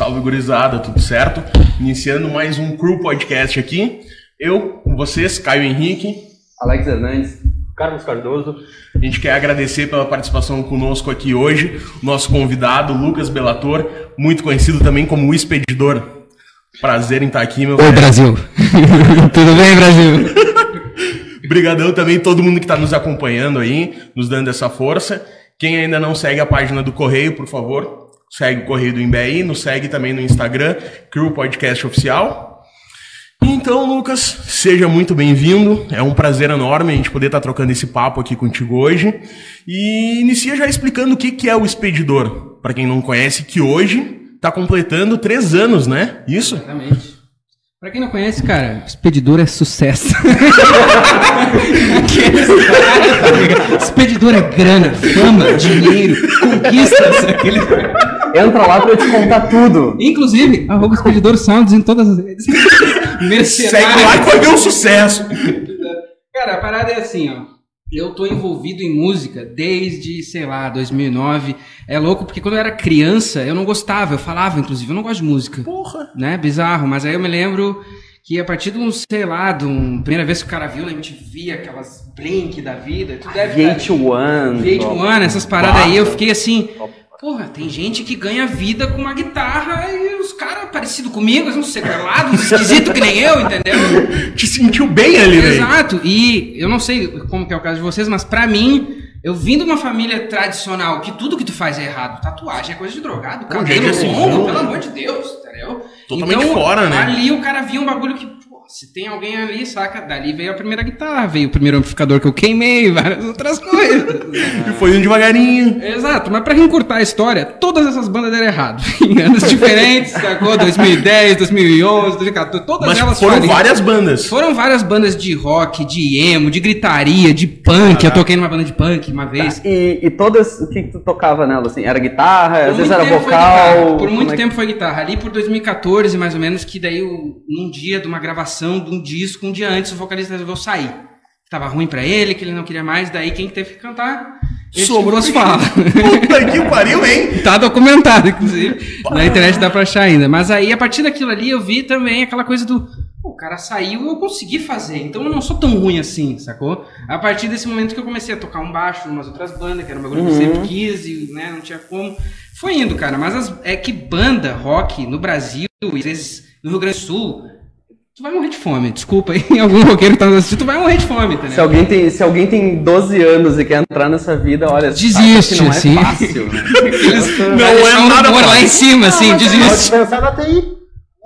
Salve gurizada, tudo certo? Iniciando mais um Crew Podcast aqui. Eu, com vocês, Caio Henrique. Alex Hernandes. Carlos Cardoso. A gente quer agradecer pela participação conosco aqui hoje, nosso convidado, Lucas Belator, muito conhecido também como o Expedidor. Prazer em estar aqui, meu Oi, Brasil. Tudo bem, Brasil? Obrigadão também todo mundo que está nos acompanhando aí, nos dando essa força. Quem ainda não segue a página do Correio, por favor, segue o Correio do Imbi, nos segue também no Instagram, Crew Podcast Oficial. Então, Lucas, seja muito bem-vindo. É um prazer enorme a gente poder estar trocando esse papo aqui contigo hoje. E inicia já explicando o que, que é o Expedidor. Para quem não conhece, que hoje está completando três anos, né? Isso? Exatamente. Pra quem não conhece, cara, Expedidor é sucesso. Expedidor é grana, fama, dinheiro, conquistas. Aquele... Entra lá pra eu te contar tudo. Inclusive, arroba Expedidor Sounds em todas as redes. Segue lá que vai ver um sucesso. Cara, a parada é assim, ó. Eu tô envolvido em música desde, sei lá, 2009. É louco porque quando eu era criança, eu não gostava, eu falava, inclusive, eu não gosto de música. Porra. Né? Bizarro, mas aí eu me lembro que a partir de um, sei lá, de um primeira vez que o cara viu na MTV aquelas Blink da vida, tu deve VH1. VH1, essas paradas aí, eu fiquei assim, Porra, tem gente que ganha vida com uma guitarra e os caras parecidos comigo, uns sequelados, esquisito que nem eu, entendeu? Te sentiu bem ali, né? Exato. E eu não sei como que é o caso de vocês, mas pra mim, eu vim de uma família tradicional que tudo que tu faz é errado. Tatuagem é coisa de drogado, cabelo assim, longo, pelo amor de Deus, entendeu? Totalmente então, fora, né? Ali o cara via um bagulho que, se tem alguém ali, saca? Dali veio a primeira guitarra, veio o primeiro amplificador que eu queimei, várias outras coisas. E foi um devagarinho. Exato, mas pra encurtar a história, todas essas bandas deram errado. Em anos diferentes, sacou? 2010, 2011, 2014, todas Mas elas foram várias bandas. Foram várias bandas de rock, de emo, de gritaria, de punk. Eu toquei numa banda de punk uma vez. E, e todas, o que, tu tocava nela, assim? Era guitarra, às Por vezes muito era tempo foi vocal? guitarra. Por muito é que- tempo foi guitarra. Ali por 2014, mais ou menos, que daí, o- num dia de uma gravação de um disco, um dia antes, o vocalista resolveu sair. Tava ruim pra ele, que ele não queria mais, daí quem teve que cantar? Sobrou vos fala. Puta que pariu, hein? Tá documentado, inclusive. Na internet dá pra achar ainda. Mas aí, a partir daquilo ali, eu vi também aquela coisa do. "Pô, O cara saiu eu consegui fazer. Então eu não sou tão ruim assim, sacou? A partir desse momento que eu comecei a tocar um baixo em umas outras bandas, que era um bagulho que eu sempre quis e né, não tinha como. Foi indo, cara. Mas as- é que banda rock no Brasil, e às vezes no Rio Grande do Sul, tu vai morrer de fome. Desculpa aí, algum roqueiro que tá nos assistindo, tu vai morrer de fome, entendeu? Se alguém, tem, se alguém tem 12 anos e quer entrar nessa vida, olha, Desiste, não é assim. fácil, né? Vai Não é um nada humor lá fácil. em cima, assim, desiste. Pode pensar na TI.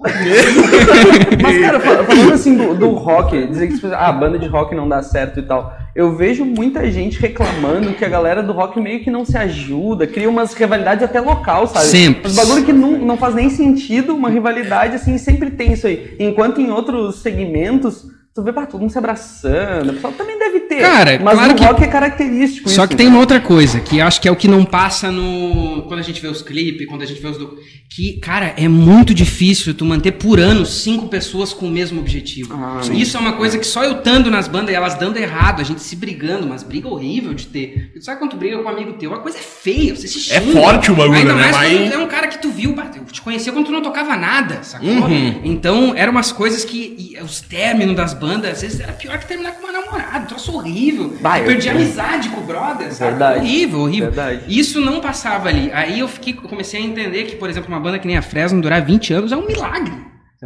Mas, cara, fa- falando assim do, do rock, dizer que ah, a banda de rock não dá certo e tal. Eu vejo muita gente reclamando que a galera do rock meio que não se ajuda, cria umas rivalidades até local, sabe? Sempre. Os bagulho que não, não faz nem sentido, uma rivalidade assim, sempre tem isso aí. Enquanto em outros segmentos, tu vê pra todo mundo se abraçando, o pessoal também deve ter. Cara, mas claro no que- rock é característico Só isso, que tem né? uma outra coisa, que acho que é o que não passa no. Quando a gente vê os clipes, quando a gente vê os. docu- Que, cara, é muito difícil tu manter por ano cinco pessoas com o mesmo objetivo. Ah, Isso é uma coisa que só eu estando nas bandas e elas dando errado, a gente se brigando, mas briga horrível de ter. Tu sabe quando tu briga com um amigo teu? A coisa é feia, você se É xinga. forte o bagulho, Ainda né? mais Mas- é um cara que tu viu, eu te conhecia quando tu não tocava nada, sacou? Uhum. Então, eram umas coisas que. e os términos das bandas, às vezes era pior que terminar com uma namorada, um troço horrível. Bah, eu eu- perdi a amizade com o brother, sabe? Verdade. Horrível, horrível. Verdade. Isso não passava ali. Aí eu fiquei, eu comecei a entender que, por exemplo, uma banda que nem a Fresno durar 20 anos é um milagre.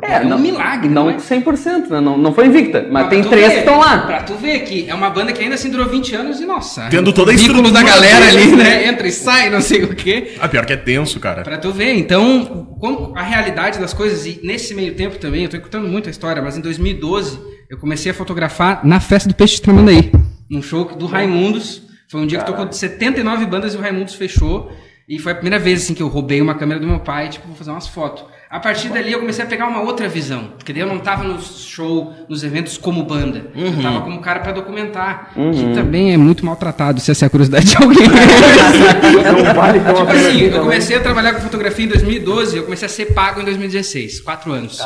É, um não, milagre. Não é? 100%, né? Não, não foi invicta, mas Pra tem três ver, que estão lá. Pra tu ver que é uma banda que ainda assim durou 20 anos e, nossa. Tendo toda a currículo da estrutura galera ali, né? Entra e sai, não sei o quê. Ah, pior que é tenso, cara. Pra tu ver, então, como a realidade das coisas, e nesse meio tempo também, eu tô contando muito a história, mas em 2012 eu comecei a fotografar na festa do Peixe de Tramandaí, num show do Raimundos. Foi um dia que tocou de 79 bandas e o Raimundos fechou. E foi a primeira vez assim que eu roubei uma câmera do meu pai, tipo, vou fazer umas fotos. A partir dali eu comecei a pegar uma outra visão. Porque daí eu não tava no show, nos eventos como banda. Uhum. Eu tava como cara pra documentar. Que também é muito maltratado, se essa é a curiosidade de alguém. Não vale Tipo assim, eu também. comecei a trabalhar com fotografia em 2012, eu comecei a ser pago em 2016, quatro anos.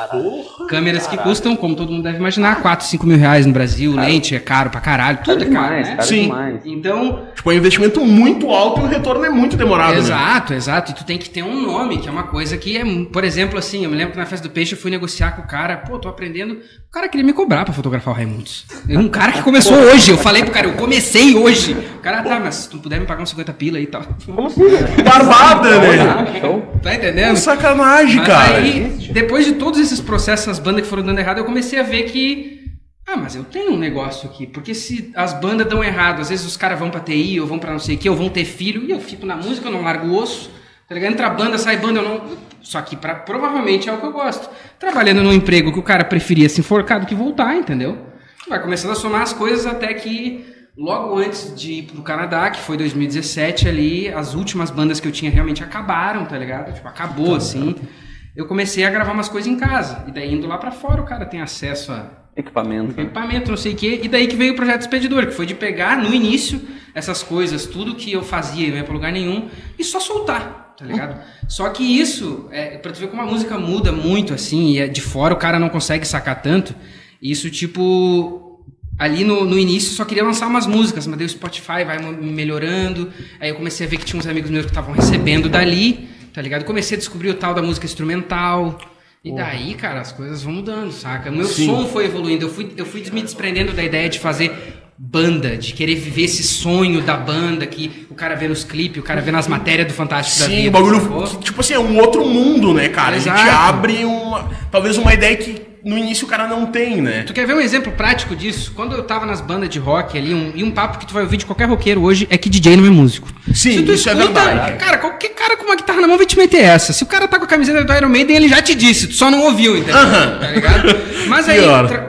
Câmeras que custam, como todo mundo deve imaginar, 4, 5 mil reais no Brasil, lente é caro pra caralho, tudo é caro, demais, né? cara Sim. demais. Então, Tipo, é um investimento muito alto e o retorno é muito demorado, né? exato, exato, e tu tem que ter um nome, que é uma coisa que é, por exemplo, assim, eu me lembro que na festa do peixe eu fui negociar com o cara, pô, tô aprendendo, o cara queria me cobrar pra fotografar o Raimundos. É um cara que começou hoje, eu falei pro cara, eu comecei hoje. O cara, tá, mas se tu puder me pagar uns 50 pila aí e tal. Como assim? Barbada, né? Ah. Tá entendendo? Sacanagem, Mas cara. aí, depois de todos esses processos, as bandas que foram dando errado, eu comecei a ver que. Ah, mas eu tenho um negócio aqui. Porque se as bandas dão errado, às vezes os caras vão pra TI, ou vão pra não sei o que, ou vão ter filho, e eu fico na música, eu não largo o osso. Tá ligado? Entra banda, sai banda, eu não. Só que pra, provavelmente é o que eu gosto. Trabalhando num emprego que o cara preferia se enforcar do que voltar, entendeu? Vai começando a somar as coisas até que. Logo antes de ir pro Canadá, que foi 2017 ali, as últimas bandas que eu tinha realmente acabaram, tá ligado? Tipo, acabou assim. Eu comecei a gravar umas coisas em casa. E daí indo lá pra fora, o cara tem acesso a Equipamento. né? equipamento, não sei o quê. E daí que veio o projeto Expedidor, que foi de pegar no início essas coisas, tudo que eu fazia, não ia pra lugar nenhum, e só soltar, tá ligado? Só que isso, é, pra tu ver como a música muda muito, assim, e é de fora o cara não consegue sacar tanto. Isso, tipo. Ali no, no início eu só queria lançar umas músicas, mas daí o Spotify vai me melhorando. Aí eu comecei a ver que tinha uns amigos meus que estavam recebendo dali, tá ligado? Comecei a descobrir o tal da música instrumental. E daí, cara, as coisas vão mudando, saca? O meu Sim. som foi evoluindo. Eu fui, eu fui me desprendendo da ideia de fazer banda, de querer viver esse sonho da banda que o cara vê nos clipes, o cara vê nas matérias do Fantástico da Sim, Vida. o bagulho, que, tipo assim, é um outro mundo, né, cara? A gente Exato. abre uma, talvez uma ideia que no início o cara não tem, né? Tu quer ver um exemplo prático disso? Quando eu tava nas bandas de rock ali, um- e um papo que tu vai ouvir de qualquer roqueiro hoje é que DJ não é músico. Sim, Se tu isso é escuta, verdade. Cara, qualquer cara com uma guitarra na mão vai te meter essa. Se o cara tá com a camiseta do Iron Maiden, ele já te disse, tu só não ouviu, entendeu? Aham. Tá ligado? Mas aí,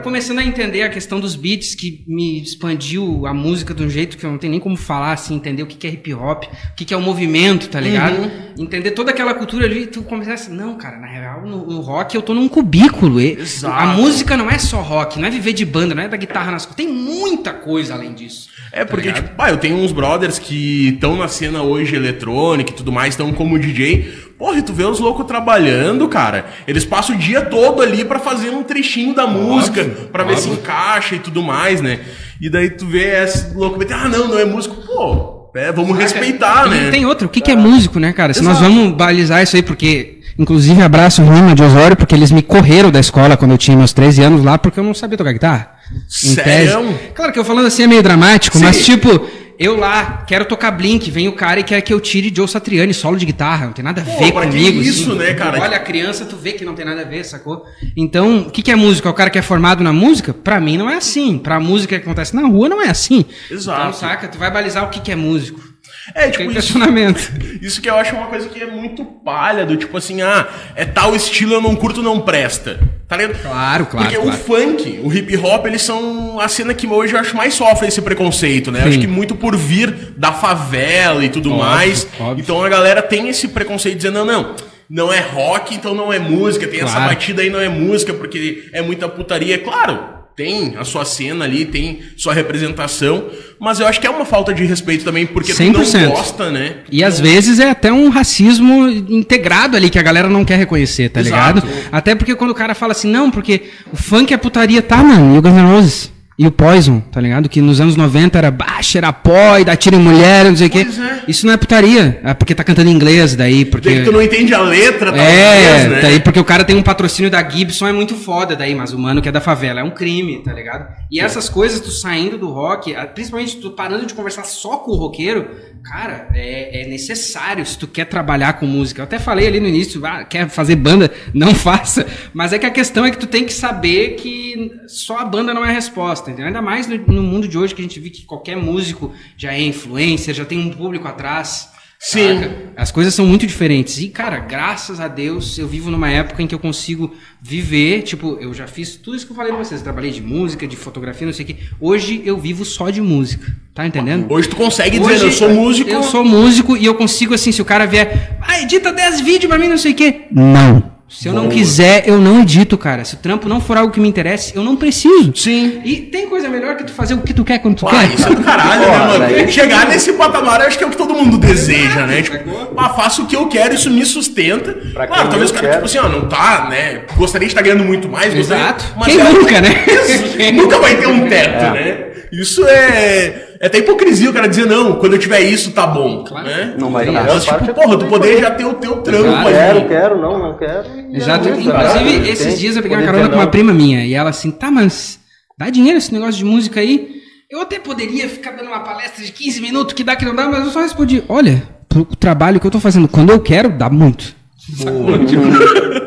começando a entender a questão dos beats, que me expandiu a música de um jeito que eu não tenho nem como falar, assim, entender o que que é hip hop, o que que é o movimento, tá ligado? Uhum. Entender toda aquela cultura ali, tu começa assim, não, cara, na real, no, no rock eu tô num cubículo. e- Exato. A música não é só rock, não é viver de banda, não é da guitarra nas costas, tem muita coisa além disso. É porque, ligado? tipo, ah, eu tenho uns brothers que estão na cena hoje eletrônica e tudo mais, estão como DJ. Porra, tu vê os loucos trabalhando, cara. Eles passam o dia todo ali pra fazer um trechinho da música, pra ver se encaixa e tudo mais, né? E daí tu vê esse louco ah, não, não é músico. Pô, é, vamos respeitar, né? tem outro, o que, que é músico, né, cara? Se nós Exato. vamos balizar isso aí, porque. Inclusive, abraço o Rima de Osório, porque eles me correram da escola quando eu tinha meus 13 anos lá, porque eu não sabia tocar guitarra. Sério? Claro que eu falando assim é meio dramático, Sim. mas tipo, eu lá quero tocar Blink, vem o cara e quer que eu tire Joe Satriani solo de guitarra, não tem nada a Pô, ver que comigo. isso, assim. né, cara? Tu Olha a criança, tu vê que não tem nada a ver, sacou? Então, o que, que é música? É o cara que é formado na música? Pra mim não é assim. Pra música que acontece na rua não é assim. Exato. Então, saca? Tu vai balizar o que, que é músico. É, tipo, isso, impressionamento. isso que eu acho uma coisa que é muito palha, do tipo assim, ah, é tal estilo, eu não curto, não presta. Tá ligado? Claro, claro, Porque claro. o funk, o hip hop, eles são a cena que hoje eu acho mais sofre esse preconceito, né? Acho que muito por vir da favela e tudo Óbvio, mais. óbvio. Então a galera tem esse preconceito dizendo, não, não. Não é rock, então não é música. Tem essa Claro. batida aí, não é música, porque é muita putaria. Claro, tem a sua cena ali, tem sua representação. Mas eu acho que é uma falta de respeito também, porque tu 100%. não gosta, né? E às vezes é até um racismo integrado ali que a galera não quer reconhecer, tá Exato. ligado? Até porque quando o cara fala assim, não, porque o funk é putaria, tá, mano? E o Guns N' Roses? E o Poison, tá ligado? Que nos anos 90 era baixa, era pó, e dá tiro em mulher, não sei o quê. É. Isso não é putaria. É porque tá cantando em inglês daí, porque. Daí que tu não entende a letra, talvez, É, né? daí porque o cara tem um patrocínio da Gibson é muito foda daí, mas o mano que é da favela é um crime, tá ligado? E essas coisas, tu saindo do rock, principalmente tu parando de conversar só com o roqueiro, cara, é, é necessário se tu quer trabalhar com música. Eu até falei ali no início, ah, quer fazer banda, não faça. Mas é que a questão é que tu tem que saber que só a banda não é a resposta, entendeu? Ainda mais no, no mundo de hoje que a gente vê que qualquer músico já é influencer, já tem um público atrás. Sim. Saca? As coisas são muito diferentes. E, cara, graças a Deus, eu vivo numa época em que eu consigo viver. Tipo, eu já fiz tudo isso que eu falei pra vocês. Eu trabalhei de música, de fotografia, não sei o quê. Hoje eu vivo só de música. Tá entendendo? Hoje tu consegue Hoje, dizer, eu sou músico. Eu sou músico e eu consigo, assim, se o cara vier, ah, edita 10 vídeos pra mim, não sei o quê. Não. Se eu não quiser, eu não edito, cara. Se o trampo não for algo que me interesse, eu não preciso. Sim. E tem coisa melhor que tu fazer o que tu quer quando tu Ah, quer. isso é do caralho, né, mano? daí- Chegar nesse patamar, eu acho que é o que todo mundo deseja, né? Tipo, ah, faço o que eu quero, isso me sustenta. Pra claro, talvez o cara, quero. tipo assim, ó, não tá, né? Gostaria de estar ganhando muito mais, gostaria- Exato. mas Quem é- nunca, né? Isso, nunca vai ter um teto, né? Isso é. É até hipocrisia o cara dizer, não, quando eu tiver isso, tá bom. Claro. Né? Não vai Mas, dar. tipo, é porra, tu poder já ter o teu trampo Exato. ali. Quero, quero, não, não quero. Exato. é isso, Inclusive, cara. esses Tem dias eu peguei uma carona com uma não. prima minha e ela assim, tá, mas dá dinheiro esse negócio de música aí? Eu até poderia ficar dando uma palestra de 15 minutos, que dá, que não dá, mas eu só respondi, olha, pro trabalho que eu tô fazendo quando eu quero, dá muito. Sacou? Tipo,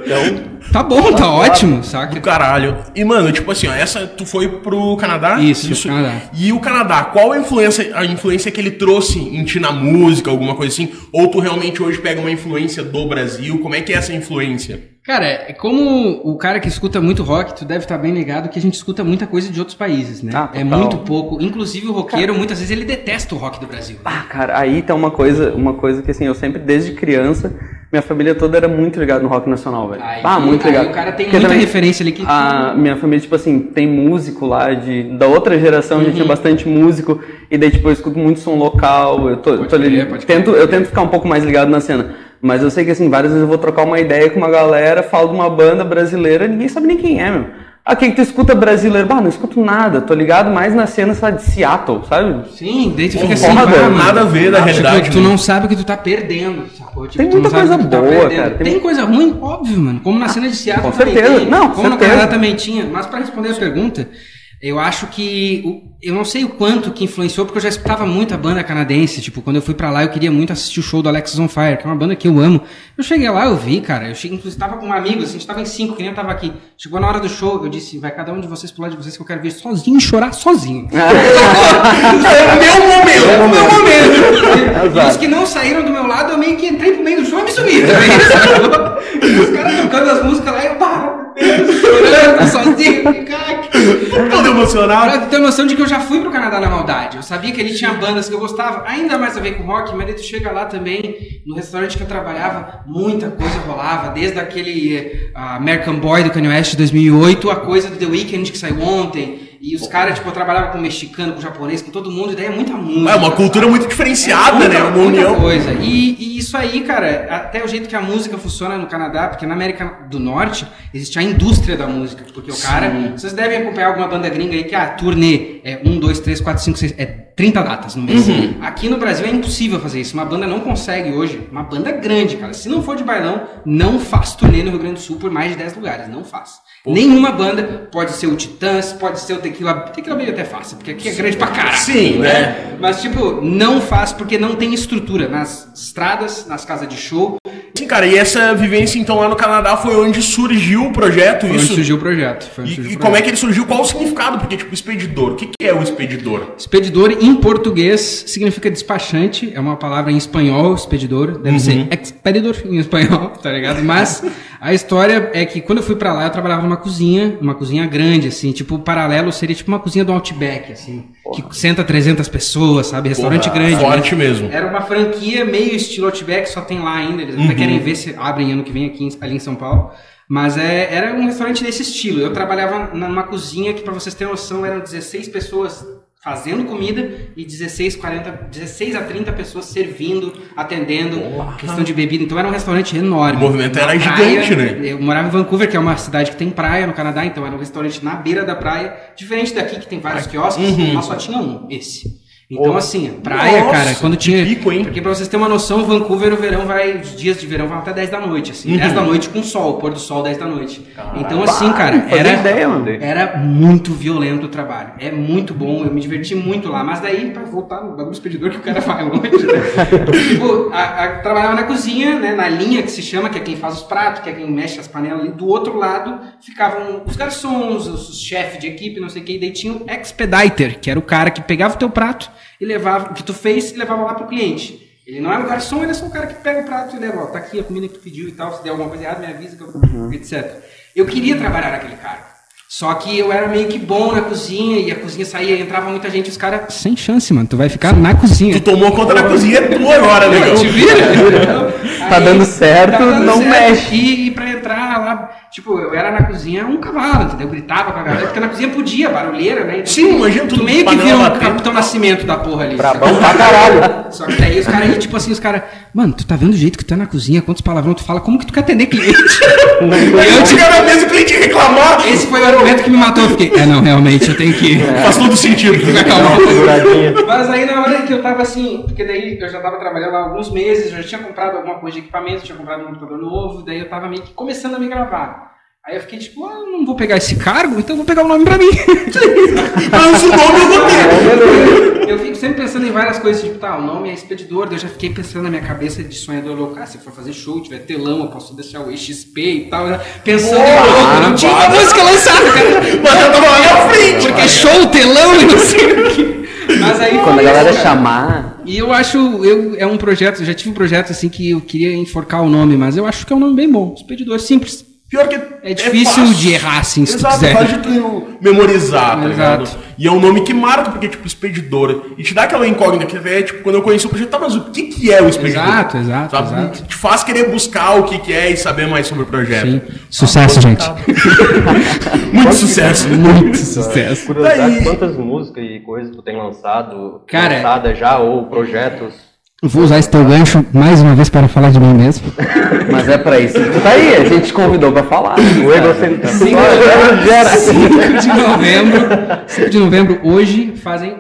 Então, tá bom, tá ótimo, Do saca? caralho. E, mano, tipo assim, ó, essa tu foi pro Canadá? Isso, pro Canadá. E o Canadá, qual a influência, a influência que ele trouxe em ti na música, alguma coisa assim? Ou tu realmente hoje pega uma influência do Brasil? Como é que é essa influência? Cara, é como o cara que escuta muito rock, tu deve estar bem ligado que a gente escuta muita coisa de outros países, né? Ah, é muito pouco. Inclusive o roqueiro, muitas vezes, ele detesta o rock do Brasil. Ah, cara, aí tá uma coisa, uma coisa que assim, eu sempre, desde criança, minha família toda era muito ligada no rock nacional, velho. Aí- ah, muito ligado. o cara tem Porque muita também referência ali que- A minha família, tipo assim, tem músico lá de, da outra geração, já tinha Uhum. bastante músico, e daí, tipo, eu escuto muito som local, eu tô, Pode tô ali, crer. tento, eu tento ficar um pouco mais ligado na cena. Mas eu sei que, assim, várias vezes eu vou trocar uma ideia com uma galera, falo de uma banda brasileira, ninguém sabe nem quem é, meu. Ah, quem que tu escuta brasileiro? Bah, não escuto nada, tô ligado mais na cena, sabe, de Seattle, sabe? Sim, daí tu fica assim, ah, nada a ver da tipo, realidade, Tu né? não sabe o que tu tá perdendo, sacou? Tipo, Tem muita coisa que tá boa, perdendo. cara, Tem... tem- coisa ruim, óbvio, mano. Como na cena de Seattle Com certeza. tem. Não, como no certeza. Canadá também tinha. Mas pra responder a pergunta, eu acho que... Eu não sei o quanto que influenciou, porque eu já escutava muito a banda canadense. Tipo, quando eu fui pra lá, eu queria muito assistir o show do Alexis on Fire, que é uma banda que eu amo. Eu cheguei lá, eu vi, cara. Eu cheguei, inclusive, tava com amigos, assim, a gente tava em cinco, que nem eu tava aqui. Chegou na hora do show, eu disse, vai cada um de vocês pro lado de vocês que eu quero ver sozinho chorar sozinho. É o meu momento! É o meu momento. e os que não saíram do meu lado, eu meio que entrei pro meio do show e me sumi? E os caras tocando as músicas lá, eu pá, chorando sozinho. Cara, Todo emocionado. Pra ter noção de que eu já fui pro Canadá na maldade. Eu sabia que ele tinha bandas que eu gostava, ainda mais a ver com rock, mas tu chega lá também, no restaurante que eu trabalhava, muita coisa rolava, desde aquele eh, American Boy do Kanye West de 2008, a coisa do The Weeknd que saiu ontem. E os caras, tipo, eu trabalhava com mexicano, com japonês, com todo mundo, e daí é muita música. É uma cultura sabe? muito diferenciada, É né? muita- Uma muita união. coisa. E, e isso aí, cara, até o jeito que a música funciona no Canadá, porque na América do Norte existe a indústria da música. Porque o cara. Vocês devem acompanhar alguma banda gringa aí que a turnê é 1, 2, 3, 4, 5, 6. É 30 datas no mês. Uhum. Aqui no Brasil é impossível fazer isso. Uma banda não consegue hoje. Uma banda grande, cara. Se não for de bailão, não faz turnê no Rio Grande do Sul por mais de 10 lugares. Não faz. Nenhuma banda, pode ser o Titãs, pode ser o Tequila. Tequila Baby até fácil, porque aqui é grande pra caralho. Sim, né? Mas, tipo, não faz porque não tem estrutura nas estradas, nas casas de show. Sim, cara, e essa vivência, então, lá no Canadá foi onde surgiu o projeto, Foi onde isso? surgiu o projeto. Foi onde E, surgiu e o como é projeto. que ele surgiu? Qual o significado? Porque, tipo, expedidor. O que, que é o expedidor? Expedidor em português significa despachante, é uma palavra em espanhol, expedidor, deve ser expedidor em espanhol, tá ligado? Mas a história é que quando eu fui pra lá, eu trabalhava numa cozinha, uma cozinha grande, assim, tipo, paralelo seria tipo uma cozinha do Outback, assim, que senta 300 pessoas, sabe? Restaurante Porra, grande. forte né? mesmo. Era uma franquia meio estilo Outback, só tem lá ainda. Eles até querem ver se abrem ano que vem aqui em- ali em São Paulo. Mas é, era um restaurante desse estilo. Eu trabalhava numa cozinha que, pra vocês terem noção, eram 16 pessoas fazendo comida e 16, 40, 16 a 30 pessoas servindo, atendendo, questão de bebida. Então era um restaurante enorme. O movimento era Na gigante, né? Eu morava em Vancouver, que é uma cidade que tem praia no Canadá, então era um restaurante na beira da praia, diferente daqui que tem vários quiosques, lá só tinha um, esse. Então, Oh. assim, praia, Nossa, cara, quando tinha. pico, hein? Porque pra vocês terem uma noção, Vancouver, o verão vai. Os dias de verão vão até 10 da noite, assim. Uhum. 10 da noite com sol, pôr do sol 10 da noite. Então, assim, cara, era. ideia. Era muito violento o trabalho. É muito bom, eu me diverti muito lá. Mas daí, pra voltar no bagulho expedidor, que o cara vai longe, né? tipo, a, a- trabalhava na cozinha, né? Na linha que se chama, que é quem faz os pratos, que é quem mexe as panelas ali. Do outro lado ficavam os garçons, os, os chefes de equipe, não sei o que. E daí tinha o expediter, que era o cara que pegava o teu prato e levava, o que tu fez e levava lá pro cliente. Ele não é o garçom, ele é só o cara que pega o prato e leva, ó, tá aqui a comida que tu pediu e tal, se der alguma coisa errada, me avisa, que eu... etc. Eu queria trabalhar naquele cargo. Só que eu era meio que bom na cozinha e a cozinha saía, entrava muita gente, os caras, sem chance, mano, tu vai ficar na cozinha. Tu tomou conta da cozinha, é tu agora, Te negão. vira? Tá dando certo, não mexe. E, e pra entrar lá, tipo, eu era na cozinha um cavalo, entendeu? Eu gritava com a galera, porque na cozinha podia, barulheira, né? Então, Sim, imagina tu meio que vira um. Capitão Nascimento da porra ali. Brabão pra caralho. Só que daí os caras, aí, tipo assim, os caras, mano, tu tá vendo o jeito que tu é na cozinha, quantos palavrão tu fala, como que tu quer atender cliente? Aí eu chegar na mesa o cliente reclamar. Esse foi o argumento que me matou, eu fiquei, é não, realmente, eu tenho que... Faz todo sentido. Fica calmo. Mas aí na hora que eu tava assim, porque daí eu já tava trabalhando há alguns meses, eu já tinha comprado alguma coisa de equipamento, tinha comprado um computador novo, daí eu tava meio que começando a me gravar. Aí eu fiquei tipo, ah, não vou pegar esse cargo, então eu vou pegar o nome pra mim. Mas o nome eu vou ter. eu fico sempre pensando em várias coisas, tipo, tá, o nome é expedidor, daí eu já fiquei pensando na minha cabeça de sonhador louco, ah, se for fazer show, tiver telão, eu posso deixar o EXP e tal, já pensando em louco, não tinha uma música lançada, cara. Mas eu tava lá na frente. Porque show, telão e não sei o que. Mas aí Quando a galera chamar. E eu acho, eu, é um projeto, já tive um projeto assim que eu queria enforcar o nome, mas eu acho que é um nome bem bom. Expedidor simples. Pior que É difícil fácil. de errar, assim, se tu Exato, quiser. é fácil de tu memorizar, tá Exato. ligado? E é um nome que marca, porque, tipo, expedidor. E te dá aquela incógnita que é, tipo, quando eu conheci o projeto, tá, mas o que que é o expedidor? Exato, exato, Sabe? exato. Te faz querer buscar o que que é e saber mais sobre o projeto. Sim. Sucesso, gente. Muito sucesso. Muito sucesso. Curiosidade, Daí- quantas músicas e coisas tu tem lançado? Cara- Lançadas já ou projetos? Vou usar esse teu gancho mais uma vez para falar de mim mesmo. Mas é pra isso. Tu tá aí, a gente te convidou pra falar. O egocentrismo Cinco gera. 5 de novembro. 5 de novembro, hoje, fazem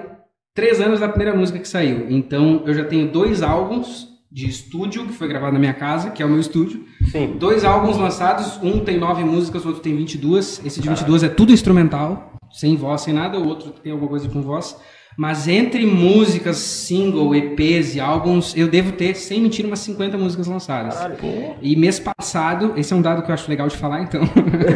três anos da primeira música que saiu. Então eu já tenho dois álbuns de estúdio, que foi gravado na minha casa, que é o meu estúdio. Sim. Dois álbuns lançados, um tem nove músicas, o outro tem 22. Esse de 22 é tudo instrumental, sem voz, sem nada. O outro tem alguma coisa com voz. Mas entre músicas, single, EPs e álbuns, eu devo ter, sem mentir, umas 50 músicas lançadas. E mês passado, esse é um dado que eu acho legal de falar, então.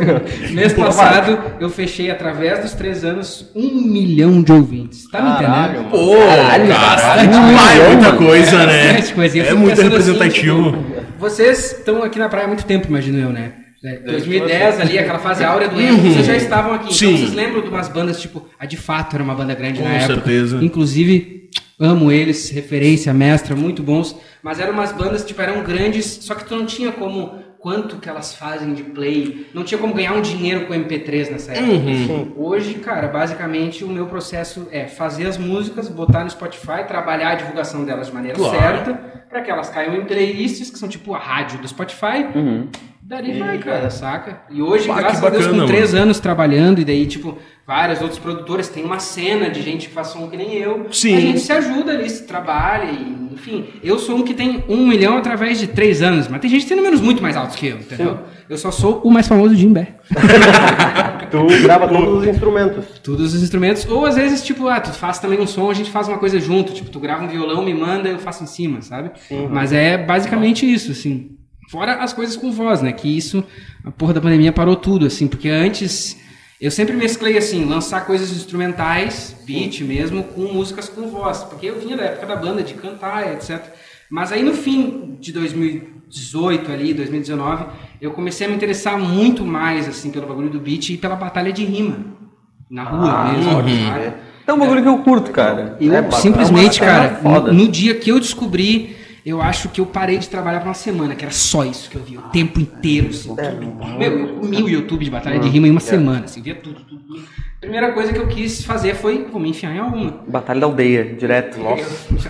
mês passado, eu fechei, através dos três anos, um milhão de ouvintes. Tá me Caralho, entendendo? Pô, Caralho, cara, é muita coisa, né? Coisa. Eu É fico muito pensando assim, representativo. tipo, vocês estão aqui na praia há muito tempo, imagino eu, né? É, 2010 ali, aquela fase áurea do emo, vocês já estavam aqui. Uhum. Sim. Então vocês lembram de umas bandas, tipo, a De Fato era uma banda grande Com na época. certeza. Inclusive, amo eles, referência, mestra, muito bons. Mas eram umas bandas, tipo, eram grandes, só que tu não tinha como quanto que elas fazem de play, não tinha como ganhar um dinheiro com MP3 nessa época. Uhum. Hoje, cara, basicamente o meu processo é fazer as músicas, botar no Spotify, trabalhar a divulgação delas de maneira Claro. certa, para que elas caiam em playlists que são tipo a rádio do Spotify. Uhum. Dali vai, cara, saca? E hoje, Bah, graças que a Deus, bacana, com três anos trabalhando, e daí, tipo, vários outros produtores, tem uma cena de gente que faz som que nem eu. Sim. A gente se ajuda ali, se trabalha, e, enfim. Eu sou um que tem um milhão através de três anos, mas tem gente que tem números muito mais altos que eu, entendeu? Eu só sou o mais famoso de Imbé. Tu grava todos os instrumentos. Todos os instrumentos. Ou às vezes, tipo, ah, tu faz também um som, a gente faz uma coisa junto. Tipo, tu grava um violão, me manda, eu faço em cima, sabe? Mas é basicamente isso, assim. Fora as coisas com voz, né? Que isso, a porra da pandemia parou tudo, assim. Porque antes, eu sempre mesclei, assim, lançar coisas instrumentais, beat mesmo, com músicas com voz. Porque eu vinha da época da banda, de cantar, etc. Mas aí no fim de 2018 ali, 2019, eu comecei a me interessar muito mais, assim, pelo bagulho do beat e pela batalha de rima. Na rua mesmo, sabe? É um bagulho que eu curto, cara. Eu É simplesmente, é uma cara, no, no dia que eu descobri, eu acho que eu parei de trabalhar por uma semana, que era só isso que eu via, o tempo inteiro, assim, tudo. Meu, eu comi o YouTube de batalha de rima em uma semana, assim, via tudo, tudo, tudo. Primeira coisa que eu quis fazer foi, vou me enfiar em alguma. Batalha da aldeia, direto.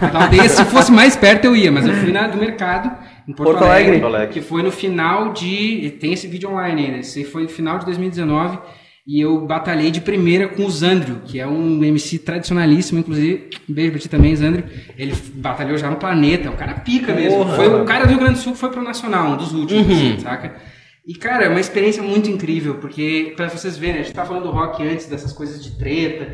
A da aldeia, se fosse mais perto, eu ia, mas eu fui na do mercado, em Porto, Porto Alegre, Alegre. que foi no final de. Tem esse vídeo online ainda, esse foi no final de 2019. E eu batalhei de primeira com o Zandrio, que é um MC tradicionalíssimo, inclusive. Um beijo pra ti também, Zandrio. Ele batalhou já no planeta, o cara pica mesmo. foi o cara do Rio Grande do Sul que foi pro Nacional, um dos últimos, assim, saca? E, cara, é uma experiência muito incrível, porque, pra vocês verem, a gente tá falando do rock antes, dessas coisas de treta.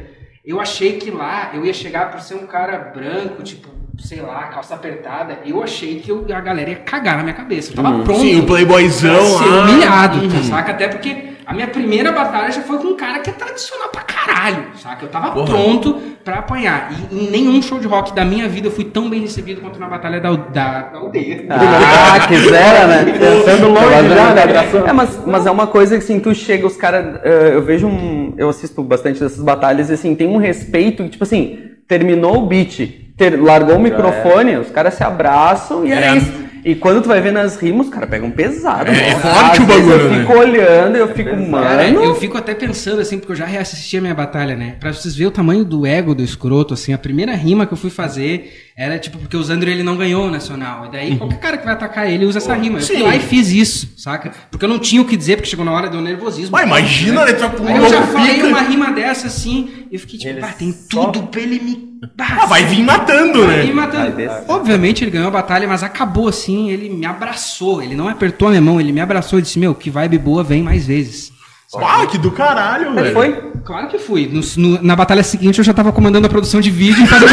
Eu achei que lá eu ia chegar por ser um cara branco, tipo, sei lá, calça apertada. Eu achei que eu- a galera ia cagar na minha cabeça. Eu tava pronto. Sim, o playboyzão pra ser humilhado, Uhum. saca? Até porque a minha primeira batalha já foi com um cara que é tradicional pra caralho, saca? Eu tava Porra. pronto pra apanhar. E em nenhum show de rock da minha vida eu fui tão bem recebido quanto na batalha da, da, da aldeia. Ah, quisera, né? Pensando longe já, né? É, mas, mas é uma coisa que assim, tu chega, os caras. eu vejo um. Eu assisto bastante dessas batalhas e assim, tem um respeito, tipo assim, terminou o beat, ter- largou o microfone, os caras se abraçam e é, É. isso. E quando tu vai ver nas rimas, os caras pegam pesado. É, é forte o bagulho, Eu né? fico olhando e eu fico, mano. Cara, eu fico até pensando assim, porque eu já reassisti a minha batalha, né? Pra vocês verem o tamanho do ego do escroto, assim, a primeira rima que eu fui fazer era tipo, porque o Zandro ele não ganhou o Nacional. E daí qualquer cara que vai atacar ele usa essa rima. Eu fui Sim. lá e fiz isso, saca? Porque eu não tinha o que dizer, porque chegou na hora, deu nervosismo. Mas imagina, né? Aí eu já falei uma rima dessa assim, e eu fiquei tipo, Ele tem só- tudo pra ele me. Ah, vai vir matando, vai né? matando. Vai descer. Obviamente ele ganhou a batalha, mas acabou assim, ele me abraçou. Ele não apertou a minha mão, ele me abraçou e disse: Meu, que vibe boa, vem mais vezes. Ah, que do caralho, velho. foi? Claro que fui. No- no- na batalha seguinte eu já tava comandando a produção de vídeo e fazendo.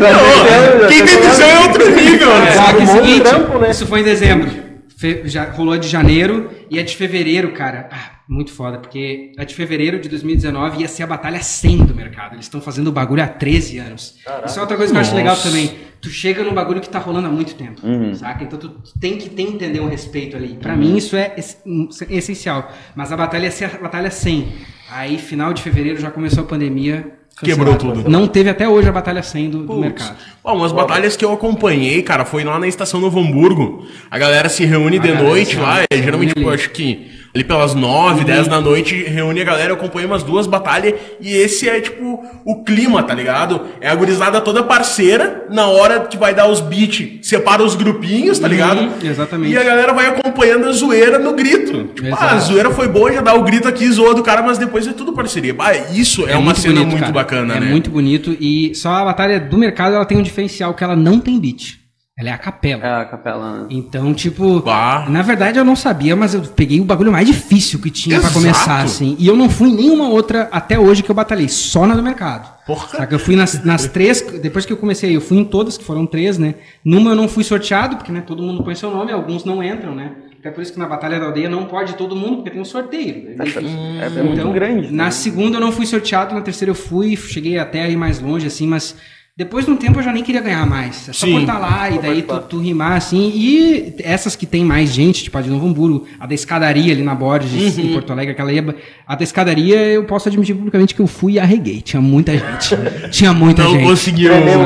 Não, quem tem visão é outro nível, né? Só que é seguinte, trampo, né? isso foi em dezembro. Fe- já rolou a de janeiro e a de fevereiro, cara. Ah, muito foda, porque a de fevereiro de 2019 ia ser a batalha 100 do mercado. Eles estão fazendo o bagulho há 13 anos. Isso é outra coisa que eu acho legal também. Tu chega num bagulho que tá rolando há muito tempo, saca? Então tu tem que ter, entender um respeito ali. Pra mim isso é ess- um, essencial. Mas a batalha ia ser a batalha 100. Aí, final de fevereiro, já começou a pandemia. Quebrou cancelaram. tudo. Não teve até hoje a batalha 100 do, do mercado. Ó, umas batalhas que eu acompanhei, cara, foi lá na estação Novo Hamburgo. A galera se reúne de galera noite se lá, é, geralmente, tipo, ali. acho que ali pelas 9, 10 da noite, reúne a galera, eu acompanhei umas duas batalhas, e esse é, tipo, o clima, tá ligado? É a gurizada toda parceira, na hora que vai dar os beats, separa os grupinhos, tá ligado? Uhum, exatamente. E a galera vai acompanhando a zoeira no grito. Tipo, Exato. ah, a zoeira foi boa, já dá o grito aqui, zoa do cara, mas depois é tudo parceria. Ah, isso é, uma cena muito cara. bacana, é né? muito bonito e só a batalha do mercado ela tem um diferencial que ela não tem beat. Ela é a capela. É a capela. né? Então, tipo, Bah. na verdade eu não sabia, mas eu peguei o bagulho mais difícil que tinha pra Exato. começar, assim. E eu não fui em nenhuma outra até hoje que eu batalhei, só na do mercado. Porra. Saca? Eu fui nas, nas três, depois que eu comecei, eu fui em todas, que foram três, né? Numa eu não fui sorteado, porque né, todo mundo põe seu nome, alguns não entram, né? Até por isso que na Batalha da Aldeia não pode todo mundo, porque tem um sorteio. É difícil. É, é muito Então, grande. Na né? segunda eu não fui sorteado, na terceira eu fui, cheguei até aí mais longe, assim, mas depois de um tempo eu já nem queria ganhar mais. É só Sim. botar lá e daí tu, tu rimar, assim. E essas que tem mais gente, tipo a de Novo Hamburgo, a da escadaria ali na Borges, Uhum. em Porto Alegre, aquela ia. A da escadaria eu posso admitir publicamente que eu fui e arreguei. Tinha muita gente. Tinha muita Não gente. conseguiu. Tremeu.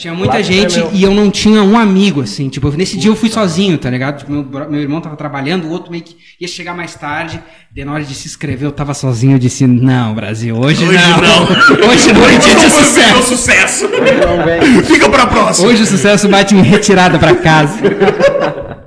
Tinha muita Lá gente e eu não tinha um amigo, assim. Tipo, nesse dia eu fui sozinho, tá ligado? Tipo, meu, meu irmão tava trabalhando, o outro meio que ia chegar mais tarde. Daí na hora de se inscrever eu tava sozinho. Eu disse: Não, Brasil, hoje, Hoje não. hoje não é dia de Não foi o sucesso. sucesso. Não. Fica pra próxima. Hoje o sucesso bate em retirada pra casa.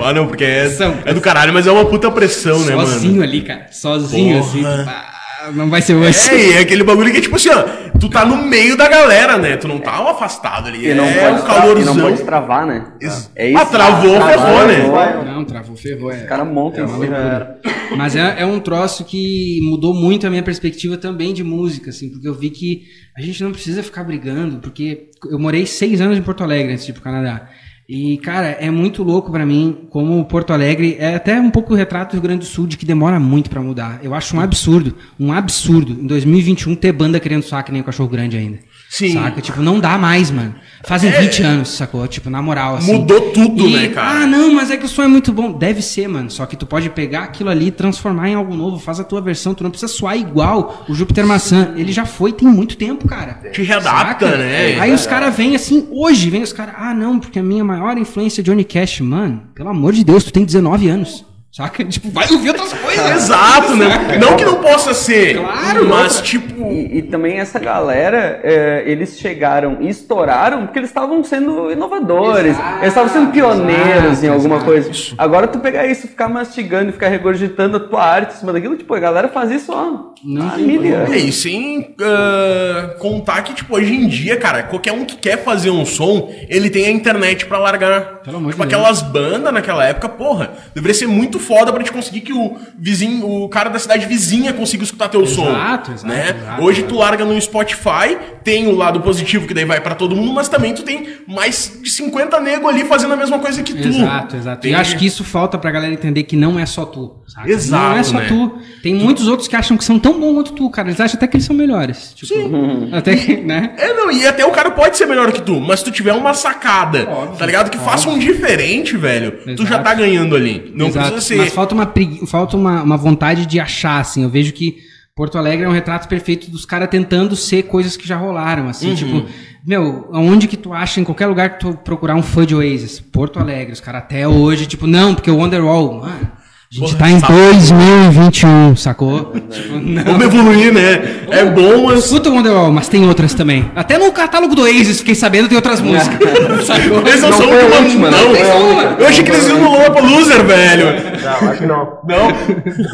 Ah, não, porque é, é do caralho, mas é uma puta pressão, né, Sozinho mano? ali, cara. Sozinho, Porra. assim. tipo, ah, não vai ser hoje. É, e é aquele bagulho que, tipo assim, ó, tu tá no meio da galera, né? Tu não tá um afastado ali. E não, é pode um e calorzão. não pode travar, né? Isso. É isso. Ah, travou, Travou, ferrou, né? Não, travou, ferrou. É. Os caras montam É uma cima. loucura. Mas é, é um troço que mudou muito a minha perspectiva também de música, assim, porque eu vi que a gente não precisa ficar brigando, porque eu morei seis anos em Porto Alegre antes de ir pro Canadá. E, cara, é muito louco pra mim como Porto Alegre é até um pouco o retrato do Rio Grande do Sul de que demora muito pra mudar. Eu acho um absurdo, um absurdo em 2021 ter banda querendo soar que nem o cachorro grande ainda. Sim. Saca? Tipo, não dá mais, mano. Fazem 20 anos, sacou? Tipo, na moral, assim. Mudou tudo, E, né, cara? Ah, não, mas é que o som é muito bom. Deve ser, mano. Só que tu pode pegar aquilo ali e transformar em algo novo. Faz a tua versão. Tu não precisa soar igual o Júpiter Maçã. Ele já foi tem muito tempo, cara. Te readapta, Saca? né? Aí os caras vêm assim, hoje vem os caras. Ah, não, porque a minha maior influência é Johnny Cash. Mano, pelo amor de Deus, tu tem 19 anos. Saca? Tipo, vai ouvir outras coisas. Exato, né? Não que não possa ser. Claro, Mas, tipo. E, e também essa galera, é, eles chegaram e estouraram porque eles estavam sendo inovadores, Exato, eles estavam sendo pioneiros exato, em alguma exato. coisa. Agora tu pegar isso, ficar mastigando e ficar regurgitando a tua arte em cima daquilo, tipo, a galera faz isso ó, Não há tem mil como. anos. É, e sem ah, contar que, tipo, hoje em dia, cara, qualquer um que quer fazer um som, ele tem a internet pra largar. Pelo amor tipo, aquelas bandas naquela época, porra, deveria ser muito foda pra gente conseguir que o vizinho, o cara da cidade vizinha consiga escutar teu som. Exato, exato, né? exato, hoje exato. tu larga no Spotify, tem o lado positivo que daí vai pra todo mundo, mas também tu tem mais de 50 nego ali fazendo a mesma coisa que tu. Exato, exato. Tem- E acho que isso falta pra galera entender que não é só tu. saca? Exato, Não é só né? tu. Tem muitos outros que acham que são tão bons quanto tu, cara. Eles acham até que eles são melhores. Tipo, Até que, né? É, não, e até o cara pode ser melhor que tu, mas se tu tiver uma sacada, Óbvio, tá ligado? Que faça um diferente, velho, tu Exato. já tá ganhando ali. Não Exato. precisa ser. Mas falta uma falta uma, uma vontade de achar, assim. Eu vejo que, Porto Alegre é um retrato perfeito dos caras tentando ser coisas que já rolaram, assim, Uhum. tipo, meu, aonde que tu acha, em qualquer lugar que tu procurar um fã de Oasis? Porto Alegre, os caras até hoje, tipo, não, porque o Wonderwall, mano, a gente Porra, tá em sabe? 2021, sacou? Tipo, não. Vamos evoluir, né? É bom, mas. Escuta o Wonderwall, mas tem outras também. Até no catálogo do Oasis, fiquei sabendo, tem outras músicas. sacou? Eles não, Não são uma- última, né? não. Uma. Eu achei que eles iam no Lola Loser, velho. Não, acho que não. Não?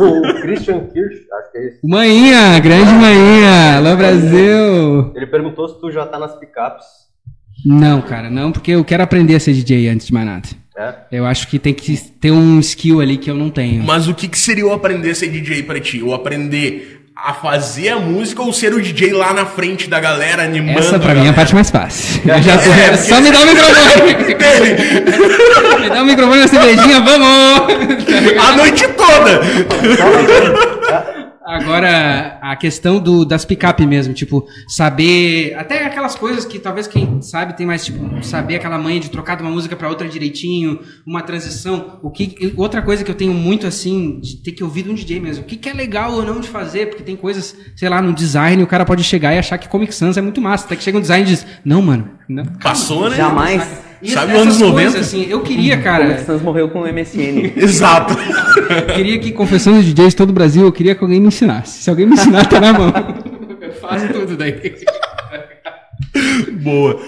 O Christian Kirsch, acho que é esse. Manhinha, grande manhinha. Alô, Brasil. Ele perguntou se tu já tá nas picapes. Não, cara, não, porque eu quero aprender a ser DJ antes de mais nada. É? Eu acho que tem que ter um skill ali que eu não tenho. Mas o que, que seria o aprender a ser DJ pra ti? O aprender a fazer a música ou ser o DJ lá na frente da galera animando? Essa pra mim é a parte mais fácil. Eu já tô- É, Só me dá o microfone. me dá o microfone e a cervejinha, vamos! A noite toda! Agora, a questão do, das picape mesmo, tipo, saber. Até aquelas coisas que talvez quem sabe tem mais, tipo, saber aquela manha de trocar de uma música pra outra direitinho, uma transição. O que, outra coisa que eu tenho muito assim, de ter que ouvir de um DJ mesmo. O que, que é legal ou não de fazer, porque tem coisas, sei lá, no design, o cara pode chegar e achar que Comic Sans é muito massa. Até que chega um design e diz, não, mano, não. Passou, né? Jamais. Sabe essas anos 90? coisas, assim, eu queria, O cara. Sans morreu com o MSN. Exato. queria que, confessando os DJs de todo o Brasil, eu queria que alguém me ensinasse. Se alguém me ensinar, tá na mão. Eu faço tudo daí. Boa.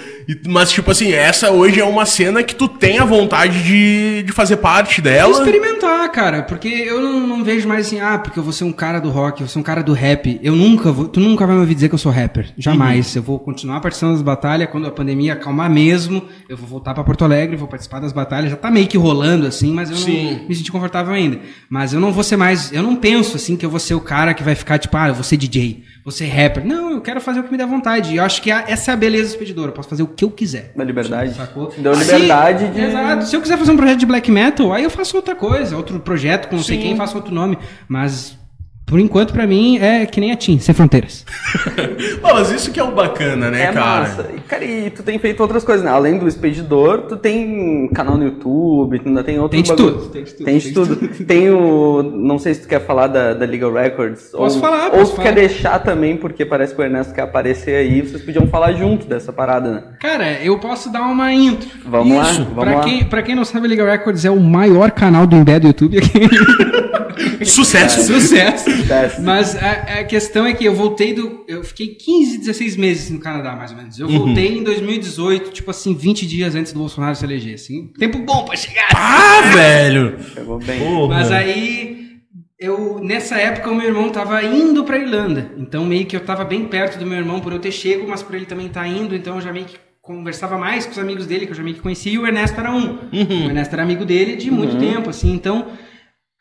Mas, tipo assim, essa hoje é uma cena que tu tem a vontade de, de fazer parte dela. Experimentar, cara, porque eu não, não vejo mais assim, ah, porque eu vou ser um cara do rock, eu vou ser um cara do rap. Eu nunca vou, tu nunca vai me ouvir dizer que eu sou rapper. Jamais. Eu vou continuar participando das batalhas, quando a pandemia acalmar mesmo, eu vou voltar pra Porto Alegre, vou participar das batalhas. Já tá meio que rolando assim, mas eu Sim. não me senti confortável ainda. Mas eu não vou ser mais, eu não penso assim que eu vou ser o cara que vai ficar tipo, ah, eu vou ser DJ, vou ser rapper. Não, eu quero fazer o que me der vontade. E eu acho que essa é a beleza do expedidor, eu posso fazer o que eu quiser. Da liberdade. Sacou? Deu Se- liberdade de. Exato. Se eu quiser fazer um projeto de black metal, aí eu faço outra coisa, outro projeto com não sei quem, faço outro nome. Mas, por enquanto, pra mim, é que nem a Tim, sem fronteiras. Pô, mas isso que é o bacana, né, É cara? massa. E, cara, e tu tem feito outras coisas, né? Além do expedidor, tu tem canal no YouTube, tu ainda tem outros Tem de bagulho. tudo, tem de tudo, Tem de tudo. Tem o. Não sei se tu quer falar da, da Legal Records. Posso ou, falar, Ou posso tu falar. quer deixar também, porque parece que o Ernesto quer aparecer aí, vocês podiam falar junto dessa parada, né? Cara, eu posso dar uma intro. Vamos lá, Isso. vamos pra lá. Quem, pra quem não sabe, a Legal Records é o maior canal do Embed do YouTube aqui. Sucesso. Sucesso. Mas a, a questão é que eu voltei do. Eu fiquei 15, 16 meses no Canadá, mais ou menos. Eu voltei em 2018, tipo assim, 20 dias antes do Bolsonaro se eleger. Assim, tempo bom pra chegar. Ah, velho! Pegou bem. Porra. Mas aí, eu nessa época o meu irmão tava indo pra Irlanda. Então meio que eu tava bem perto do meu irmão por eu ter chego, mas por ele também tá indo, então eu já meio que conversava mais com os amigos dele, que eu já meio que conhecia, e o Ernesto era um. O Ernesto era amigo dele de muito tempo, assim, então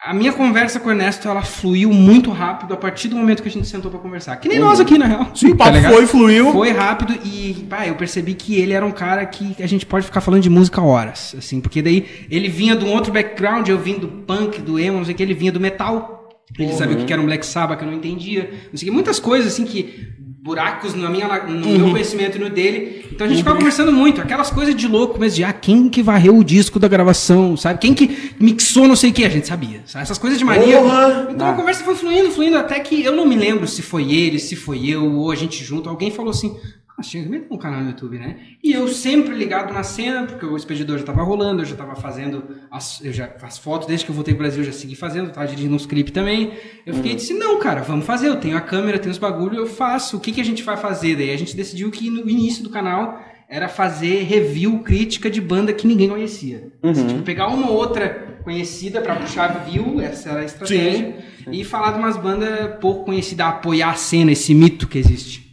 a minha conversa com o Ernesto, ela fluiu muito rápido a partir do momento que a gente sentou pra conversar. Que nem nós aqui, na real. Sim, o papo ligado? foi, fluiu. Foi rápido e, pá, eu percebi que ele era um cara que a gente pode ficar falando de música horas, assim, porque daí ele vinha de um outro background, eu vim do punk, do emo, não sei o que, ele vinha do metal. Ele sabia o que que era um Black Sabbath, que eu não entendia. Não sei o que, muitas coisas, assim, que buracos na minha, no meu conhecimento e no dele. Então a gente ficava conversando muito, aquelas coisas de louco, mas de ah, quem que varreu o disco da gravação, sabe? Quem que mixou não sei o que, a gente sabia. Sabe? Essas coisas de mania. Porra! Então a conversa foi fluindo, fluindo, até que eu não me lembro se foi ele, se foi eu, ou a gente junto. Alguém falou assim: tinha tem um canal no YouTube, né? E eu sempre ligado na cena, porque o expedidor já tava rolando, eu já tava fazendo as, eu já, as fotos, desde que eu voltei pro Brasil, eu já segui fazendo, tava dirigindo uns clipes também. Eu fiquei e disse: Não, cara, vamos fazer. Eu tenho a câmera, tenho os bagulho, eu faço. O que, que a gente vai fazer? Daí a gente decidiu que no início do canal era fazer review, crítica de banda que ninguém conhecia. Assim, tipo, pegar uma ou outra conhecida pra puxar view, essa era a estratégia, e falar de umas bandas pouco conhecidas, apoiar a cena, esse mito que existe.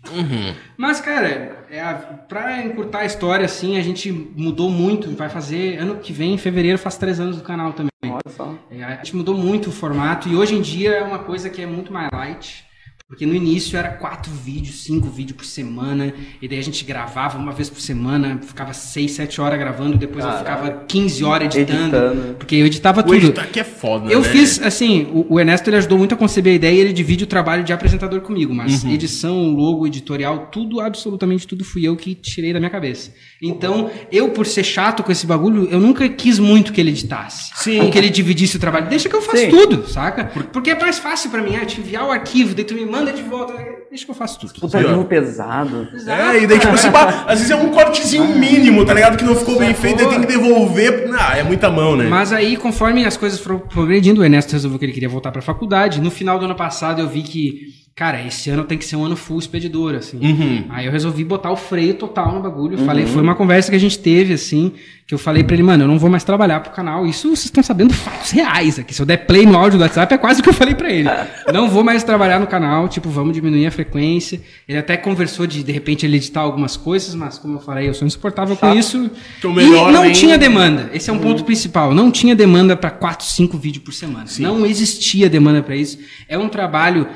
Mas, cara, é a, pra encurtar a história, assim, a gente mudou muito. Vai fazer, ano que vem, em fevereiro, faz três anos do canal também. Olha só. É, a gente mudou muito o formato e hoje em dia é uma coisa que é muito mais light. Porque no início era quatro vídeos, cinco vídeos por semana, e daí a gente gravava uma vez por semana, ficava seis, sete horas gravando, depois eu Caralho. ficava 15 horas editando, Editando. porque eu editava O tudo. editar aqui é foda, Eu né? fiz, assim, o, o Ernesto ele ajudou muito a conceber a ideia e ele divide o trabalho de apresentador comigo, mas edição, logo, editorial, tudo, absolutamente tudo fui eu que tirei da minha cabeça. Então, eu, por ser chato com esse bagulho, eu nunca quis muito que ele editasse. Sim. Ou que ele dividisse o trabalho. Deixa que eu faço Sim. tudo, saca? Porque é mais fácil pra mim, é te enviar o arquivo, daí tu me manda manda de volta. Deixa que eu faço tudo. Putarismo pesado. É, e daí, tipo assim, às vezes é um cortezinho mínimo, tá ligado? Que não ficou bem feito, aí tem que devolver. Ah, é muita mão, né? Mas aí, conforme as coisas foram progredindo, o Ernesto resolveu que ele queria voltar pra faculdade. No final do ano passado, eu vi que, cara, esse ano tem que ser um ano full expedidor, assim. Uhum. Aí eu resolvi botar o freio total no bagulho. Falei, foi uma conversa que a gente teve, assim, que eu falei pra ele, mano, eu não vou mais trabalhar pro canal. Isso vocês estão sabendo fatos reais aqui. Se eu der play no áudio do WhatsApp, é quase o que eu falei pra ele. não vou mais trabalhar no canal, tipo, vamos diminuir a frequência. Ele até conversou de, de repente, ele editar algumas coisas, mas como eu falei, eu sou insuportável com isso. Então, melhor e não tinha demanda. Esse é um ponto principal. Não tinha demanda pra 4, 5 vídeos por semana. Não existia demanda pra isso. É um trabalho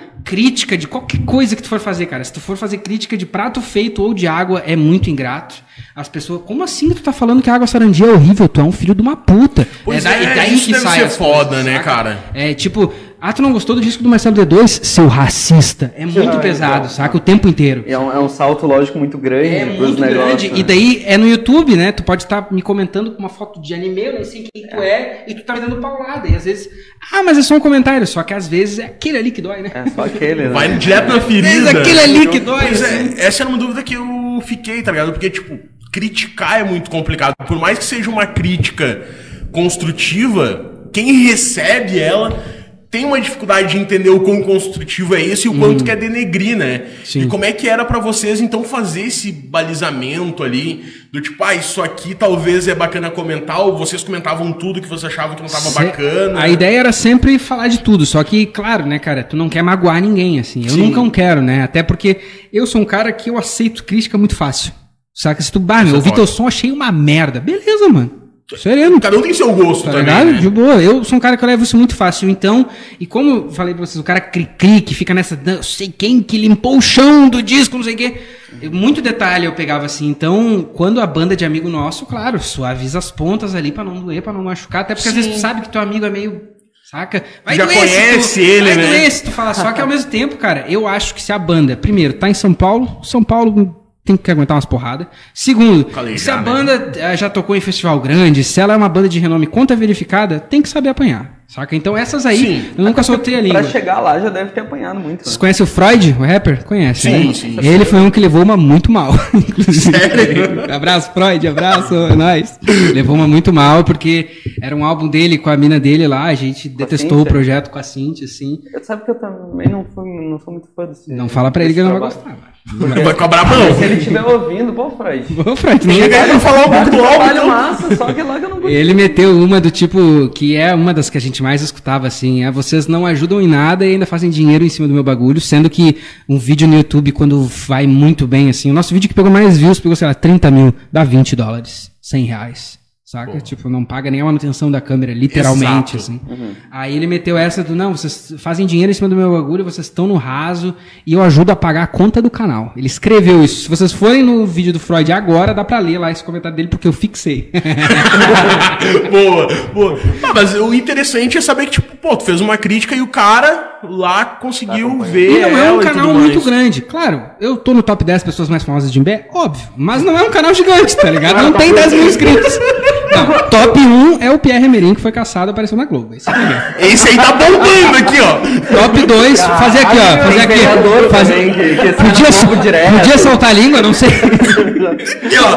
crítica de qualquer coisa que tu for fazer, cara. Se tu for fazer crítica de prato feito ou de água, é muito ingrato. As pessoas, como assim tu tá falando que a água sarandia é horrível? Tu é um filho de uma puta. Pois daí, é, daí isso que deve sai ser foda, coisas, né, saca? cara? É tipo, ah, tu não gostou do disco do Marcelo D2? Seu racista. É muito Ah, pesado, então. saca? O tempo inteiro. É um, é um salto lógico muito grande É muito negócios. grande. né? E daí é no YouTube, né? Tu pode estar me comentando com uma foto de anime, eu nem sei quem tu é, e tu tá me dando paulada. E às vezes, ah, mas é só um comentário. Só que às vezes é aquele ali que dói, né? É só aquele, né? Vai direto na ferida. é aquele ali que dói. Pois assim. é, essa era uma dúvida que eu fiquei, tá ligado? Porque, tipo, criticar é muito complicado. Por mais que seja uma crítica construtiva, quem recebe ela tem uma dificuldade de entender o quão construtivo é esse e o quanto quer denegrir, né? Sim. E como é que era pra vocês, então, fazer esse balizamento ali, do tipo, ah, isso aqui talvez é bacana comentar, ou vocês comentavam tudo que vocês achavam que não tava Se- bacana. A ideia era sempre falar de tudo, só que, claro, né, cara, tu não quer magoar ninguém, assim. Eu Sim. nunca não quero, né? Até porque eu sou um cara que eu aceito crítica muito fácil. Saca? Se tu, bah, meu, é ouvi foda. teu som, achei uma merda. Beleza, mano. Sereno. Cada um tem seu gosto Tá também, ligado? né? De boa. Eu sou um cara que eu levo isso muito fácil. Então, e como eu falei pra vocês, o cara cri-cri, que fica nessa. "Não, sei quem que limpou o chão do disco, não sei o quê. Eu- Muito detalhe eu pegava assim. Então, quando a banda de amigo nosso, claro, suaviza as pontas ali pra não doer, pra não machucar. Até porque às vezes tu sabe que teu amigo é meio. Saca? Vai Já conhece tu, ele, vai né? doer se tu falar. Só que ao mesmo tempo, cara, eu acho que se a banda, primeiro, tá em São Paulo, São Paulo tem que aguentar umas porradas. Segundo, se a né? banda eh, já tocou em festival grande, se ela é uma banda de renome conta verificada, tem que saber apanhar. Saca? Então essas aí, Sim. eu nunca soltei a língua. Pra chegar lá já deve ter apanhado muito. Né? conhecem o Freud, o rapper? Conhece, Sim, né? sim. Ele foi um que levou uma muito mal. inclusive. abraço, Freud, abraço, é nóis. Levou uma muito mal, porque era um álbum dele com a mina dele lá, a gente detestou o Cíntia? projeto com a Cintia, assim. Eu sabe que eu também não, fui, não sou muito fã desse. Não fala pra ele que ele não vai gostar. mano. Vai cobrar a mão. Se ele estiver ouvindo, pô, Freud. Ô, Freud, não Chega aí pra falar um pouco do álbum, Trabalho então. massa, só que lá que eu não vou. Ele meteu uma do tipo, que é uma das que a gente mais escutava, assim, é vocês não ajudam em nada e ainda fazem dinheiro em cima do meu bagulho, sendo que um vídeo no YouTube, quando vai muito bem, assim, o nosso vídeo que pegou mais views, pegou, sei lá, 30 mil, dá 20 dólares, 100 reais. Saca? Tipo, não paga nem a manutenção da câmera, literalmente, Exato. assim. Aí ele meteu essa do, não, vocês fazem dinheiro em cima do meu bagulho, vocês estão no raso e eu ajudo a pagar a conta do canal. Ele escreveu isso. Se vocês forem no vídeo do Freud agora, dá pra ler lá esse comentário dele, porque eu fixei. boa, boa. Ah, mas o interessante é saber que, tipo, pô, tu fez uma crítica e o cara lá conseguiu ver. E não é um canal muito mais. grande. Claro, eu tô no top 10 pessoas mais famosas de Imbé, óbvio. Mas não é um canal gigante, tá ligado? Não tem 10 mil inscritos. Não, top 1 é o Pierre Merim, que foi caçado e apareceu na Globo. Esse é. Esse aí tá bombando aqui, ó. Top 2, fazer aqui, ó. Fazer aqui. Fazer, também, que- que podia, Globo direto. podia soltar a língua, não sei. Aqui, ó.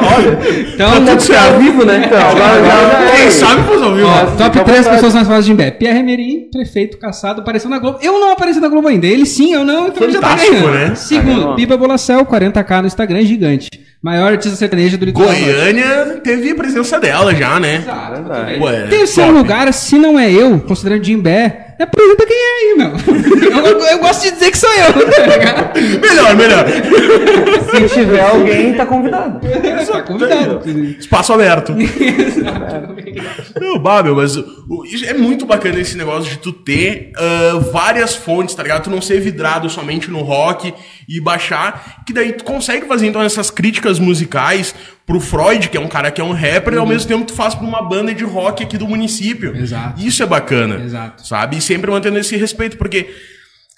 Então, Deve ser ao vivo, né? Então, agora, agora já Quem é. sabe fazer ao vivo. Ó, Nossa, top fica à 3 vontade. pessoas mais famosas de Imbé. Pierre Merim, prefeito caçado, apareceu na Globo. Eu não apareci na Globo ainda. Ele sim, eu não, então ele já tá ganhando. né? Segundo, Tá Pipa Bolacel, 40k no Instagram, gigante. Maior artista sertaneja do litoral. norte. Goiânia teve a presença dela já, né? Exato. Verdade. Ué, Terceiro top. lugar, se não é eu, considerando Jimbé, apresenta quem é aí, meu. eu, eu gosto de dizer que sou eu, tá ligado? Melhor, melhor. Se tiver alguém, tá convidado. Tá convidado. Espaço aberto. Não, Babel, mas é muito bacana esse negócio de tu ter ah, várias fontes, tá ligado? Tu não ser vidrado somente no rock e baixar, que daí tu consegue fazer então essas críticas musicais pro Freud, que é um cara que é um rapper, e ao mesmo tempo tu faz pra uma banda de rock aqui do município. Exato. Isso é bacana. Exato. Sabe? E sempre mantendo esse respeito, porque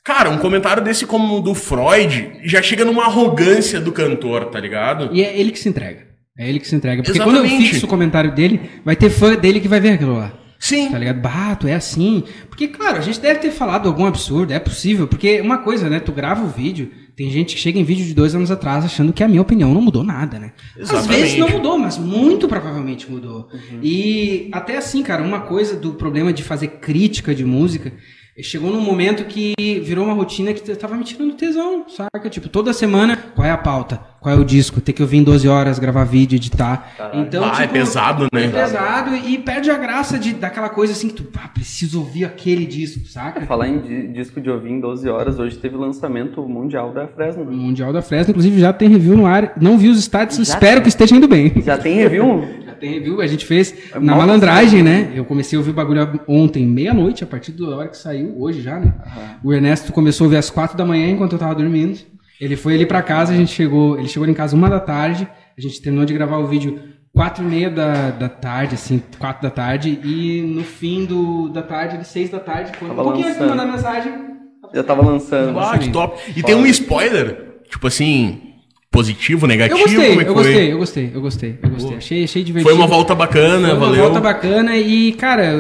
Cara, um comentário desse como o do Freud já chega numa arrogância do cantor, tá ligado? E é ele que se entrega. É ele que se entrega. Porque quando eu Exatamente. fixo o comentário dele, vai ter fã dele que vai ver aquilo lá. Sim. Tá ligado? Bato, é assim. Porque, claro, a gente deve ter falado algum absurdo, é possível. Porque uma coisa, né? Tu grava o vídeo, tem gente que chega em vídeo de dois anos atrás achando que a minha opinião não mudou nada, né? Às Exatamente. vezes não mudou, mas muito provavelmente mudou. E até assim, cara, uma coisa do problema de fazer crítica de música. Chegou num momento que virou uma rotina que tava me tirando tesão, saca? Tipo, toda semana, qual é a pauta? Qual é o disco? Ter que ouvir em 12 horas, gravar vídeo, editar. Então, Ah, é tipo, pesado, né? é pesado e perde a graça de, daquela coisa assim que tu, ah, preciso ouvir aquele disco, saca? Falar em di- disco de ouvir em 12 horas, hoje teve lançamento mundial da Fresno. O Mundial da Fresno, inclusive, já tem review no ar. Não vi os stats, Já espero tem. que esteja indo bem. Já tem review? Já tem review, a gente fez É na mal malandragem, né? Eu comecei a ouvir o bagulho ontem, meia-noite, a partir da hora que saiu, hoje já, né? O Ernesto começou a ouvir às quatro da manhã enquanto eu tava dormindo. Ele foi ali pra casa, a gente chegou, ele chegou em casa uma da tarde, a gente terminou de gravar o vídeo quatro e meia da, da tarde, assim, quatro da tarde, e no fim do, da tarde, de seis da tarde, quando, um Tava pouquinho antes de lançando. mandar mensagem, Já tava lançando. Ah, que top. E tem um spoiler, tipo assim, positivo, negativo, eu gostei, como é que eu foi? gostei, eu gostei, eu gostei, eu gostei, achei, achei divertido. Foi uma volta bacana, Foi uma valeu. volta bacana e, cara,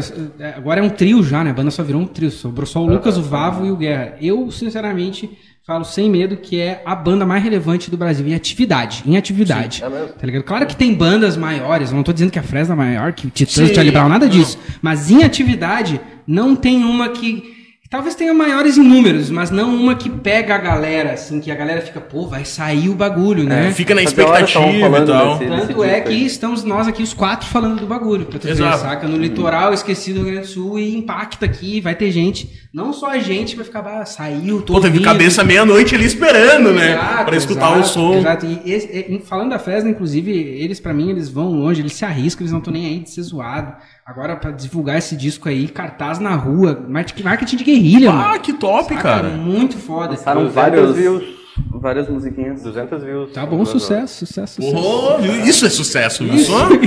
agora é um trio já, né? A banda só virou um trio. Sobrou só o Lucas, o Vavo e o Guerra. Eu, sinceramente, falo sem medo que é a banda mais relevante do Brasil em atividade. Em atividade. é mesmo. Tá ligado? Claro que tem bandas maiores, eu não tô dizendo que a Fresno é maior, que o Titãs, Sim. Charlie Brown, nada disso. Mas em atividade, não tem uma que. Talvez tenha maiores em números, mas não uma que pega a galera, assim, que a galera fica, pô, vai sair o bagulho, né? Fica na expectativa e tal. desse- Tanto é que aí. estamos nós aqui, os quatro, falando do bagulho. Pra tu ver, saca? No litoral, esquecido do Rio Grande do Sul e impacta aqui. Vai ter gente, não só a gente vai ficar, ah, saiu, tô Pô, teve cabeça meia-noite ali esperando, né? Exato, pra escutar o exato, som. Exato. E esse- e- falando da Fresno, inclusive, eles, pra mim, eles vão longe, eles se arriscam, eles não estão nem aí de ser zoado. Agora, pra divulgar esse disco aí, cartaz na rua, marketing marketing de guerrilha, mano. Ah, que top, Saca? cara. Muito foda. 200 vários, views. várias musiquinhas. 200 views. Tá bom, sucesso, sucesso, sucesso. Oh, viu? isso é sucesso, viu só?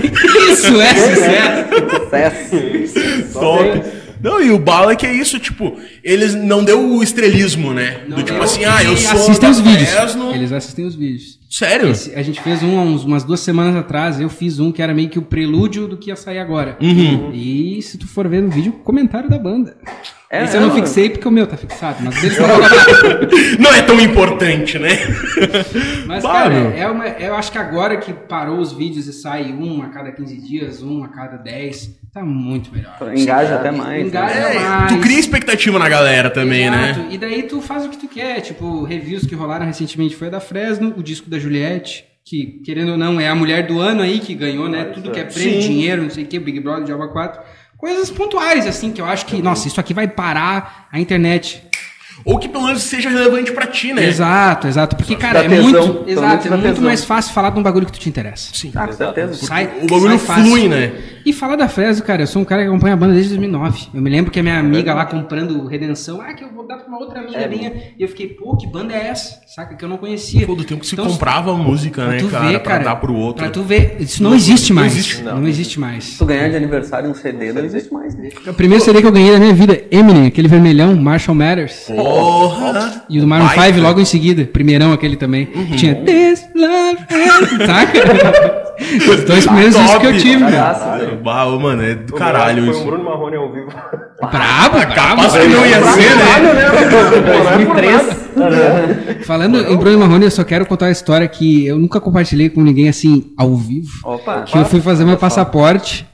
Isso é sucesso. Sucesso. Top. Não, e o Bala é que é isso, tipo, eles não deu o estrelismo, né? Do tipo assim, ah, eu sou assistem os vídeos. Fresno. Eles assistem os vídeos. Sério? Esse- a gente fez um há uns- umas duas semanas atrás, eu fiz um que era meio que o prelúdio do que ia sair agora. Uhum. E se tu for ver no vídeo, comentário da banda. É, Esse eu não é, fixei porque o meu tá fixado, mas eles estão Não é tão importante, né? Mas, Bah, cara, é uma, eu acho que agora que parou os vídeos e sai um a cada 15 dias, um a cada 10, tá muito melhor. Engaja até mais. Engaja né? É, mais. tu cria expectativa na galera também, Exato. né? E daí tu faz o que tu quer. Tipo, reviews que rolaram recentemente foi a da Fresno, o disco da Juliette, que, querendo ou não, é a mulher do ano aí que ganhou, né? Tudo que é prêmio, Sim. dinheiro, não sei o que, Big Brother, Java 4. Coisas pontuais, assim, que eu acho que, nossa, isso aqui vai parar a internet. Ou que pelo menos seja relevante pra ti, né? Exato, exato. Porque, cara, é tesão, muito. Exato, é muito tesão. mais fácil falar de um bagulho que tu te interessa. Sim. Ah, com certeza. Sai, O bagulho sai fácil. flui, né? E falar da Fresno, cara, eu sou um cara que acompanha a banda desde 2009. Eu me lembro que a minha amiga lá comprando Redenção, ah, que eu vou dar pra uma outra amiga É, minha. E eu fiquei, pô, que banda é essa? Saca? Que eu não conhecia. Todo tempo que se Então, comprava música, pra né, tu cara? ver, pra cara, dar pro outro. Pra tu ver, isso não existe não mais. existe. Não, existe mais. Se tu ganhar de aniversário um CD, não existe mais. né? O primeiro CD que eu ganhei da minha vida, Eminem, aquele vermelhão, Marshall Matters. Porra! E o do Maroon Baita. 5 logo em seguida, primeirão aquele também. Uhum. que Tinha This Love. Saca? Os dois primeiros discos que eu tive, cara. Cagaço, velho. Bah, mano, é do O caralho isso. Foi um Bruno Marrone ao vivo. Brabo, brabo. Capaz que não ia ser, né? 2003. Falando em Bruno Marrone, eu só quero contar uma história que eu nunca compartilhei com ninguém assim, ao vivo. Opa. Que eu fui fazer meu passaporte.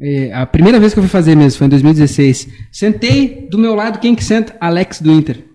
É, a primeira vez que eu fui fazer mesmo, foi em 2016. Sentei do meu lado, quem que senta? Alex do Inter.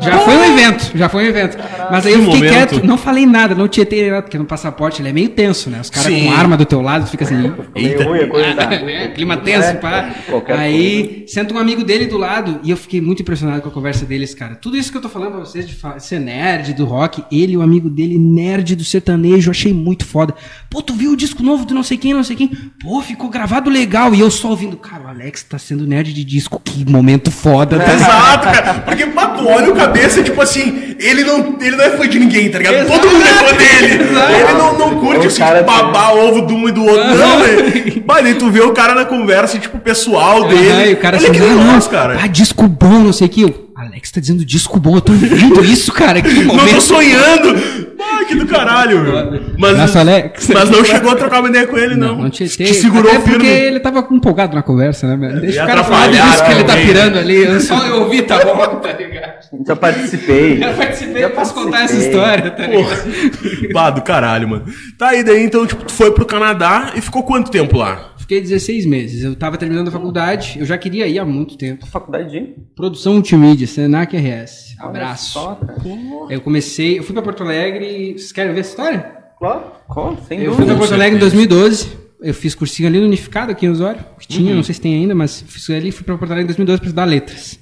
Já foi um evento, já foi um evento. Mas aí eu Que fiquei momento. quieto, não falei nada, não tietei nada, porque no passaporte ele é meio tenso, né? Os caras com arma do teu lado, fica assim. Meio Eita. ruim a coisa. né? Clima tenso, pá. qualquer Aí senta um amigo dele do lado e eu fiquei muito impressionado com a conversa deles, cara. Tudo isso que eu tô falando pra vocês de ser nerd do rock, ele e o amigo dele, nerd do sertanejo, eu achei muito foda. Pô, tu viu o disco novo do não sei quem, não sei quem? Pô, ficou gravado legal. E eu só ouvindo, cara, o Alex tá sendo nerd de disco, que momento foda. Tá? Exato, cara. Porque, pá, tu olha o cabeça, tipo assim, ele não, ele não é fã de ninguém, tá ligado? Exato. Todo mundo é fã dele. Exato. Ele não, não curte, O assim, cara tipo, babar ovo de um e do outro. Não, velho. Mas aí tu vê o cara na conversa, tipo, pessoal dele. Aham, e o cara ele é assim, que nem ah, não, nós, cara. ah, disco bom, não sei o que. Alex tá dizendo disco bom, eu tô vendo isso, cara, que Não tô sonhando. Que do caralho, meu. Mas, Alex. mas não chegou a trocar uma ideia com ele, não. Não, não tinha Te segurou Até porque firme. ele tava empolgado na conversa, né? velho? Deixa o cara falar disso que ele tá pirando ali. Eu só eu ouvi, tá bom, tá ligado? Já participei. Eu participei, Já eu posso contar essa participei. história, tá ligado? Pá, do caralho, mano. Tá aí, daí então, tipo, tu foi pro Canadá e ficou quanto tempo lá? Fiquei 16 meses. Eu tava terminando a faculdade, eu já queria ir há muito tempo. Faculdade de? Produção multimídia, Senac RS. Abraço. Só, cara. Eu comecei, eu fui pra Porto Alegre. Vocês querem ver essa história? Claro. Qual? Sem Eu fui pra Porto Alegre em 2012. Eu fiz cursinho ali no Unificado, aqui em Osório. Que tinha, não sei se tem ainda, mas fiz ali fui pra Porto Alegre em 2012 pra estudar letras.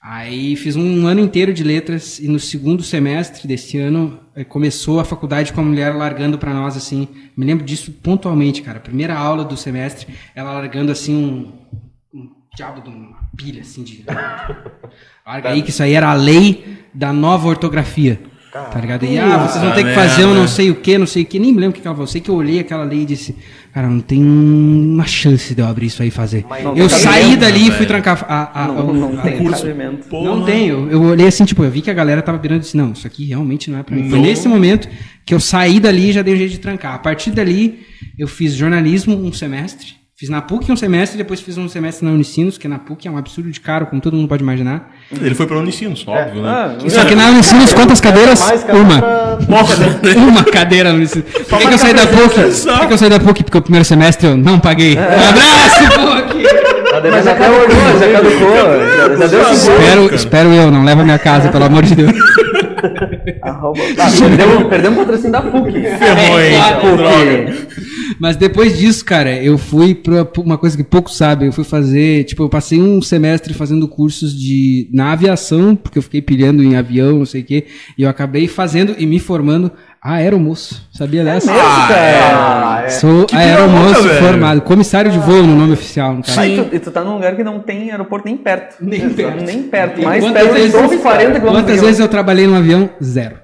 Aí fiz um ano inteiro de letras e no segundo semestre desse ano eh, começou a faculdade com a mulher largando pra nós assim. Me lembro disso pontualmente, cara. Primeira aula do semestre, ela largando assim um, um diabo de uma pilha assim de. Larga aí que isso aí era a lei da nova ortografia. Tá ligado? E ah, vocês vão ter que fazer um merda. não sei o que, não sei o que, nem me lembro o que ela falou. Eu sei que eu olhei aquela lei e disse, cara, não tem uma chance de eu abrir isso aí e fazer. não eu saí dali e fui trancar a, a, Não, a- não a- tem curso. não tem, eu, eu olhei assim, tipo, eu vi que a galera tava virando e disse, não, isso aqui realmente não é pra mim. Foi nesse momento que eu saí dali e já dei um jeito de trancar. A partir dali, eu fiz jornalismo um semestre, fiz na PUC um semestre, depois fiz um semestre na Unicinos, que na PUC é um absurdo de caro, como todo mundo pode imaginar. Ele foi pra Unicinos, óbvio, né? Ah, Só que na Unicinos, quantas cadeiras? Uma. outra- Nossa, Uma cadeira no Unicinos. Por que, que eu saí da PUC? Por que, que eu saí da PUC? Porque o primeiro semestre eu não paguei. Um abraço, PUC! Tá Mas já caducou, já caducou. Já, já deu seguro. Espero, espero eu, não leva minha casa, pelo amor de Deus. Arroba- Ah, perdemos, perdemos o patrocínio da PUC. ferrou, hein? Droga. Mas depois disso, cara, eu fui pra pra uma coisa que poucos sabem. Eu fui fazer, tipo, eu passei um semestre fazendo cursos de na aviação, porque eu fiquei pilhando em avião, não sei o quê, e eu acabei fazendo e me formando aeromoço. Sabia dessa? Ah, Ah, é. Sou Que aeromoço velho. formado, comissário de voo no nome oficial, no caso. Ah, e, tu, e tu tá num lugar que não tem aeroporto nem perto. Nem perto. Nem perto. Mais quantas perto de vezes- 12, 40 Quantas quilômetros. vezes eu trabalhei num avião? Zero.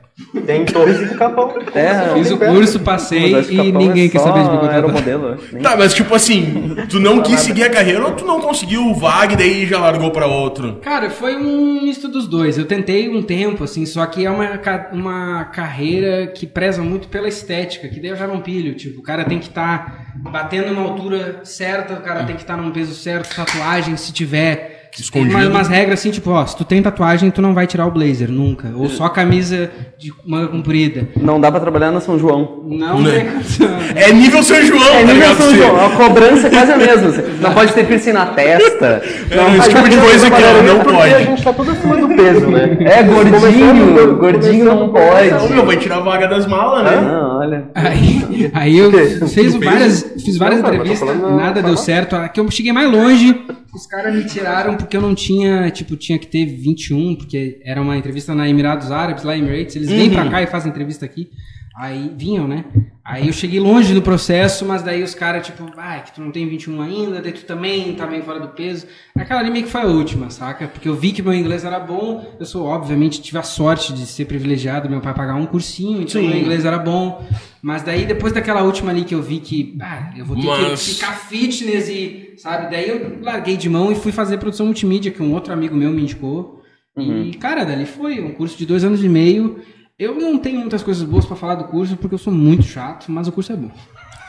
Tem Torres e Capão. Terra. Fiz o curso, passei e Capão ninguém é quer saber de me contratar. aeromodelo. nem- Tá, mas tipo assim, tu não quis seguir a carreira ou tu não conseguiu o vaga e daí já largou pra outro? Cara, foi um misto dos dois. Eu tentei um tempo, assim, só que é uma, uma carreira que preza muito pela estética, que daí eu já não pilho. Tipo, o cara tem que estar batendo numa altura certa, o cara tem que estar num peso certo, tatuagem, se tiver. Escondido. Tem umas, umas regras assim, tipo, ó, se tu tem tatuagem, tu não vai tirar o blazer, nunca. Ou só a camisa de manga comprida. Não dá pra trabalhar na São João. Não Né? tem condição. É nível São João, É tá nível ligado? São Você- João, a cobrança é quase a mesma. Você Não pode ter piercing na testa. É, esse tipo de coisa que ó, não Porque a pode. gente tá tudo acima do peso, né? É, gordinho, gordinho não Não, pode. meu, vai tirar a vaga das malas, né? Não, olha. Aí, aí eu fiz várias, fiz várias Não, tô entrevistas, nada deu certo. A que eu cheguei mais longe, os caras me tiraram porque eu não tinha, tipo, tinha que ter 21, porque era uma entrevista na Emirados Árabes, lá em Emirates, eles vêm pra cá e fazem entrevista aqui. Aí vinham, né? Aí eu cheguei longe no processo, mas daí os caras, tipo, ah, que tu não tem 21 ainda, daí tu também tá meio fora do peso. Aquela ali meio que foi a última, saca? Porque eu vi que meu inglês era bom, eu sou, obviamente, tive a sorte de ser privilegiado, meu pai pagar um cursinho, então Sim. meu inglês era bom. Mas daí, depois daquela última ali que eu vi que, ah, eu vou ter Mas- que ficar fitness e, sabe? Daí eu larguei de mão e fui fazer produção multimídia, que um outro amigo meu me indicou. E, cara, dali foi um curso de dois anos e meio. Eu não tenho muitas coisas boas pra falar do curso, porque eu sou muito chato, mas o curso é bom.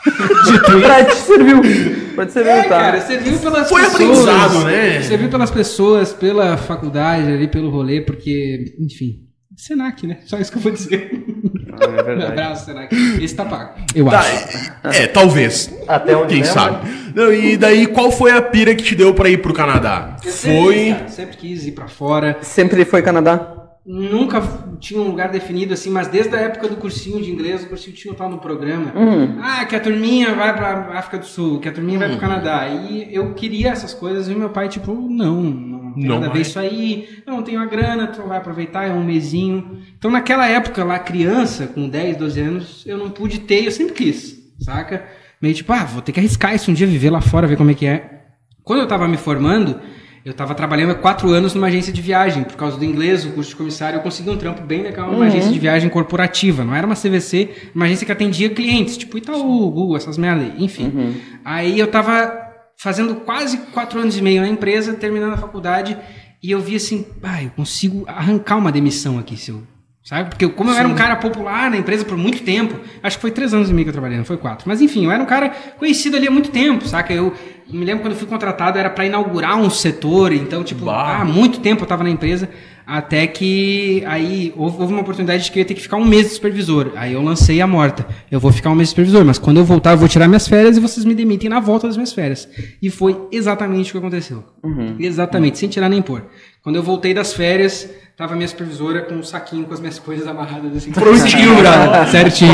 Pra te serviu. Pra te serviu, É, tá? cara, serviu pelas Foi pessoas. aprendizado, né? Serviu pelas pessoas, pela faculdade ali, pelo rolê, porque, enfim, Senac, né? Só isso que eu vou dizer. Ah, é Um verdade. abraço, Senac. Esse tá pago. Eu Tá, acho. é, é, talvez. Até onde Quem sabe? Não, e daí, qual foi a pira que te deu pra ir pro Canadá? Eu sempre quis, Foi. cara, sempre quis ir pra fora. Sempre foi Canadá? Nunca tinha um lugar definido assim, mas desde a época do cursinho de inglês, o cursinho tinha tal no programa. Uhum. Ah, que a turminha vai pra África do Sul, que a turminha vai pro Canadá. E eu queria essas coisas e meu pai, tipo, não, não tem Não nada a ver isso aí, eu não tenho a grana, tu vai aproveitar, é um mesinho. Então naquela época lá, criança, com 10, 12 anos, eu não pude ter, eu sempre quis, saca? Meio tipo, ah, vou ter que arriscar isso um dia, viver lá fora, ver como é que é. Quando eu tava me formando, eu tava trabalhando há quatro anos numa agência de viagem. Por causa do inglês, o curso de comissário, eu consegui um trampo bem legal numa agência de viagem corporativa. Não era uma CVC, uma agência que atendia clientes, tipo Itaú, Google, essas merda aí. Enfim. Aí eu tava fazendo quase quatro anos e meio na empresa, terminando a faculdade, e eu vi assim, ah, eu consigo arrancar uma demissão aqui se eu, Sabe? Porque como eu era um cara popular na empresa por muito tempo, acho que foi três anos e meio que eu trabalhei, não foi quatro. Mas enfim, eu era um cara conhecido ali há muito tempo, saca? Eu me lembro quando eu fui contratado, era para inaugurar um setor, então, tipo, há muito tempo eu tava na empresa, até que aí houve, houve uma oportunidade de que eu ia ter que ficar um mês de supervisor. Aí eu lancei a morta. Eu vou ficar um mês de supervisor, mas quando eu voltar, eu vou tirar minhas férias e vocês me demitem na volta das minhas férias. E foi exatamente o que aconteceu. Exatamente, sem tirar nem pôr. Quando eu voltei das férias, tava a minha supervisora com um saquinho com as minhas coisas amarradas assim. Prontinho, brother. Certinho.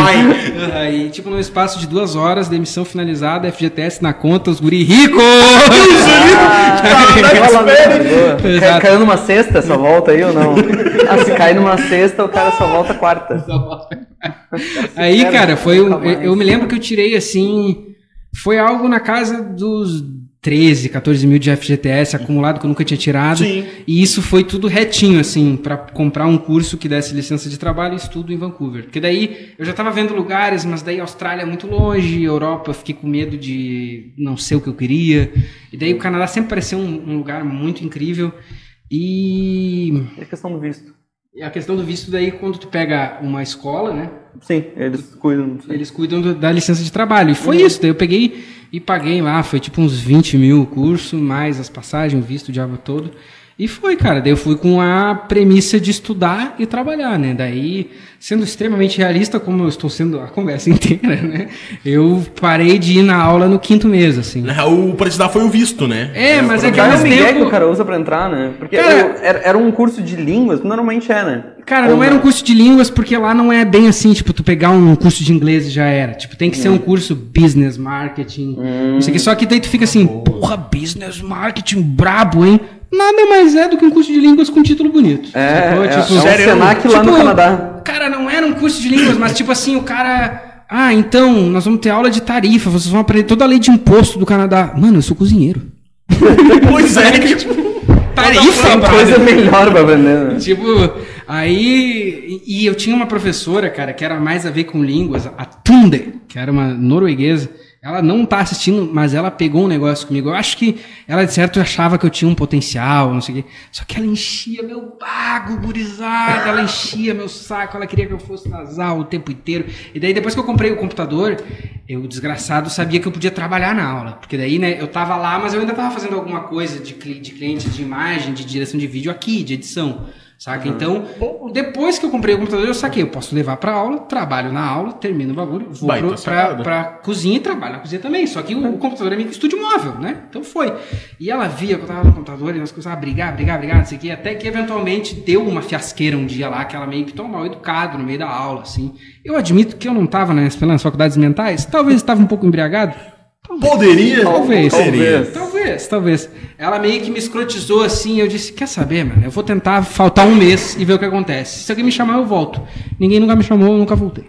Aí, tipo, no espaço de duas horas, demissão finalizada, FGTS na conta, os guri rico! Boa. Cai- Exato. Caiu numa sexta, só volta aí ou não? Ah, se cai numa sexta, o cara só volta quarta. Aí, cara, foi. mais. eu me lembro que eu tirei assim. Foi algo na casa dos 13, 14 mil de FGTS acumulado que eu nunca tinha tirado. Sim. E isso foi tudo retinho, assim, pra comprar um curso que desse licença de trabalho e estudo em Vancouver. Porque daí eu já tava vendo lugares, mas daí Austrália é muito longe, Europa eu fiquei com medo de não ser o que eu queria. E daí o Canadá sempre pareceu um, um lugar muito incrível. E É questão do visto. A questão do visto daí, quando tu pega uma escola, né? Sim, eles cuidam. Eles cuidam do- da licença de trabalho. E foi isso. Daí eu peguei e paguei lá. Foi tipo uns 20 mil o curso, mais as passagens, o visto, o diabo todo. E foi, cara. Daí eu fui com a premissa de estudar e trabalhar, né? Daí, sendo extremamente realista, como eu estou sendo a conversa inteira, né? Eu parei de ir na aula no quinto mês, assim. Na real, o pra estudar foi o visto, né? É, mas é que Qual ao é mesmo que tempo... o cara usa pra entrar, né? Porque Cara- eu- era, era um curso de línguas, normalmente é, né? Cara, Ou não era um curso de línguas, porque lá não é bem assim, tipo, tu pegar um curso de inglês e já era. Tipo, tem que ser um curso business marketing. Não sei o que. Só que daí tu fica assim, porra, business marketing brabo, hein? Nada mais é do que um curso de línguas com título bonito. É, sacou? é, Tipo, é um sério? Senac lá no Tipo, Canadá. Cara, não era um curso de línguas, mas tipo assim, o cara. Ah, então, nós vamos ter aula de tarifa, vocês vão aprender toda a lei de imposto do Canadá. Mano, eu sou cozinheiro. Pois é, tipo. Tarifa, Tem brother. coisa melhor pra aprender, né? Tipo, aí. E eu tinha uma professora, cara, que era mais a ver com línguas, a Tunde, que era uma norueguesa. Ela não tá assistindo, mas ela pegou um negócio comigo. Eu acho que ela, de certo, achava que eu tinha um potencial, não sei o quê. Só que ela enchia meu bago, gurizada. Ela enchia meu saco. Ela queria que eu fosse nas aulas o tempo inteiro. E daí, depois que eu comprei o computador, eu, desgraçado, sabia que eu podia trabalhar na aula. Porque daí, né, eu tava lá, mas eu ainda tava fazendo alguma coisa de, de cliente, de imagem, de direção de vídeo aqui, de edição. Saca? Então, depois que eu comprei o computador, eu saquei. Eu posso levar pra aula, trabalho na aula, termino o bagulho, vou Baita pro, pra, pra cozinha e trabalho na cozinha também. Só que o, o computador é meio que estúdio móvel, né? Então foi. E ela via que eu tava no computador e nós começávamos a brigar, brigar, brigar, não sei o quê. Até que eventualmente deu uma fiasqueira um dia lá, que ela meio que tomou mal educado no meio da aula, assim. Eu admito que eu não tava nas, nas faculdades mentais, talvez estava um pouco embriagado. Poderia? Talvez. Poderia. Talvez, talvez. Ela meio que me escrotizou assim, eu disse, quer saber, mano? Eu vou tentar faltar um mês e ver o que acontece. Se alguém me chamar, eu volto. Ninguém nunca me chamou, eu nunca voltei.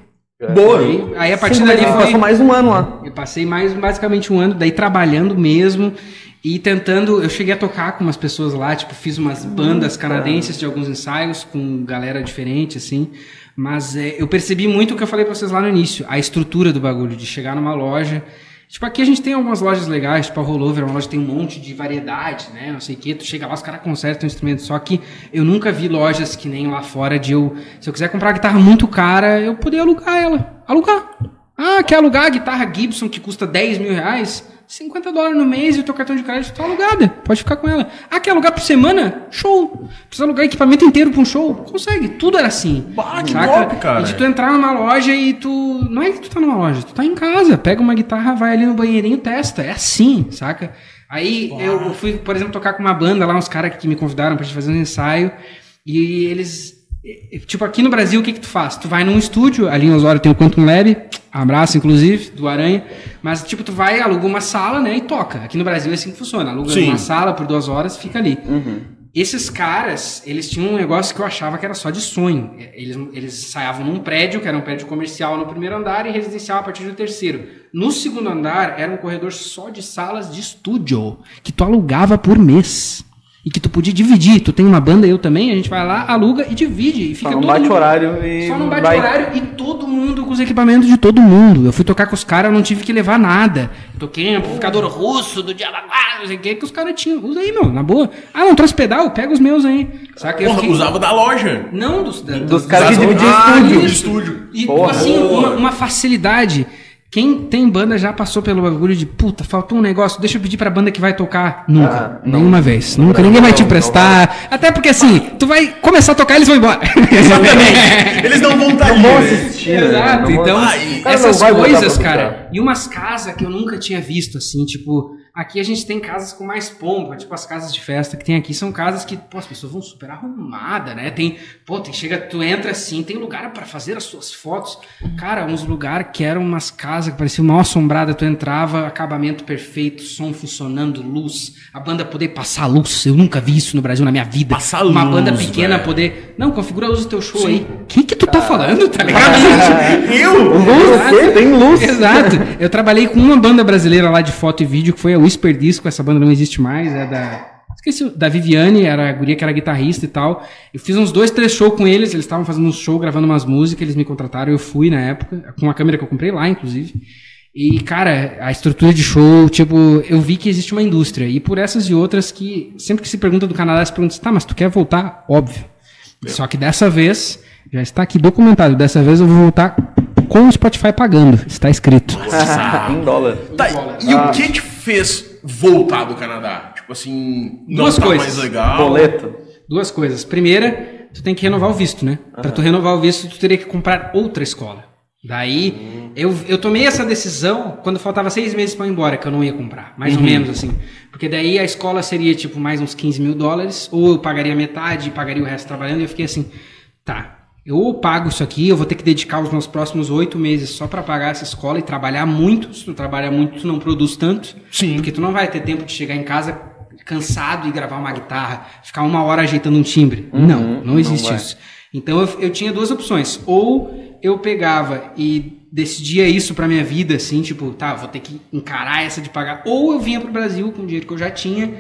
Boa. Aí, aí a partir Sim, dali foi... Passou mais um ano lá. Eu passei mais basicamente um ano daí trabalhando mesmo e tentando. Eu cheguei a tocar com umas pessoas lá, tipo, fiz umas bandas canadenses de alguns ensaios com galera diferente, assim. Mas é, eu percebi muito o que eu falei pra vocês lá no início, a estrutura do bagulho, de chegar numa loja. Tipo, aqui a gente tem algumas lojas legais, tipo a Rollover, uma loja tem um monte de variedade, né? Não sei o que, tu chega lá, os caras consertam o instrumento. Só que eu nunca vi lojas que nem lá fora de eu. Se eu quiser comprar uma guitarra muito cara, eu poder alugar ela. Alugar. Ah, quer alugar a guitarra Gibson que custa 10 mil reais? 50 dólares no mês e o teu cartão de crédito tá alugada. Pode ficar com ela. Ah, quer alugar por semana? Show. Precisa alugar equipamento inteiro pra um show? Consegue. Tudo era assim. Bah, que cara. E de tu entrar numa loja e tu. Não é que tu tá numa loja, tu tá em casa. Pega uma guitarra, vai ali no banheirinho, testa. É assim, saca? Aí eu fui, por exemplo, tocar com uma banda lá, uns caras que me convidaram pra gente fazer um ensaio. E eles. Tipo, aqui no Brasil, o que que tu faz? Tu vai num estúdio, ali em Osório tem o Quantum Lab, abraço, inclusive, do Aranha. Mas, tipo, tu vai, aluga uma sala, né, e toca. Aqui no Brasil é assim que funciona. Aluga Sim. uma sala por duas horas, fica ali. Esses caras, eles tinham um negócio que eu achava que era só de sonho. Eles, eles ensaiavam num prédio, que era um prédio comercial no primeiro andar e residencial a partir do terceiro. No segundo andar, era um corredor só de salas de estúdio, que tu alugava por mês. E que tu podia dividir. Tu tem uma banda, eu também, a gente vai lá, aluga e divide. E fica Só não todo bate mundo- horário e Só não bate vai. horário e todo mundo com os equipamentos de todo mundo. Eu fui tocar com os caras, eu não tive que levar nada. Toquei amplificador russo do Diabaguá, não sei o que, que os caras tinham. Usa aí, meu, na boa. Ah, não trouxe pedal? Pega os meus aí. Saca? Eu Porra, fiquei- usava da loja. Não, dos, da- Dos dos- caras que dividiam Ah, estúdio. de estúdio. E, Porra. assim, uma, uma facilidade. Quem tem banda já passou pelo bagulho de puta, faltou um negócio, deixa eu pedir pra banda que vai tocar. Nunca. Ah, não. nenhuma vez. Nunca. Ninguém vai te não, emprestar. Até porque assim, tu vai começar a tocar eles vão embora. Exatamente. Eles não vão estar ali. Vão né? assistir? Exato, Não então cara essas não coisas, cara, e umas casas que eu nunca tinha visto, assim, tipo, aqui a gente tem casas com mais pompa, tipo as casas de festa que tem aqui são casas que, pô, as pessoas vão super arrumadas, né? Tem, pô, tem, chega, tu entra assim, tem lugar pra fazer as suas fotos. Cara, uns lugares que eram umas casas que pareciam mal assombrada, tu entrava, acabamento perfeito, som funcionando, luz, a banda poder passar luz, eu nunca vi isso no Brasil na minha vida. Passar Uma luz, banda pequena velho. poder, não, configura a luz do teu show aí. O que que tu tá falando, tá ligado? Eu? Luz, o quê? Tem luz. Exato. Eu trabalhei com uma banda brasileira lá de foto e vídeo, que foi a Whisper Disco. Essa banda não existe mais, é da. Esqueci, da Viviane, era a guria que era guitarrista e tal. Eu fiz uns dois, três shows com eles, eles estavam fazendo um show, gravando umas músicas, eles me contrataram, eu fui na época, com uma câmera que eu comprei lá, inclusive. E, cara, a estrutura de show, tipo, eu vi que existe uma indústria. E por essas e outras que, sempre que se pergunta do Canadá, se pergunta, tá, mas tu quer voltar? Óbvio. Só que dessa vez, já está aqui documentado, dessa vez eu vou voltar com o Spotify pagando. Está escrito. em dólar. Tá, e o que te fez voltar do Canadá? Tipo assim, não Duas tá coisas. mais legal. Boleto. Duas coisas. Primeira, tu tem que renovar o visto, né? Pra tu renovar o visto, tu teria que comprar outra escola. Daí, eu, eu tomei essa decisão quando faltava seis meses pra eu ir embora, que eu não ia comprar. Mais ou menos, assim. Porque daí a escola seria, tipo, mais uns 15 mil dólares, ou eu pagaria metade e pagaria o resto trabalhando, e eu fiquei assim, tá, eu pago isso aqui, eu vou ter que dedicar os meus próximos oito meses só pra pagar essa escola e trabalhar muito. Se tu trabalha muito, tu não produz tanto. Sim. Porque tu não vai ter tempo de chegar em casa cansado e gravar uma guitarra, ficar uma hora ajeitando um timbre. não, não existe vai. isso. Então eu, eu tinha duas opções. Ou eu pegava e decidia isso pra minha vida, assim, tipo, tá, vou ter que encarar essa de pagar. Ou eu vinha pro Brasil com o dinheiro que eu já tinha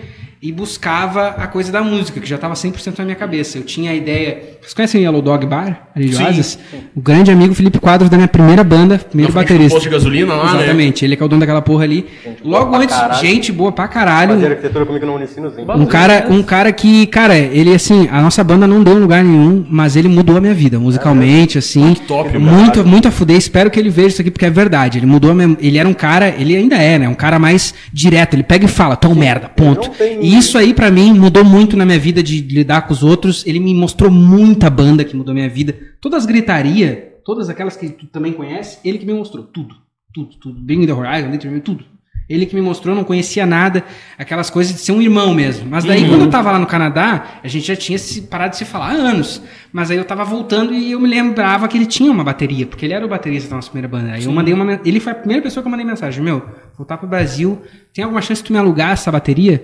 e buscava a coisa da música, que já tava 100% na minha cabeça. Eu tinha a ideia... Vocês conhecem o Yellow Dog Bar? Ali de Sim. Oasis? O grande amigo Felipe Quadros da minha primeira banda, primeiro do baterista. posto de gasolina lá, né? Exatamente, ele que é o dono daquela porra ali. Logo pra antes, caralho. gente boa pra caralho. Fazer arquitetura comigo no Unicinos, Um cara, um cara que, cara, ele assim, a nossa banda não deu em lugar nenhum, mas ele mudou a minha vida, musicalmente, assim. top, muito, muito a fuder. Espero que ele veja isso aqui, porque é verdade. Ele mudou a minha, Ele era um cara, ele ainda é, né? Um cara mais direto. Ele pega e fala, tão merda, ponto. tem- E isso aí, pra mim, mudou muito na minha vida de lidar com os outros. Ele me mostrou muita banda que mudou minha vida. Todas as gritarias, todas aquelas que tu também conhece, ele que me mostrou. Tudo, tudo, tudo. Bring the Horizon, tudo. Ele que me mostrou, não conhecia nada, aquelas coisas de ser um irmão mesmo. Mas daí, quando eu tava lá no Canadá, a gente já tinha se parado de se falar há anos. Mas aí eu tava voltando e eu me lembrava que ele tinha uma bateria, porque ele era o baterista da nossa primeira banda. Aí eu mandei uma. Ele foi a primeira pessoa que eu mandei mensagem: Meu, voltar pro Brasil, tem alguma chance de tu me alugar essa bateria?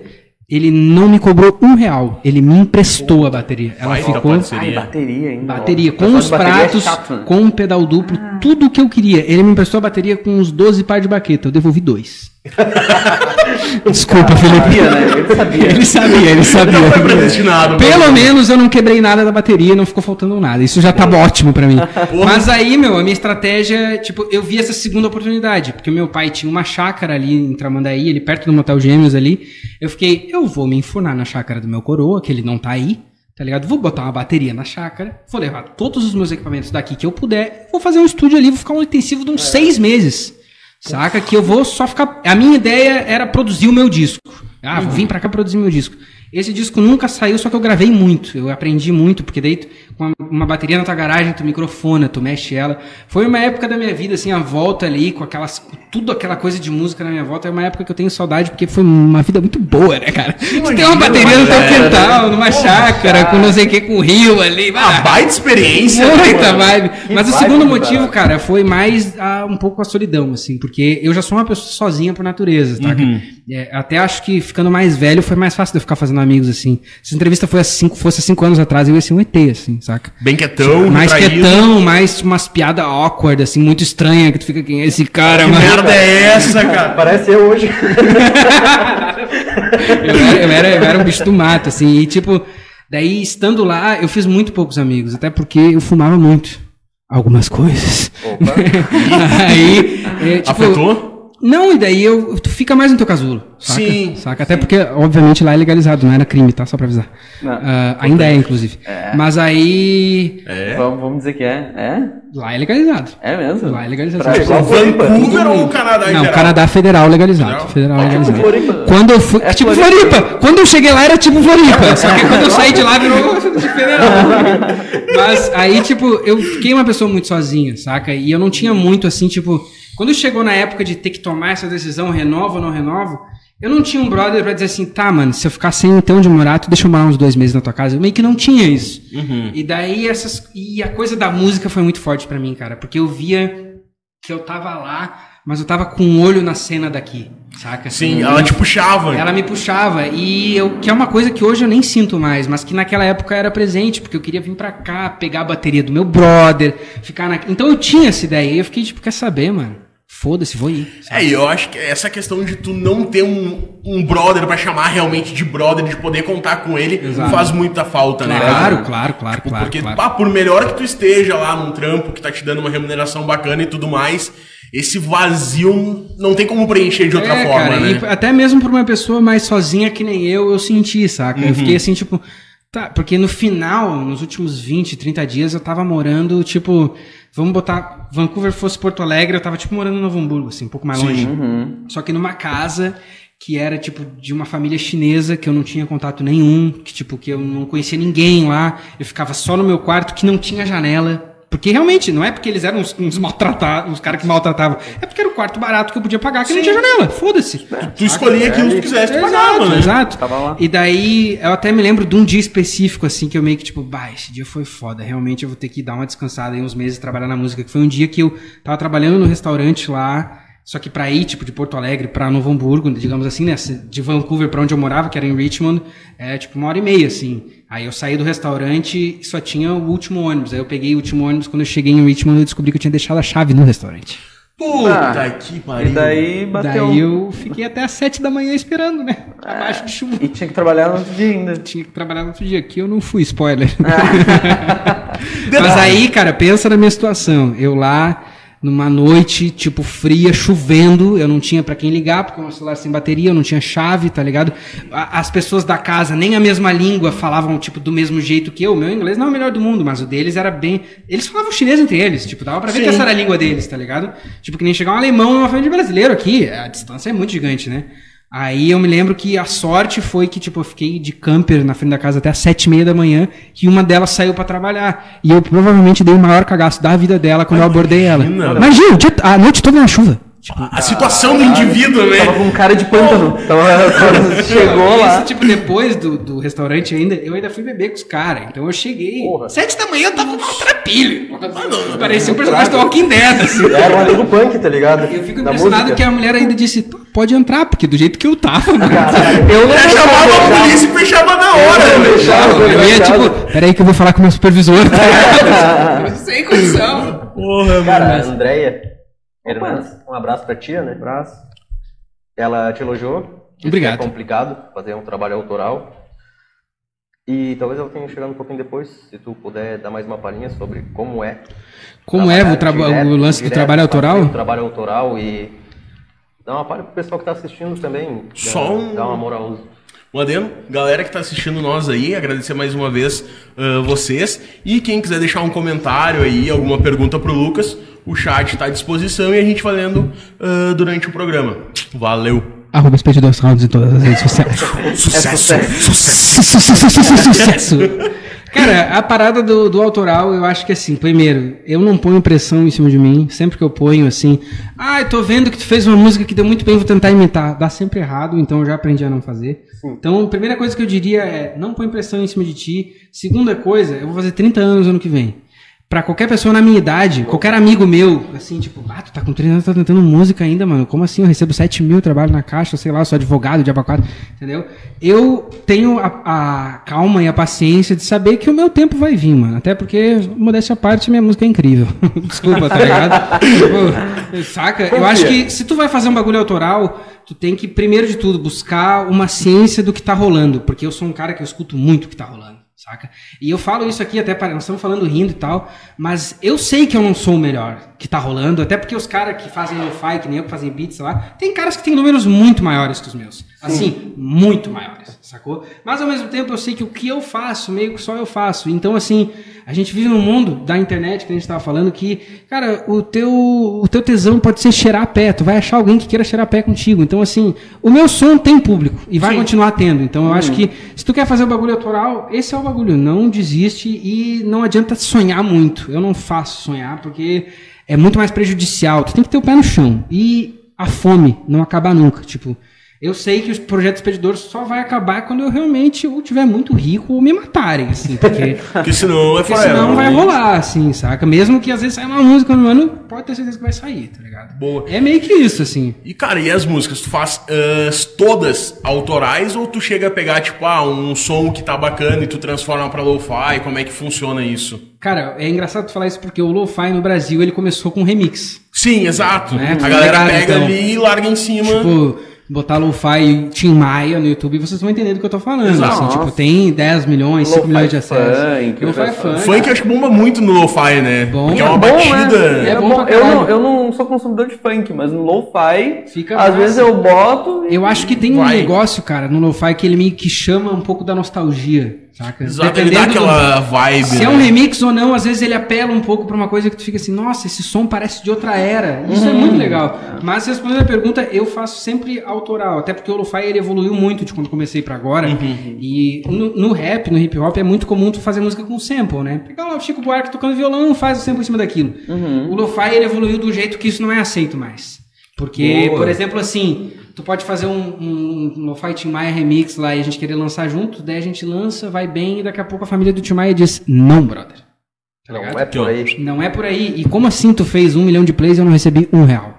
Ele não me cobrou um real, ele me emprestou a bateria. Ela Baita ficou. parceria. Ai, bateria ainda. Bateria, com os é pratos, chato, né? com um pedal duplo, tudo que eu queria. Ele me emprestou a bateria com uns 12 par de baqueta. Eu devolvi dois. Desculpa, Felipe. Né? Ele sabia. Ele sabia, ele sabia. Não foi predestinado. Pelo menos eu não quebrei nada da bateria, não ficou faltando nada. Isso já tava ótimo pra mim. Mas aí, meu, a minha estratégia, tipo, eu vi essa segunda oportunidade, porque meu pai tinha uma chácara ali em Tramandaí, ali perto do Motel Gêmeos ali. Eu fiquei, eu vou me enfunar na chácara do meu coroa, que ele não tá aí. Tá ligado? Vou botar uma bateria na chácara, vou levar todos os meus equipamentos daqui que eu puder, vou fazer um estúdio ali, vou ficar um intensivo de uns seis meses. Saca? Que eu vou só ficar. A minha ideia era produzir o meu disco. Ah, vou vir pra cá produzir meu disco. Esse disco nunca saiu, só que eu gravei muito. Eu aprendi muito, porque daí com uma, bateria na tua garagem, tu microfona, tu mexe ela. Foi uma época da minha vida, assim, a volta ali, com aquelas. com tudo aquela coisa de música na minha volta. É uma época que eu tenho saudade, porque foi uma vida muito boa, né, cara? Tu tem uma bateria no teu quintal, numa chácara, com não sei o que, com rio ali. Uma ah, baita experiência. Muita mano. vibe. Que Mas o segundo cara. motivo, cara, foi mais ah, um pouco a solidão, assim, porque eu já sou uma pessoa sozinha por natureza, tá? É, até acho que ficando mais velho foi mais fácil de eu ficar fazendo amigos, assim. Se a entrevista foi há cinco, fosse há cinco anos atrás, eu ia ser um ET, assim, saca? Bem quietão, mais retraído. quietão, mais umas piadas awkward, assim, muito estranha, que tu fica, quem é esse cara, Que mano? merda é essa, cara? Parece eu hoje. eu, era, eu, era, eu era um bicho do mato, assim, e tipo, daí estando lá, eu fiz muito poucos amigos, até porque eu fumava muito. algumas coisas. Opa. aí, é, tipo, Afetou? Não, e daí eu, tu fica mais no teu casulo. Saca? Sim, Saca? Até porque, obviamente, lá é legalizado, não era crime, tá? Só pra avisar. Não. Ah, ainda é, inclusive. Mas aí. É. Vamos, vamos dizer que é. É? Lá é legalizado. É mesmo? Lá é legalizado. Pra- Floripa. Vancouver ou Canadá em Não, geral? Canadá Federal legalizado. Federal? Federal É tipo legalizado. Floripa. Quando eu fui. É tipo Floripa. Floripa. Quando eu cheguei lá era tipo Floripa. Só que quando eu saí de lá virou federal. Mas aí, tipo, eu fiquei uma pessoa muito sozinha, saca? E eu não tinha muito assim, tipo. Quando chegou na época de ter que tomar essa decisão, renovo ou não renovo, eu não tinha um brother pra dizer assim, tá, mano, se eu ficar sem então onde morar, tu deixa eu morar uns dois meses na tua casa. Eu meio que não tinha isso. E daí essas. E a coisa da música foi muito forte pra mim, cara, porque eu via que eu tava lá, mas eu tava com um olho na cena daqui, saca? Sim, ela te puxava. Ela me puxava e eu, que é uma coisa que hoje eu nem sinto mais, mas que naquela época era presente, porque eu queria vir pra cá, pegar a bateria do meu brother, ficar na. Então eu tinha essa ideia e eu fiquei tipo, quer saber, mano? Foda-se, vou ir. É, e eu acho que essa questão de tu não ter um, um brother pra chamar realmente de brother, de poder contar com ele, Exato. faz muita falta, né? Claro, claro, claro, Tipo, claro. porque, claro. pá, por melhor que tu esteja lá num trampo que tá te dando uma remuneração bacana e tudo mais, esse vazio não tem como preencher de outra É, forma, cara, né? e até mesmo pra uma pessoa mais sozinha que nem eu, eu senti, saca? Uhum. Eu fiquei assim, tipo. Tá, porque no final, nos últimos 20, 30 dias, eu tava morando, tipo. Vamos botar. Vancouver fosse Porto Alegre, eu tava, tipo, morando em Novo Hamburgo, assim, um pouco mais longe. Só que numa casa que era, tipo, de uma família chinesa, que eu não tinha contato nenhum, que, tipo, que eu não conhecia ninguém lá. Eu ficava só no meu quarto, que não tinha janela. Porque realmente, não é porque eles eram uns, uns maltratados, uns caras que maltratavam. É porque era o quarto barato que eu podia pagar, que não tinha janela. Foda-se. Tu escolhia aquilo que tu quisesse, tu pagava, Exato, né? exato. Tava lá. E daí, eu até me lembro de um dia específico, assim, que eu meio que, tipo, bah, esse dia foi foda. Realmente eu vou ter que dar uma descansada aí uns meses e trabalhar na música. Que foi um dia que eu tava trabalhando no restaurante lá. Só que pra ir, tipo, de Porto Alegre pra Novo Hamburgo, digamos assim, né? De Vancouver pra onde eu morava, que era em Richmond, é tipo uma hora e meia, assim. Aí eu saí do restaurante e só tinha o último ônibus. Aí eu peguei o último ônibus. Quando eu cheguei em Richmond, eu descobri que eu tinha deixado a chave no restaurante. Puta Ah, que E pariu. daí bateu. Daí eu fiquei até às sete da manhã esperando, né? Abaixo de chuva. E tinha que trabalhar no outro dia ainda. tinha que trabalhar no outro dia. Aqui eu não fui, spoiler. Mas aí, cara, pensa na minha situação. Eu lá, numa noite, tipo, fria, chovendo, eu não tinha pra quem ligar, porque o meu celular sem bateria, eu não tinha chave, tá ligado? As pessoas da casa, nem a mesma língua, falavam, tipo, do mesmo jeito que eu. Meu inglês não é o melhor do mundo, mas o deles era bem... Eles falavam chinês entre eles, tipo, dava pra ver Sim. que essa era a língua deles, tá ligado? Tipo, que nem chegar um alemão numa família de brasileiro aqui, a distância é muito gigante, né? Aí eu me lembro que a sorte foi que, tipo, eu fiquei de camper na frente da casa até as sete e meia da manhã e uma delas saiu pra trabalhar. E eu provavelmente dei o maior cagaço da vida dela quando eu abordei ela. Imagina. Imagina, o dia- a noite toda na chuva. Tipo, A situação do indivíduo, né? Tava com um cara de pântano. Tava, chegou isso, lá. tipo, depois do, do restaurante ainda, eu ainda fui beber com os caras. Então eu cheguei. Porra. Sete da manhã eu tava com trapilho. Parecia um personagem do Walking Dead, assim. Era um amigo punk, tá ligado? Eu fico Da impressionado música. que a mulher ainda disse, "Pô, pode entrar, porque do jeito que eu tava, mano. Eu não Já chamava a polícia e fechava na hora, né? fechava, Eu ia, tipo, peraí que eu vou falar com o meu supervisor. Tá? Sem condição. Porra, Cara, mano. a Andréia, Hernandes, um abraço pra tia, né? Abraço. Ela te elogiou. Obrigado. É complicado fazer um trabalho autoral. E talvez eu tenha chegado um pouquinho depois, se tu puder dar mais uma palhinha sobre como é. Como é o, direto, o lance do direto, trabalho fazer autoral? O trabalho autoral e dar uma palha pro pessoal que tá assistindo também. Só um- dar uma moral. Um adendo, galera que tá assistindo nós aí, agradecer mais uma vez ah, vocês. E quem quiser deixar um comentário aí, alguma pergunta pro Lucas, o chat tá à disposição e a gente vai lendo ah, durante o programa. Valeu! Arroba Expedidores Rounds em todas as redes sociais. Sucesso! Sucesso! Cara, a parada do, do autoral, eu acho que assim, primeiro, eu não ponho pressão em cima de mim. Sempre que eu ponho assim, ah, eu tô vendo que tu fez uma música que deu muito bem, vou tentar imitar. Dá sempre errado, então eu já aprendi a não fazer. Então, a primeira coisa que eu diria é, não põe pressão em cima de ti. Segunda coisa, eu vou fazer 30 anos ano que vem. Pra qualquer pessoa na minha idade, qualquer amigo meu, assim, tipo, ah, tu tá com 30 anos, tá tentando música ainda, mano. Como assim? Eu recebo 7 mil, trabalho na caixa, sei lá, sou advogado de abacate, entendeu? Eu tenho a, a calma e a paciência de saber que o meu tempo vai vir, mano. Até porque, modéstia à parte, minha música é incrível. Desculpa, tá ligado? Tipo, saca? Eu acho que se tu vai fazer um bagulho autoral, tu tem que, primeiro de tudo, buscar uma ciência do que tá rolando. Porque eu sou um cara que eu escuto muito o que tá rolando. Saca? E eu falo isso aqui até para nós estamos falando rindo e tal, mas eu sei que eu não sou o melhor que tá rolando, até porque os caras que fazem lo-fi, que nem eu que fazem beats lá, tem caras que têm números muito maiores que os meus. Assim, muito maiores, sacou? Mas ao mesmo tempo eu sei que o que eu faço, meio que só eu faço. Então assim, a gente vive num mundo da internet que a gente tava falando que, cara, o teu o teu tesão pode ser cheirar pé, tu vai achar alguém que queira cheirar pé contigo. Então assim, o meu som tem público e vai continuar tendo. Então eu acho que se tu quer fazer o bagulho autoral, esse é o bagulho, não desiste e não adianta sonhar muito. Eu não faço sonhar porque é muito mais prejudicial. Tu tem que ter o pé no chão. E a fome não acaba nunca, tipo, eu sei que o projeto expedidor só vai acabar quando eu realmente ou tiver muito rico ou me matarem, assim, porque, Porque senão é porque senão vai rolar, assim, saca? Mesmo que às vezes saia uma música no ano, pode ter certeza que vai sair, tá ligado? Boa. É meio que isso, assim. E, cara, e as músicas? Tu faz ah, todas autorais ou tu chega a pegar, tipo, ah, um som que tá bacana e tu transforma pra lo-fi? Como é que funciona isso? Cara, é engraçado tu falar isso porque o lo-fi no Brasil, ele começou com remix. Sim, exato. Né? A galera Ligado, pega então. ali e larga em cima. Tipo, botar lo-fi Tim Maia no YouTube, vocês vão entender do que eu tô falando. Assim, tipo, tem 10 milhões, 5 Lo-fi milhões de acessos. funk, Lo-fi funk. Funk eu acho que bomba muito no lo-fi, né? Bom. Porque é É uma bom, batida. né? É É bom eu, não, eu não sou consumidor de funk, mas no lo-fi, Fica às massa. vezes eu boto e Eu acho que tem um Vai. negócio, cara, no lo-fi que ele meio que chama um pouco da nostalgia, saca? Exato, ele dá Dependendo do- aquela vibe. Se é né? um remix ou não, às vezes ele apela um pouco pra uma coisa que tu fica assim, nossa, esse som parece de outra era. Isso é muito legal. Mas respondendo a pergunta, eu faço sempre autoral, até porque o lo-fi ele evoluiu muito de quando comecei pra agora. E no, no rap, no hip hop, é muito comum tu fazer música com sample, né? Pegar lá o Chico Buarque tocando violão, faz o sample em cima daquilo. O lo-fi ele evoluiu do jeito que isso não é aceito mais. Porque, Boa. por exemplo, assim, tu pode fazer um, um, um Lo-Fi Tim Maia remix lá e a gente querer lançar junto, daí a gente lança, vai bem, e daqui a pouco a família do Tim Maia diz, não, brother. Tá Não é por aí. Não é por aí. E como assim tu fez um milhão de plays e eu não recebi um real?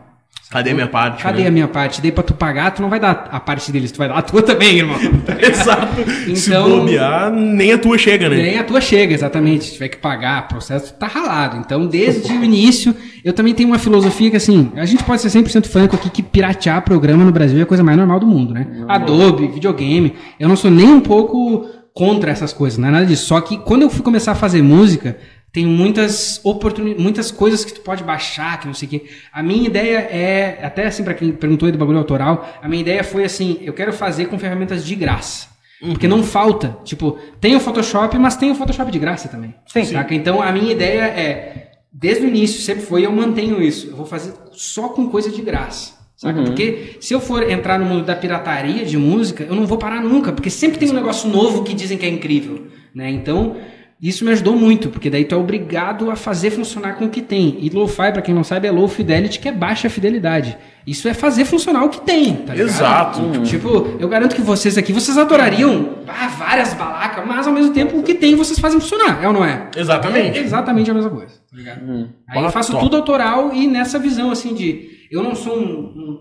Cadê minha parte? Cadê né? a minha parte? Dei pra tu pagar, tu não vai dar a parte deles, tu vai dar a tua também, irmão. Exato. Se Então- bobear, nem a tua chega, né? Nem a tua chega, exatamente. Se tiver que pagar, o processo tá ralado. Então, desde o início, eu também tenho uma filosofia que, assim, a gente pode ser 100% franco aqui que piratear programa no Brasil é a coisa mais normal do mundo, né? Adobe, videogame. Eu não sou nem um pouco contra essas coisas, não é nada disso. Só que quando eu fui começar a fazer música, tem muitas oportunidades, muitas coisas que tu pode baixar, que não sei o quê. A minha ideia é, até assim, pra quem perguntou aí do bagulho autoral, a minha ideia foi assim, eu quero fazer com ferramentas de graça. Porque não falta. Tipo, tem o Photoshop, mas tem o Photoshop de graça também. Sim. Saca? Então a minha ideia é, desde o início, sempre foi, eu mantenho isso. Eu vou fazer só com coisa de graça. Saca? Porque se eu for entrar no mundo da pirataria de música, eu não vou parar nunca. Porque sempre tem um negócio novo que dizem que é incrível. Né? Então, isso me ajudou muito, porque daí tu é obrigado a fazer funcionar com o que tem. E lo-fi, pra quem não sabe, é low fidelity, que é baixa fidelidade. Isso é fazer funcionar o que tem, tá ligado? Exato. Tipo, eu garanto que vocês aqui, vocês adorariam ah, várias balacas, mas ao mesmo tempo o que tem vocês fazem funcionar, é ou não é? Exatamente. É exatamente a mesma coisa, tá ligado? Aí eu faço top. tudo autoral e nessa visão, assim, de... Eu não sou um,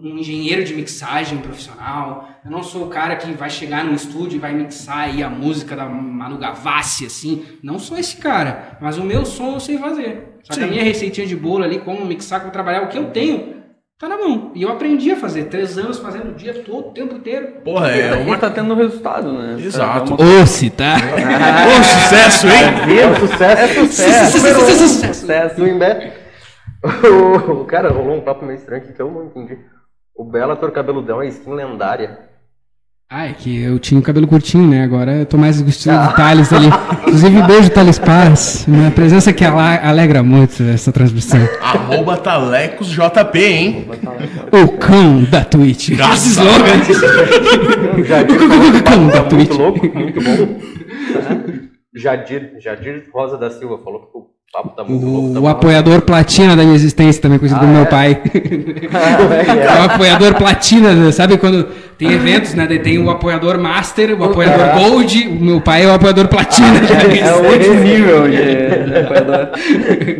um- um engenheiro de mixagem profissional, eu não sou o cara que vai chegar num estúdio e vai mixar aí a música da Manu Gavassi, assim. Não sou esse cara, mas o meu som eu sei fazer. Só que a Sim. minha receitinha de bolo ali, como mixar, como trabalhar, o que eu tenho, tá na mão. E eu aprendi a fazer, três anos fazendo o dia todo, o tempo inteiro. Porra, é uma... tá tendo resultado, né? Exato. É uma- Ô, se tá? Ô, sucesso, hein? É um sucesso. É sucesso. Sucesso, sucesso, sucesso. Do Imbé. O cara rolou um papo meio estranho aqui que eu não entendi. O Bellator cabeludão é skin lendária. Ah, é que eu tinha o cabelo curtinho, né? Agora eu tô mais gostando do Thales ali. Inclusive, beijo, Thales Paz. Minha presença que alegra muito essa transmissão. Arroba TalecosJP, hein? O cão da Twitch. Graças Esse slogan. Jadir, O cão da tá Twitch. muito louco, muito bom. Jadir, Jadir Rosa da Silva falou que o papo tá muito louco. tá O, o apoiador platina da minha existência, também conhecido como meu pai. É o apoiador platina, né? sabe quando tem eventos, né? Tem o apoiador master, o apoiador gold, o meu pai é o apoiador platina. É outro nível de de apoiador.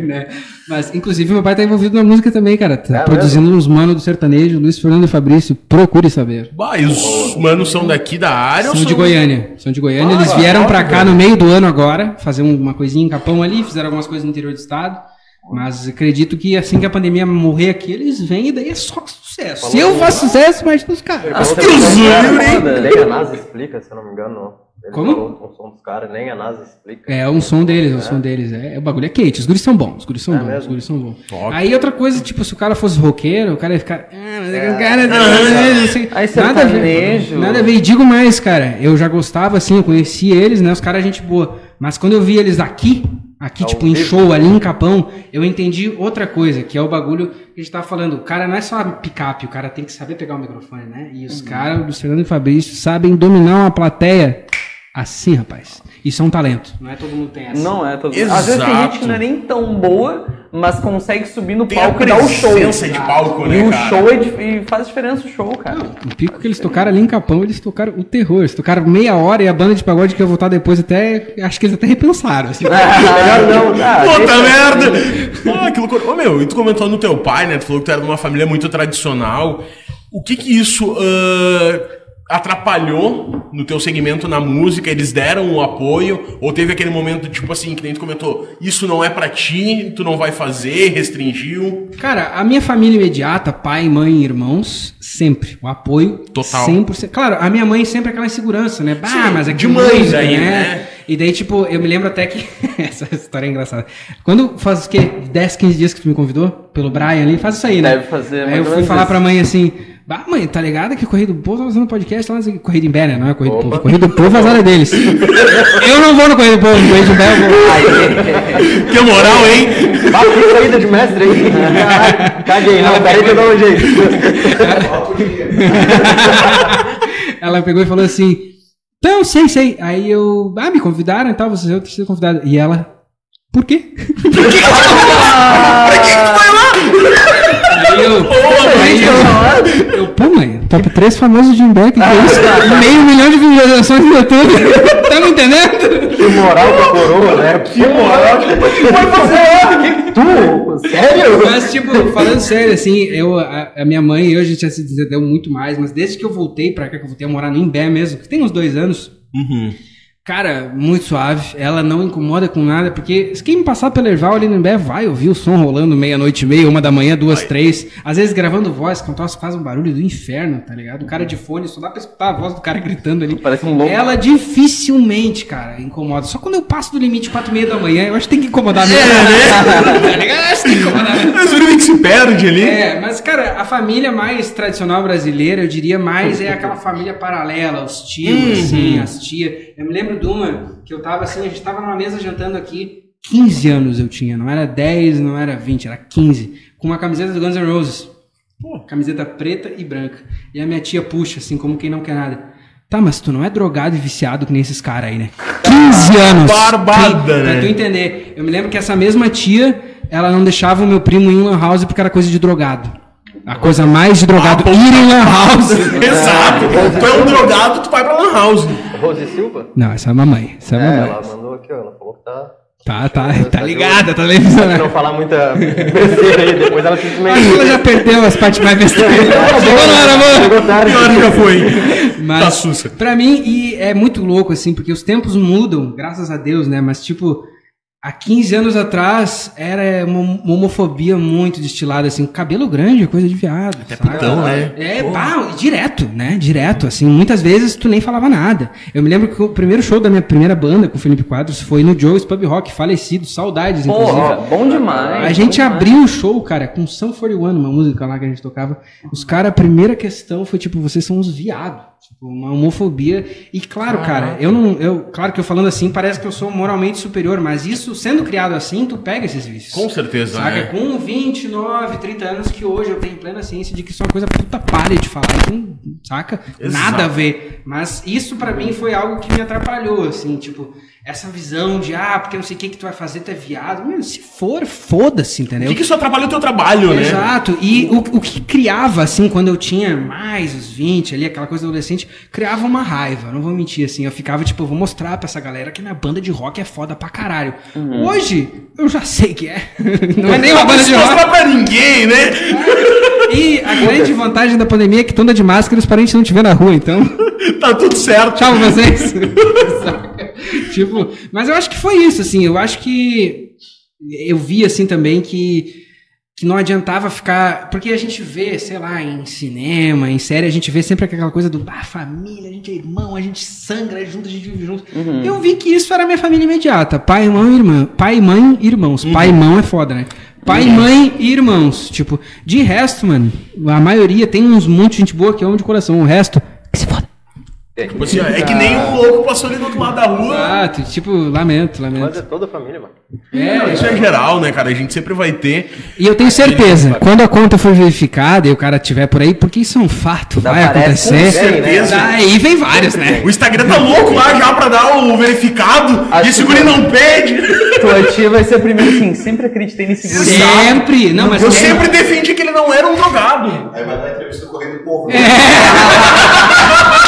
né? Mas, inclusive, meu pai tá envolvido na música também, cara. Tá É produzindo uns manos do sertanejo, Luiz Fernando e Fabrício. Procure saber. Bah, e os manos são daqui da área ou São de Goiânia. São de Goiânia. Eles Ah, vieram pra ótimo, cá no meio do ano agora, fazer um- uma coisinha em Capão ali, fizeram algumas coisas no interior do estado. Mas acredito que assim que a pandemia morrer aqui, eles vêm e daí é só sucesso. Se eu faço sucesso, imagina os caras. Também que livre. Tem a NASA explica, se eu não me engano. Ele Como? falou o som dos caras, nem a NASA explica. É um som deles, é um som deles. É, o bagulho é quente. Os guris são bons, os guris são É bons, os mesmo? guris são bons. Aí outra coisa, tipo, se o cara fosse roqueiro, o cara ia ficar. Ah, mas É. o cara. não sei- Aí nada a ver. sertanejo. Nada a ver. E digo mais, cara. Eu já gostava, assim, eu conhecia eles, né? Os caras, gente boa. Mas quando eu vi eles aqui, aqui, Ao tipo, em show, ali em Capão, eu entendi outra coisa, que é o bagulho que a gente tava falando. O cara não é só picape, o cara tem que saber pegar o microfone, né? E os caras do Fernando e Fabrício sabem dominar uma plateia assim, rapaz. Isso é um talento. Não é todo mundo tem essa. Não é todo Às vezes tem Exato. gente que não é nem tão boa, mas consegue subir no Tem a palco e dar o show. de palco, E né, o cara? show é dif- e faz diferença o show, cara. O pico que eles tocaram ali em Capão, eles tocaram o terror. Eles tocaram meia hora e a banda de pagode que ia voltar depois até. Acho que eles até repensaram. assim. Melhor não, tá? Puta deixa- merda! Ah, que loucura. Ô meu, e tu comentou no teu pai, né? Tu falou que tu era de uma família muito tradicional. O que que isso ah, atrapalhou no teu segmento na música? Eles deram o apoio? Ou teve aquele momento, tipo assim, que nem tu comentou, isso não é pra ti, tu não vai fazer, restringiu? Cara, a minha família imediata, pai, mãe e irmãos, sempre. O apoio. Total. 100%. Claro, a minha mãe sempre aquela insegurança, né? Bah, Sim, mas é que de mãe música, daí, né? E daí, tipo, eu me lembro até que. Essa história é engraçada. Quando faz o quê? 10, 15 dias que tu me convidou? Pelo Brian ali, faz isso aí, né? Deve fazer Aí eu fui falar isso. pra mãe assim. Bah, mãe, tá ligado que Correio do Povo tá fazendo podcast lá. Correio do Imbé, né? Não é Correio do. Povo. Correio do Povo, as áreas deles. eu não vou no Correio do Povo, no Correio do Imbé eu vou. Que moral, hein? Ah, que saída de mestre aí. Caguei, não, peraí que eu dou um jeito. Ela pegou e falou assim: Então, sei, sei. Aí eu. Ah, me convidaram e tal, vocês é o terceiro convidado. E ela. Por quê? Aí eu. Aí eu, eu, pô, mãe, top 3 famosos de que que é isso? Meio milhão de visualizações no YouTube. tá me entendendo? Que moral pra coroa, né? Que moral que vai fazer Tu? Sério? Mas, tipo, falando sério, assim, eu, a, a minha mãe e eu, a gente já se desentendeu muito mais, mas desde que eu voltei pra cá, que eu voltei a morar no Imbé mesmo, que tem uns dois anos, Uhum. Cara, muito suave. Ela não incomoda com nada, porque quem me passar pelo Erval ali no Imbé vai ouvir o som rolando meia-noite e meia, uma da manhã, duas, três. Às vezes gravando voz, que um troço faz um barulho do inferno, tá ligado? O cara de fone, só dá pra escutar a voz do cara gritando ali. Parece um louco. Ela dificilmente, cara, incomoda. Só quando eu passo do limite quatro e meia da manhã, eu acho que tem que incomodar mesmo. tá ligado? Eu acho que tem que incomodar mesmo. Mas o Uribe que se perde ali. É, mas, cara, a família mais tradicional brasileira, eu diria mais, é aquela família paralela, os tios, assim, as tias. Eu me lembro de uma que eu tava assim, a gente tava numa mesa jantando aqui, 15 anos eu tinha, não era 10, não era 20, era 15, com uma camiseta do Guns N' Roses. Camiseta preta e branca. E a minha tia puxa, assim, como quem não quer nada. Tá, mas tu não é drogado e viciado que nem esses caras aí, né? 15 anos! Barbada, Pra né? tu entender. Eu me lembro que essa mesma tia, ela não deixava o meu primo ir em lan house porque era coisa de drogado. A coisa mais de drogado, Ah, ir em lan house. Exato. Tu é um drogado, tu vai pra Lan House. Rose Silva? Não, essa é a mamãe. Essa é a É, mamãe. ela mandou aqui, ó. Ela falou que tá. Tá, tá, tá ligada, tá televisão. Pra não falar muita besteira aí, depois ela simplesmente. Acho que ela já perdeu as partes mais besteiras. Chegou na hora. Chegou tarde. Pior já foi. Mas, Tá sussa. pra mim, e é muito louco, assim, porque os tempos mudam, graças a Deus, né? Mas, tipo, há 15 anos atrás, era uma, homofobia muito destilada, assim, cabelo grande coisa de viado. Até Então, né? É, pá, direto, né? Direto, assim. Muitas vezes tu nem falava nada. Eu me lembro que o primeiro show da minha primeira banda com o Felipe Quadros foi no Joe's Pub Rock, falecido, saudades, inclusive. Porra, bom demais. A gente demais. abriu o show, cara, com Sun 41, uma música lá que a gente tocava. Os caras, a primeira questão foi tipo, vocês são uns viados. Tipo, uma homofobia. E claro, cara, eu não. Eu, claro que eu falando assim, parece que eu sou moralmente superior, mas isso, sendo criado assim, tu pega esses vícios. Com certeza, Saca? né? Com 29, 30 anos que hoje eu tenho plena ciência de que isso é uma coisa puta palha de falar. Então, saca? Exato. Nada a ver. Mas isso pra mim foi algo que me atrapalhou, assim, tipo, essa visão de, ah, porque não sei o que que tu vai fazer, tu é viado. Meu, se for, foda-se, O entendeu? que, que isso atrapalha o teu trabalho, né? Exato. E o, o que criava, assim, quando eu tinha mais os 20 ali, aquela coisa adolescente, criava uma raiva. Não vou mentir, assim. Eu ficava, tipo, eu vou mostrar pra essa galera que minha banda de rock é foda pra caralho. Hoje, eu já sei que é. Não é nem uma banda de rock. mostrar pra ninguém, né? E a grande vantagem da pandemia é que tu anda de máscara e os parentes não te vê na rua, então. Tá tudo certo. Tchau vocês. Tipo, mas eu acho que foi isso, assim. Eu acho que eu vi, assim, também que, que não adiantava ficar. Porque a gente vê, sei lá, em cinema, em série, a gente vê sempre aquela coisa do ah, família, a gente é irmão, a gente sangra junto, a gente vive junto. Eu vi que isso era minha família imediata. Pai, irmão, irmã. Pai, mãe, irmãos. Pai e mão é foda, né? Pai, mãe e irmãos. Tipo, de resto, mano, a maioria tem uns monte de gente boa que amo de coração. O resto. Tipo assim, é que nem um louco passou ali do outro lado da rua. Exato, tipo, lamento, Mas é lamento. toda a família, mano. É, Isso é geral, né, cara? A gente sempre vai ter. E eu tenho certeza, quando a conta for verificada e o cara tiver por aí, porque isso é um fato, Da vai parece com acontecer. certeza. Daí vem vários, né? O Instagram tá louco lá já pra dar o verificado. Acho e esse que guri foi. não pede. Tua tia vai ser a primeira assim, sempre acreditei nesse guri. Sempre! Não, mas Eu é- sempre defendi que ele não era um drogado. Aí vai dar entrevista no Correio do Povo. É.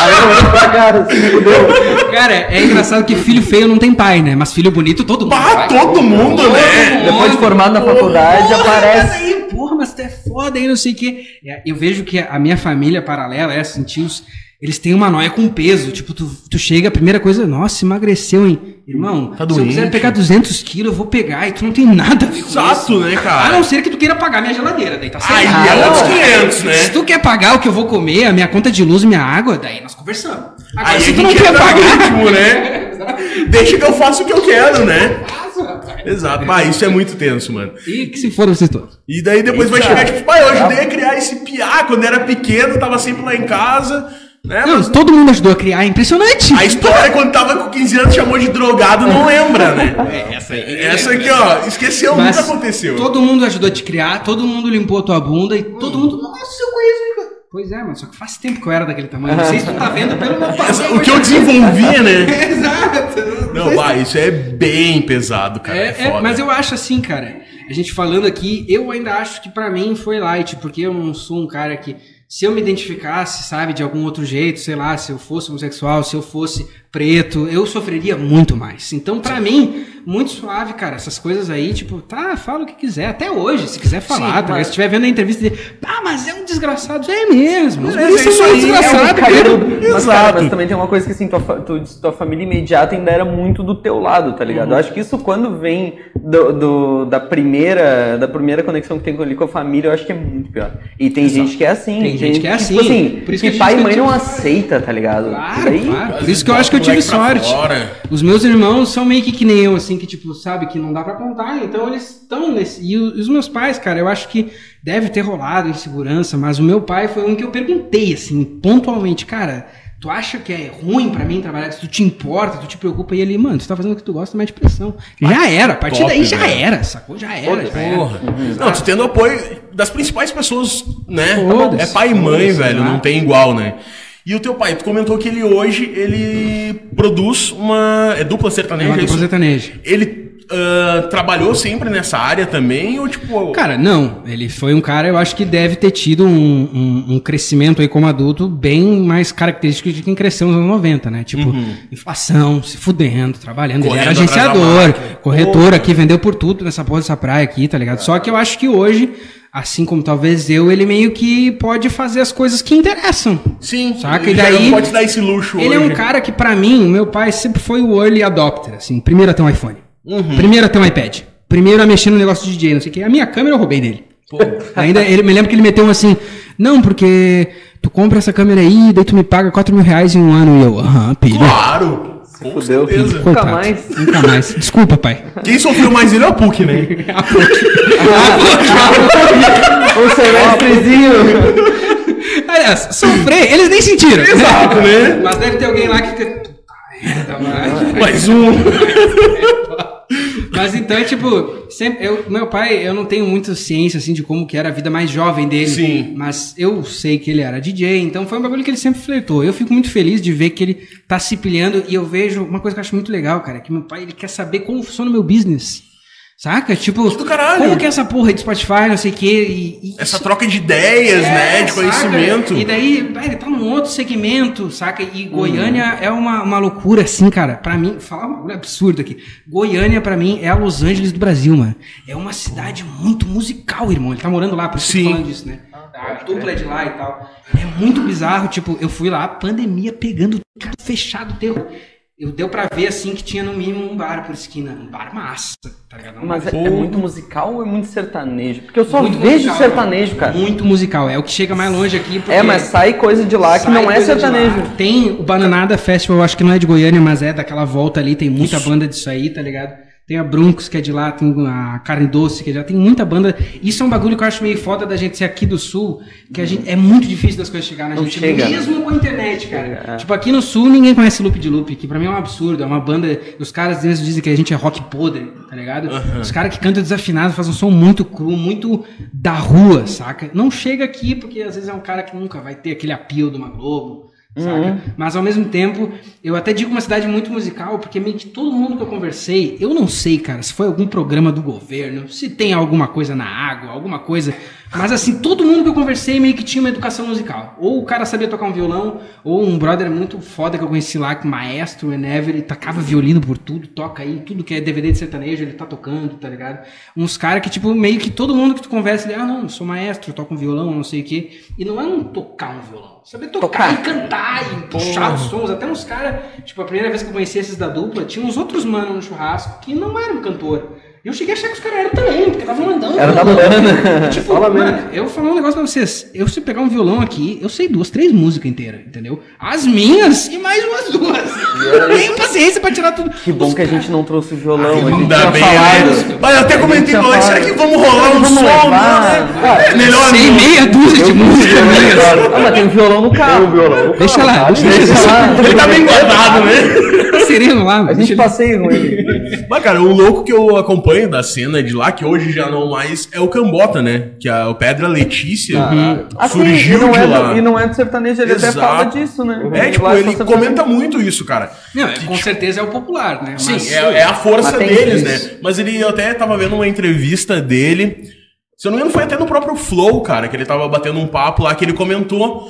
Aí eu olho pra cara, assim, fudeu. Cara, é engraçado que filho feio não tem pai, né? Mas filho bonito todo mundo. Todo mundo, né? Depois de formado na faculdade, Porra, aparece. Aí, porra, mas tu é foda aí, não sei o quê. É, Eu vejo que a minha família paralela, essa, assim, tios, eles têm uma noia com peso. Tipo, tu, tu chega, a primeira coisa, nossa, emagreceu, hein? Irmão, Tá se eu quiser pegar 200 quilos, eu vou pegar e tu não tem nada a ver com Exato, isso. né, A cara? não ser que tu queira pagar minha geladeira, daí tá certo. Aí Ah, é outros 500, né? Se tu quer pagar o que eu vou comer, a minha conta de luz e minha água, daí nós conversamos. Agora, Aí se a tu não quer pagar, ritmo, né? Deixa que eu faça o que eu quero, né? Exato. Bah, isso é muito tenso, mano. E que se foram vocês todos. E daí depois vai chegar, tipo, pai, eu ajudei a criar esse piá quando era pequeno, tava sempre lá em casa, né? Não, Mas todo mundo ajudou a criar, é impressionante. a história quando tava com 15 anos chamou de drogado, não lembra, né? Essa aí. Essa aqui, ó, esqueceu, Mas nunca aconteceu. Todo mundo ajudou a te criar, todo mundo limpou a tua bunda e todo mundo. Nossa, eu conheço. Pois é, mano, só que faz tempo que eu era daquele tamanho. Não sei se tu tá vendo pelo meu o que eu desenvolvia, né? Exato. Não, bah, isso é bem pesado, cara. É, É, é, mas eu acho assim, cara. A gente falando aqui, eu ainda acho que pra mim foi light, porque eu não sou um cara que. Se eu me identificasse, sabe, de algum outro jeito, sei lá, se eu fosse homossexual, se eu fosse preto, eu sofreria muito mais. Então, pra mim, muito suave, cara. Essas coisas aí, tipo, tá, fala o que quiser. Até hoje, se quiser falar, tá? mas- Se estiver vendo a entrevista de, ah, mas é um desgraçado. É mesmo. Os É, guris é isso um aí, desgraçado, É um mesmo. mas, Exato. cara, mas também tem uma coisa que assim, tua, fa- tu- tua família imediata ainda era muito do teu lado, tá ligado? Uhum. Eu acho que isso quando vem do, do- da primeira da primeira conexão que tem ali com a família, eu acho que é muito pior. E tem gente que é assim. Tem gente que é tipo assim. assim, Por isso que, que pai e mãe não tipo- aceita, tá ligado? Claro, claro. Por isso que eu acho que eu tive sorte. Os meus irmãos são meio que que nem eu, assim, que tipo, sabe, que não dá pra contar, então eles estão nesse. E o- e os meus pais, cara, eu acho que deve ter rolado insegurança, mas o meu pai foi um que eu perguntei, assim, pontualmente, cara. Tu acha que é ruim pra mim trabalhar? Se tu te importa, tu te preocupa, e ele, mano, tu tá fazendo o que tu gosta, mete pressão. Já era, a partir top, daí já velho. era, sacou? Já era, já era. Porra. Não, tu tendo apoio das principais pessoas, né? É pai e mãe, velho, não tem igual, né? E o teu pai, tu comentou que ele hoje, ele produz uma... É dupla É sertaneja, uma é dupla isso? sertaneja. Ele ah, trabalhou sempre nessa área também, ou tipo... Cara, não. Ele foi um cara, eu acho que deve ter tido um, um- um crescimento aí como adulto bem mais característico de quem cresceu nos anos 90, né? Tipo, inflação, se fudendo, trabalhando. Ele era Correndo atrás da agenciador, corretor aqui, vendeu por tudo nessa porra dessa praia aqui, tá ligado? Só que eu acho que hoje, assim como talvez eu, ele meio que pode fazer as coisas que interessam. Sim, Saca? ele E daí- não pode dar esse luxo Ele é hoje. um cara que, pra mim, meu pai sempre foi o early adopter, assim, primeiro a ter um iPhone. Uhum. Primeiro a ter um iPad. Primeiro a mexer no negócio de DJ, não sei o quê. A minha câmera eu roubei dele. Ainda ele me lembra que ele meteu um assim, não, porque tu compra essa câmera aí, daí tu me paga 4 mil reais em um ano. E eu, aham, pilha. Claro! Com fudeu. certeza. Nunca Coitado. mais. Nunca mais. Desculpa, pai. Quem sofreu mais ele é o PUC, né? Um semestrezinho. Aliás, sofrer, eles nem sentiram. Exato, né? Mas deve ter alguém lá que fica. "Puta merda, mano." Mais um. Mas então, tipo, sempre, eu, meu pai, eu não tenho muita ciência, assim, de como que era a vida mais jovem dele. Sim. Mas eu sei que ele era DJ, então foi um bagulho que ele sempre flertou. Eu fico muito feliz de ver que ele tá se pilhando e eu vejo uma coisa que eu acho muito legal, cara, que meu pai, ele quer saber como funciona o meu business. Saca? Tipo, como que é essa porra do Spotify, não sei o quê. E, e Essa troca de ideias, né? De saca? conhecimento. E daí, ele tá num outro segmento, saca? E Goiânia é uma, uma loucura, assim, cara. Pra mim, falar um absurdo aqui. Goiânia, pra mim, é a Los Angeles do Brasil, mano. É uma cidade muito musical, irmão. Ele tá morando lá, por isso que eu tô Sim. falando disso, né? A dupla é de lá e tal. É muito bizarro, tipo, eu fui lá, pandemia pegando tudo fechado, terror. Eu deu pra ver assim que tinha no mínimo um bar por esquina. Um bar massa, tá ligado? Um Mas é, é muito musical ou é muito sertanejo? Porque eu só Muito vejo musical, sertanejo, cara. Muito musical. É o que chega mais longe aqui. É, mas sai coisa de lá que não é sertanejo. Tem o Bananada Festival, eu acho que não é de Goiânia, mas é daquela volta ali. Tem muita banda disso aí, tá ligado? Tem a Bruncos, que é de lá, tem a Carne Doce, que é de lá, tem muita banda. Isso é um bagulho que eu acho meio foda da gente ser aqui do sul, que a gente, é muito difícil das coisas chegar na Não gente, chega. mesmo com a internet, cara. É. Tipo, aqui no sul ninguém conhece Loop de Loop, que pra mim é um absurdo, é uma banda, os caras às vezes dizem que a gente é rock podre, tá ligado? Os caras que cantam desafinado fazem um som muito cru, muito da rua, saca? Não chega aqui porque às vezes é um cara que nunca vai ter aquele apelo de uma Globo. Saca? Mas ao mesmo tempo, eu até digo uma cidade muito musical, porque meio que todo mundo que eu conversei, eu não sei, cara, se foi algum programa do governo, se tem alguma coisa na água, alguma coisa. Mas assim, todo mundo que eu conversei meio que tinha uma educação musical. Ou o cara sabia tocar um violão, ou um brother muito foda que eu conheci lá, que maestro, o Enever, ele tocava violino por tudo, toca aí, tudo que é DVD de sertanejo, ele tá tocando, tá ligado? Uns caras que, tipo, meio que todo mundo que tu conversa, ele, ah, não, eu sou maestro, eu toco um violão, não sei o quê. E não é um tocar um violão. Saber tocar, Tocar. e cantar e puxar os sons. Até uns caras, tipo, a primeira vez que eu conheci esses da dupla, tinha uns outros manos no churrasco que não eram cantor. E eu cheguei a achar que os caras eram também, porque estavam mandando. Era da violão. banda. Tipo, Fala mano, mesmo. eu vou falar um negócio pra vocês. Eu se pegar um violão aqui, eu sei duas, três músicas inteiras, entendeu? As minhas e mais umas duas. Tenho paciência pra tirar tudo. Que bom que a gente não trouxe o violão. a gente Ainda bem, falado. né? Mas eu até comentei com será que vamos rolar um Vamos som? né? É melhor Sei não. meia dúzia de músicas minhas. Ah, mas tem um violão no carro. Deixa lá, deixa, Deixa lá. Ele tá bem guardado, né? tá sereno lá. A gente passeia com ele. Mas, cara, o louco que eu acompanho da cena de lá, que hoje já não mais, é o Cambota, né? Que é o Pedra Letícia Assim, surgiu não de é lá. do, e não é do sertanejo, ele até Exato. fala disso, né? É, tipo, ele só comenta muito isso, cara. Não, é, com certeza é o popular, né? Sim, Mas- é, é a força deles, isso. né? Mas ele eu até tava vendo uma entrevista dele. Se eu não me engano, foi até no próprio Flow, cara, que ele tava batendo um papo lá, que ele comentou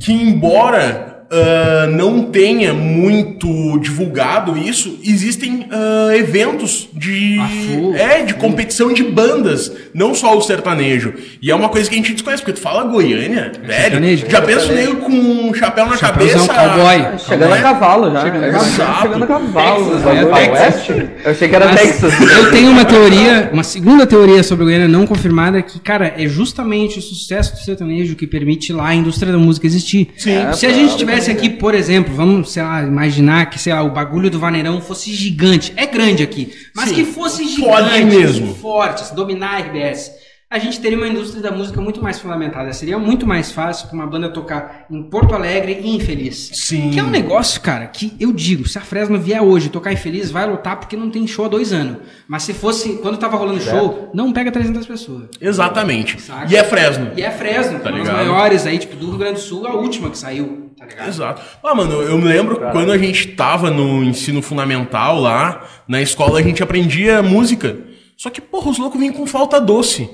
que embora ah, não tenha muito divulgado isso, existem ah, eventos de. Ah, é, de competição de bandas, não só o sertanejo. E é uma coisa que a gente desconhece, porque tu fala Goiânia, velho. sertanejo. Já pensa o nego com um chapéu na Chapéuzão cabeça. cowboy. Chegando a é? cavalo já. Né? Chegando a cavalo. Texas, né? Eu achei que era Mas Texas. Eu tenho uma teoria, uma segunda teoria sobre Goiânia não confirmada, que, cara, é justamente o sucesso do sertanejo que permite lá a indústria da música existir. Sim. Se a gente tivesse aqui, por exemplo, vamos, sei lá, imaginar que, sei lá, o bagulho do Vaneirão fosse gigante. É grande aqui, mas Sim. que fosse gigante, mesmo. forte, se dominar a RBS. A gente teria uma indústria da música muito mais fundamentada. Seria muito mais fácil para uma banda tocar em Porto Alegre e Infeliz. Sim. Que é um negócio, cara, que eu digo, se a Fresno vier hoje tocar Infeliz, vai lotar porque não tem show há dois anos. Mas se fosse, quando tava rolando show, não pega 300 pessoas. Exatamente. Saca? E é Fresno. E é Fresno, Tá uma das maiores aí, tipo, do Rio Grande do Sul, a última que saiu, tá ligado? Exato. Ah, mano, eu me lembro quando a gente tava no ensino fundamental lá, na escola a gente aprendia música. Só que, porra, os loucos vinham com falta doce.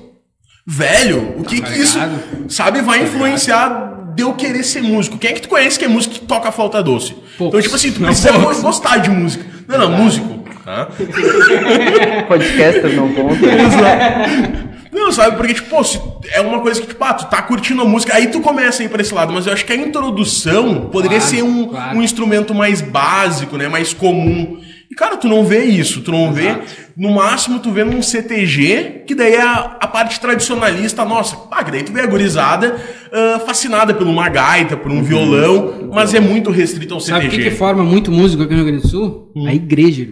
Velho, o que Tá que isso, sabe, vai influenciar de eu querer ser músico? Quem é que tu conhece que é músico que toca flauta doce? Poucos. Então, tipo assim, tu Não, precisa poucos. gostar de música. Não, não, músico. Tá? Podcaster não conta. Não, sabe? Porque, tipo, pô, é uma coisa que, tipo, ah, tu tá curtindo a música, aí tu começa a ir pra esse lado. Mas eu acho que a introdução poderia Claro, ser um, claro. um instrumento mais básico, né? Mais comum. E, cara, tu não vê isso. Tu não vê. No máximo, tu vê num CTG, que daí é a, a parte tradicionalista, nossa, pá, que daí tu vê a gurizada ah, fascinada por uma gaita, por um violão, mas é muito restrito ao Sabe o que, CTG. que forma muito músico aqui no Rio Grande do Sul? A igreja.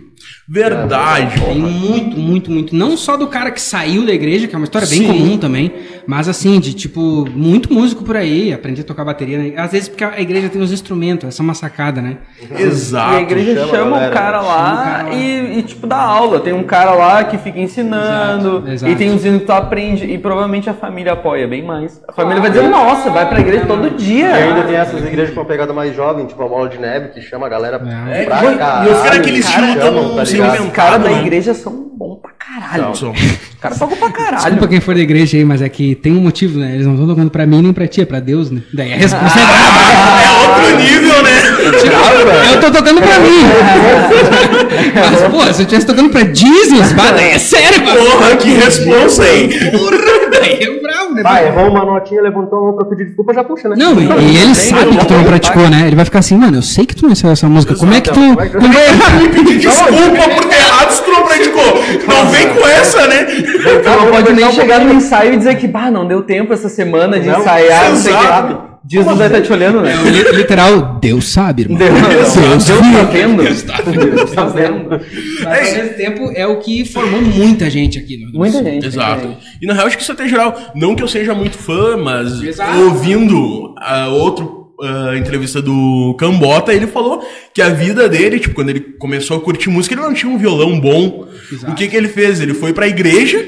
Verdade. Tem muito, muito, muito. Não só do cara que saiu da igreja, que é uma história bem Sim. comum também, mas assim, de tipo, muito músico por aí, aprender a tocar bateria. Né? Às vezes porque a igreja tem os instrumentos, essa é uma sacada, né? Exato. E a igreja chama a chama, galera, o cara lá, Chama o cara lá. E, e, tipo, dá aula. Tem um cara lá que fica ensinando. Exato, exato. E tem uns que tu aprende. E provavelmente a família apoia bem mais. A família vai dizer, nossa, vai pra igreja todo dia. E ainda tem essas igrejas com uma pegada mais jovem, tipo a Bola de Neve, que chama a galera É. pra E os caras que eles cara, chamam, tá ligado? Os caras da né? igreja são bons pra caralho. São. Os caras pra caralho. Desculpa quem for da igreja aí, mas é que tem um motivo, né? Eles não estão tocando pra mim nem pra ti, é pra Deus, né? Daí a resposta é brava. É outro nível, né? Eu tô tocando pra mim. Mas, pô, se eu estivesse tocando pra Jesus, bah, daí é sério, mano. Porra, que responsa, hein? Aí é bravo, né? Vai, errou uma notinha, levantou a mão pra pedir desculpa, já puxa, né? Não, e, e ele sabe que tu não praticou, né? Ele vai ficar assim, mano, eu sei que tu não ensaiou essa música. Como é que tu. Não vai pedir desculpa por ter errado se tu não praticou. Não vem com essa, né? Tu não pode nem chegar no ensaio e dizer que, bah, não deu tempo essa semana de ensaiar, não sei o que exato. Jesus vai estar te olhando, né? É, li- literal, Deus sabe, irmão. Deus, Deus Deus tá viu. vendo. Deus tá vendo. Deus tá vendo. Mas ao mesmo tempo é o que formou muita gente aqui no do Muita Sul. gente. Exato. E na real, acho que isso até geral. Não que eu seja muito fã, mas Exato. ouvindo a outro ah, entrevista do Cambota, ele falou que a vida dele, tipo, quando ele começou a curtir música, ele não tinha um violão bom. Exato. O que que ele fez? Ele foi pra igreja,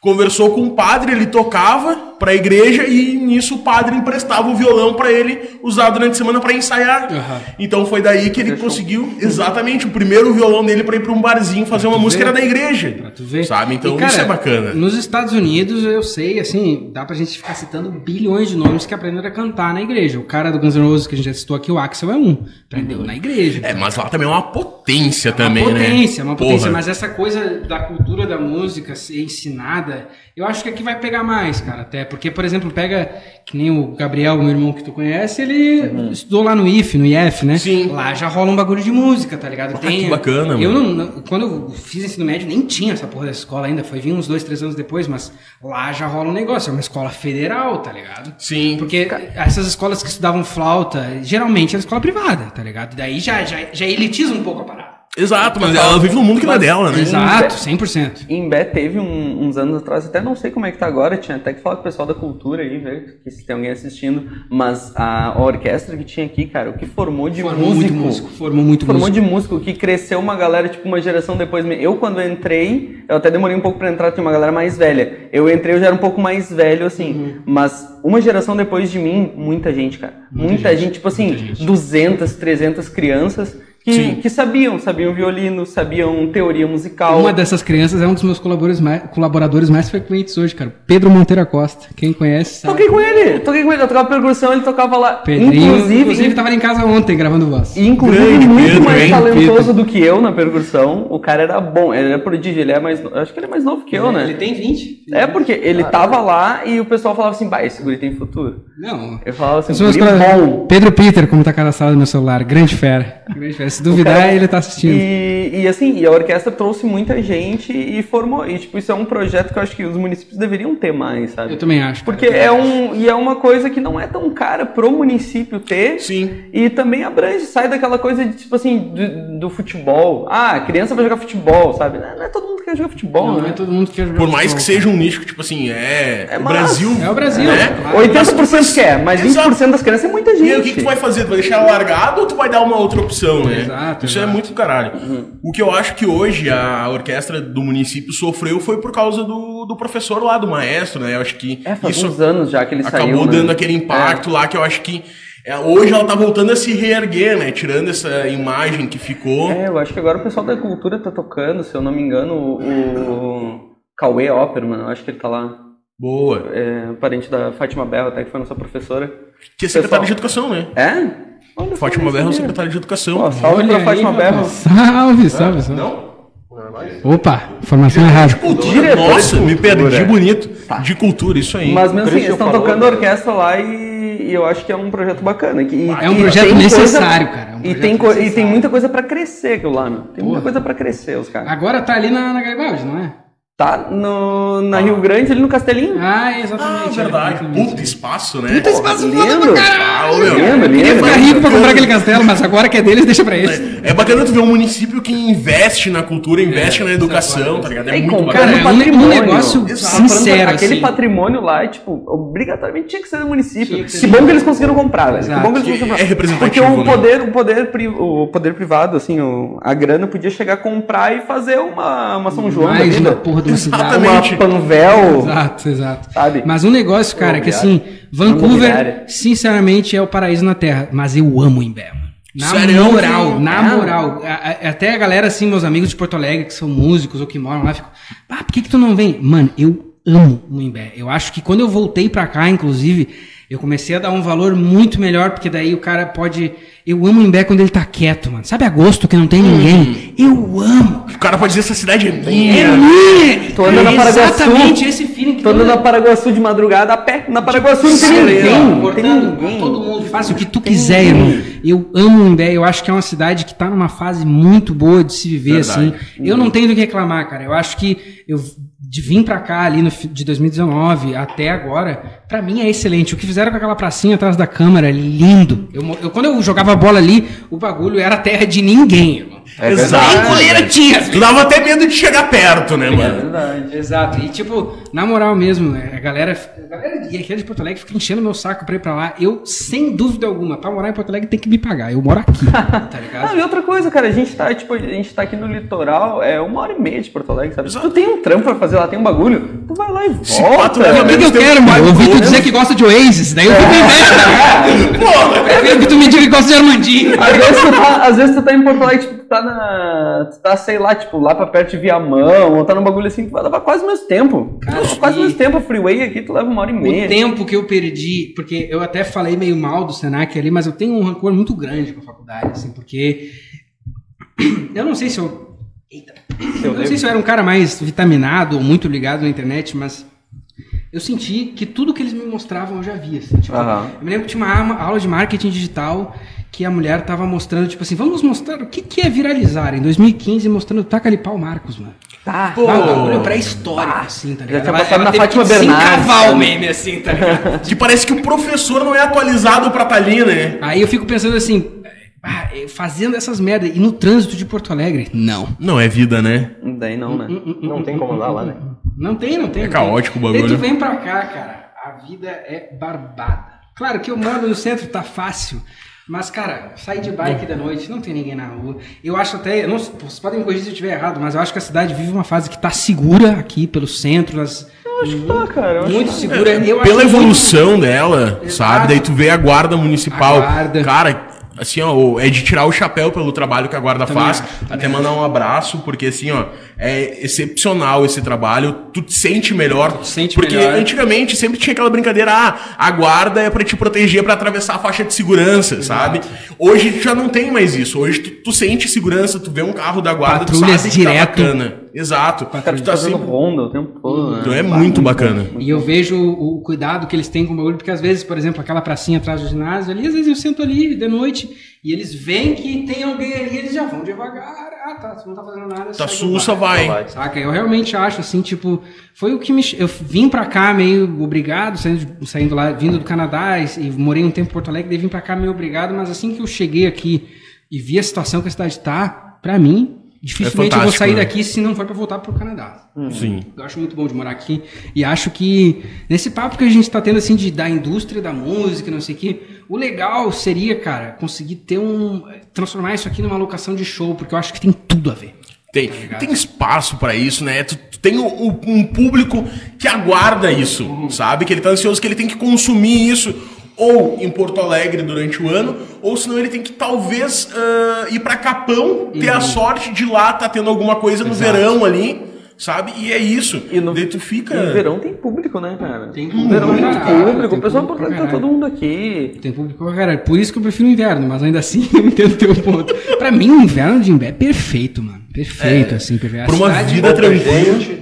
conversou com o padre, ele tocava pra igreja e nisso o padre emprestava o violão pra ele usar durante a semana pra ensaiar. Aham. Então foi daí que ele conseguiu exatamente o primeiro violão dele pra ir pra um barzinho fazer uma música era da igreja. Pra tu ver. Sabe? Então E, cara, isso é bacana. Nos Estados Unidos, eu sei, assim, dá pra gente ficar citando bilhões de nomes que aprenderam a cantar na igreja. O cara do Guns N' Roses que a gente já citou aqui, o Axel, é um. Aprendeu na igreja. É, mas lá também é uma potência É também, uma né? potência, é uma potência, Porra. mas essa coisa da cultura da música ser ensinada, eu acho que aqui vai pegar mais, cara, até, porque, por exemplo, pega, que nem o Gabriel, meu irmão que tu conhece, ele estudou lá no IF, no IF, né? Sim. Lá já rola um bagulho de música, tá ligado? Ah, que bacana, Eu mano. não, não- quando eu fiz ensino médio, nem tinha essa porra dessa escola ainda, foi vir uns dois, três anos depois, mas lá já rola um negócio, é uma escola federal, tá ligado? Sim. Porque essas escolas que estudavam flauta, geralmente era escola privada, tá ligado? E daí já, já, já elitiza um pouco a parada. Exato, mas ela vive num mundo que não é dela, né? Exato, 100%. Em Bé teve um- uns anos atrás, até não sei como é que tá agora, tinha até que falar com o pessoal da cultura aí, ver que se tem alguém assistindo, mas a, a orquestra que tinha aqui, cara, o que formou de Formou músico, muito músico, formou muito formou músico. de músico, que cresceu uma galera, tipo, uma geração depois. Eu, quando eu entrei, eu até demorei um pouco pra entrar, tinha uma galera mais velha. Eu entrei, eu já era um pouco mais velho, assim, Uhum. mas uma geração depois de mim, muita gente, cara. Muita, gente, tipo assim, 200, 300 crianças que, que sabiam, sabiam violino, sabiam teoria musical. Uma dessas crianças é um dos meus colaboradores mais, colaboradores mais frequentes hoje, cara. Pedro Monteiro Costa. Quem conhece sabe. Toquei com ele, toquei com ele, eu tocava percussão, ele tocava lá. Pedrinho, inclusive, inclusive, tava em casa ontem gravando voz. inclusive Grande muito Pedro, mais hein? talentoso do que eu na percussão. O cara era bom, ele era prodígio, ele é mais, acho que ele é mais novo que eu, né? Ele tem 20. É porque ele tava lá e o pessoal falava assim, bah, esse guri tem futuro. Não. Eu falava assim, guri bom. Pedro Peter, como tá cadastrado no meu celular. Grande fera. Grande fera. Se duvidar, cara- ele tá assistindo. E, e assim, e a orquestra trouxe muita gente e formou. E tipo, isso é um projeto que eu acho que os municípios deveriam ter mais, sabe? Eu também acho. Porque é um e é uma coisa que não é tão cara pro município ter. Sim. E também abrange, sai daquela coisa de tipo assim, do, do futebol. Ah, a criança vai jogar futebol, sabe? Não, não é todo mundo que quer jogar futebol, Não, né? não é todo mundo que quer jogar Por mais que futebol, seja um nicho que, tipo assim, é, É o. Brasil. É o Brasil, Né? claro. 80% quer, mas 20% Exato. das crianças é muita gente. E aí, o que, que tu vai fazer? Tu vai deixar ela largado ou tu vai dar uma outra opção, né? Exato, Isso é exato. muito do caralho. O que eu acho que hoje a orquestra do município sofreu foi por causa do, do professor lá, do maestro, né? Eu acho que É, faz isso uns anos já que ele acabou saiu. né? dando aquele impacto lá que eu acho que é, hoje ela tá voltando a se reerguer, né? Tirando essa imagem que ficou. É, eu acho que agora o pessoal da cultura tá tocando, se eu não me engano, o, o Cauê Opperman, eu acho que ele tá lá. Boa. É, parente da Fátima Bell, até que foi nossa professora. Que é secretária Pessoal. de educação, né? É? Fátima Berro é sabia. secretária de educação. Ó, salve Olha pra Fátima. Berro. Salve, salve, salve. Não? Opa, informação errada. Cultura. Diretora Nossa, de me cultura. perdi bonito. De cultura, isso aí. Mas mesmo assim, eles estão tocando né? orquestra lá e, e eu acho que é um projeto bacana. Que, e- É um projeto necessário, cara, é um e, tem e tem muita coisa pra crescer aquilo lá, meu. Tem muita coisa pra crescer, os caras. Agora tá ali na, na Garibaldi, não é? Tá no, na Rio Grande, ali no Castelinho. Ah, Ah, exatamente. verdade. exatamente. Puta espaço, né? Puta espaço foda lindo. pra caralho. Ah, meu. Lindo, lindo. Ficar lindo. rico pra comprar aquele castelo, mas agora que é deles, deixa pra eles. É bacana tu ver um município que investe na cultura, investe na educação, tá ligado? É É, muito com- bacana. Cara, é um- um negócio Exato. sincero, Aquele assim. patrimônio lá, é, tipo, obrigatoriamente tinha que ser do município. Que ser Que bom que eles conseguiram comprar, velho. Que bom que eles conseguiram é comprar. representativo, Porque o né? poder, o poder, o poder privado, assim, o- a grana podia chegar a comprar e fazer uma, uma São João da vida. Porra de uma cidade. Exatamente. Uma Panvel, Exato, exato. sabe? Mas um negócio, cara, que assim, Vancouver, sinceramente, é o paraíso na Terra. Mas eu amo Imbé, mano. Na Sério? moral, na É? moral. A- a- Até a galera, assim, meus amigos de Porto Alegre, que são músicos ou que moram lá, ficam, ah, por que, que tu não vem? Mano, eu amo o Imbé. Eu acho que quando eu voltei pra cá, inclusive, eu comecei a dar um valor muito melhor, porque daí o cara pode. Eu amo o Imbé quando ele tá quieto, mano. Sabe agosto que não tem ninguém? Eu amo. O cara pode dizer essa cidade é É minha. minha! Tu anda na É Paraguaçu. Exatamente esse feeling que Tô andando na Paraguaçu de madrugada a pé. Na Paraguaçu não tem ninguém. Tem ninguém. todo mundo faz o que tu quiser, irmão. Eu amo o Imbé, eu acho que é uma cidade que tá numa fase muito boa de se viver, Verdade. assim. Eu não tenho do que reclamar, cara. Eu acho que eu de vir pra cá ali no, de 2019 até agora, pra mim é excelente. O que fizeram com aquela pracinha atrás da câmara, lindo. Eu, eu- quando eu jogava bola ali, o bagulho era terra de ninguém, irmão. É Exato. Nem goleiro tinha. Tu dava até medo de chegar perto, né, mano? Verdade. Exato. E tipo, na moral mesmo, né, a galera, a galera e aqui é de Porto Alegre fica enchendo meu saco pra ir pra lá. Eu, sem dúvida alguma, pra morar em Porto Alegre tem que me pagar. Eu moro aqui, tá ligado? Ah, e outra coisa, cara, a gente tá, tipo, a gente tá aqui no litoral, é uma hora e meia de Porto Alegre, sabe? Se tu tem um trampo pra fazer lá, tem um bagulho, tu vai lá e Se volta. tu leva O que, que eu quero, que mano? Eu ouvi tu dizer que gosta de Oasis, daí eu fico inveja. Porra! Eu que tu me diga que gosta de Armandinho. Às vezes, tu tá, às vezes tu tá em Porto Alegre, tipo, tu tá na. Tu tá, sei lá, tipo, lá pra perto de Viamão, ou tá num bagulho assim, que vai levar quase o mesmo tempo. Cara, quase o mesmo tempo, a freeway aqui tu leva uma hora e meia. O tempo que eu perdi, porque eu até falei meio mal do Senac ali, mas eu tenho um rancor muito grande com a faculdade, assim, porque eu não sei se eu. Eita. Eu não sei se eu era um cara mais vitaminado ou muito ligado na internet, mas eu senti que tudo que eles me mostravam eu já via. Assim, tipo, Aham. Eu me lembro que tinha uma aula de marketing digital que a mulher tava mostrando, tipo assim, vamos mostrar o que, que é viralizar. Em 2015, mostrando Taca ali pau Marcos, mano. Tá. Pô, um bagulho pré-histórico, assim, tá ligado? tinha Ela- na Fátima que se Bernardes, encavar o né? meme, assim, tá ligado? Que parece que o professor não é atualizado pra tá ali, né? Aí eu fico pensando assim, ah, eh, fazendo essas merdas, e no trânsito de Porto Alegre? Não. Não, é vida, né? Daí não, né? Não tem como andar lá, né? Não tem, não tem. É não caótico o tem. bagulho. Daí tu vem pra cá, cara, a vida é barbada. Claro que eu moro no centro, tá fácil. Mas, cara, sair de bike da noite, não tem ninguém na rua. Eu acho até, não, vocês podem me corrigir se eu estiver errado, mas eu acho que a cidade vive uma fase que tá segura aqui pelo centro, as, Eu acho que tá, cara. eu acho muito que tá. segura. Eu Pela acho muito- evolução dela, Exato. sabe? Daí tu vê a guarda municipal. A guarda. Cara, assim, ó, é de tirar o chapéu pelo trabalho que a guarda Também faz. Até mandar um abraço, porque assim, ó, é excepcional esse trabalho. Tu te sente melhor. te sente porque melhor. antigamente sempre tinha aquela brincadeira, ah, a guarda é pra te proteger pra atravessar a faixa de segurança, sabe? Hoje tu já não tem mais isso. Hoje tu, tu sente segurança, tu vê um carro da guarda, Patrulhas tu sabe que tá direto. bacana. Exato. Cara, Tu tá sempre... ronda o tempo todo, né? Então é muito bacana. E eu vejo o, cuidado que eles têm com o bagulho, porque às vezes, por exemplo, aquela pracinha atrás do ginásio ali, às vezes eu sento ali de noite e eles veem que tem alguém ali, eles já vão devagar. Ah, tá, você não tá fazendo nada. Tá sussa, vai. Vai. Saca? Eu realmente acho assim, tipo, foi o que me. Eu vim pra cá meio obrigado, saindo, saindo lá, vindo do Canadá e, e morei um tempo em Porto Alegre, daí vim pra cá meio obrigado, mas assim que eu cheguei aqui e vi a situação que a cidade tá, pra mim, dificilmente eu vou sair né? daqui se não for pra voltar pro Canadá. Sim. Eu acho muito bom de morar aqui e acho que nesse papo que a gente tá tendo assim de da indústria da música, não sei o que, o legal seria, cara, conseguir ter um transformar isso aqui numa locação de show, porque eu acho que tem tudo a ver. Tem, tem espaço pra isso, né? Tu, tu tem o- o- um público que aguarda isso, sabe? Que ele tá ansioso, que ele tem que consumir isso ou em Porto Alegre durante o ano, ou senão ele tem que talvez ah, ir pra Capão, ter a sorte de lá tá tendo alguma coisa no verão ali, sabe? E é isso. E no- Daí tu fica. No verão tem público, né, cara? Tem No público verão pra tem caralho, público. tem O pessoal público pra tá todo mundo aqui. Tem público pra caralho. Por isso que eu prefiro o inverno, mas ainda assim eu entendo o teu ponto. Pra mim, o inverno de Imbé é perfeito, mano. Perfeito, assim, perfeito. A Por uma cidade- vida tranquila.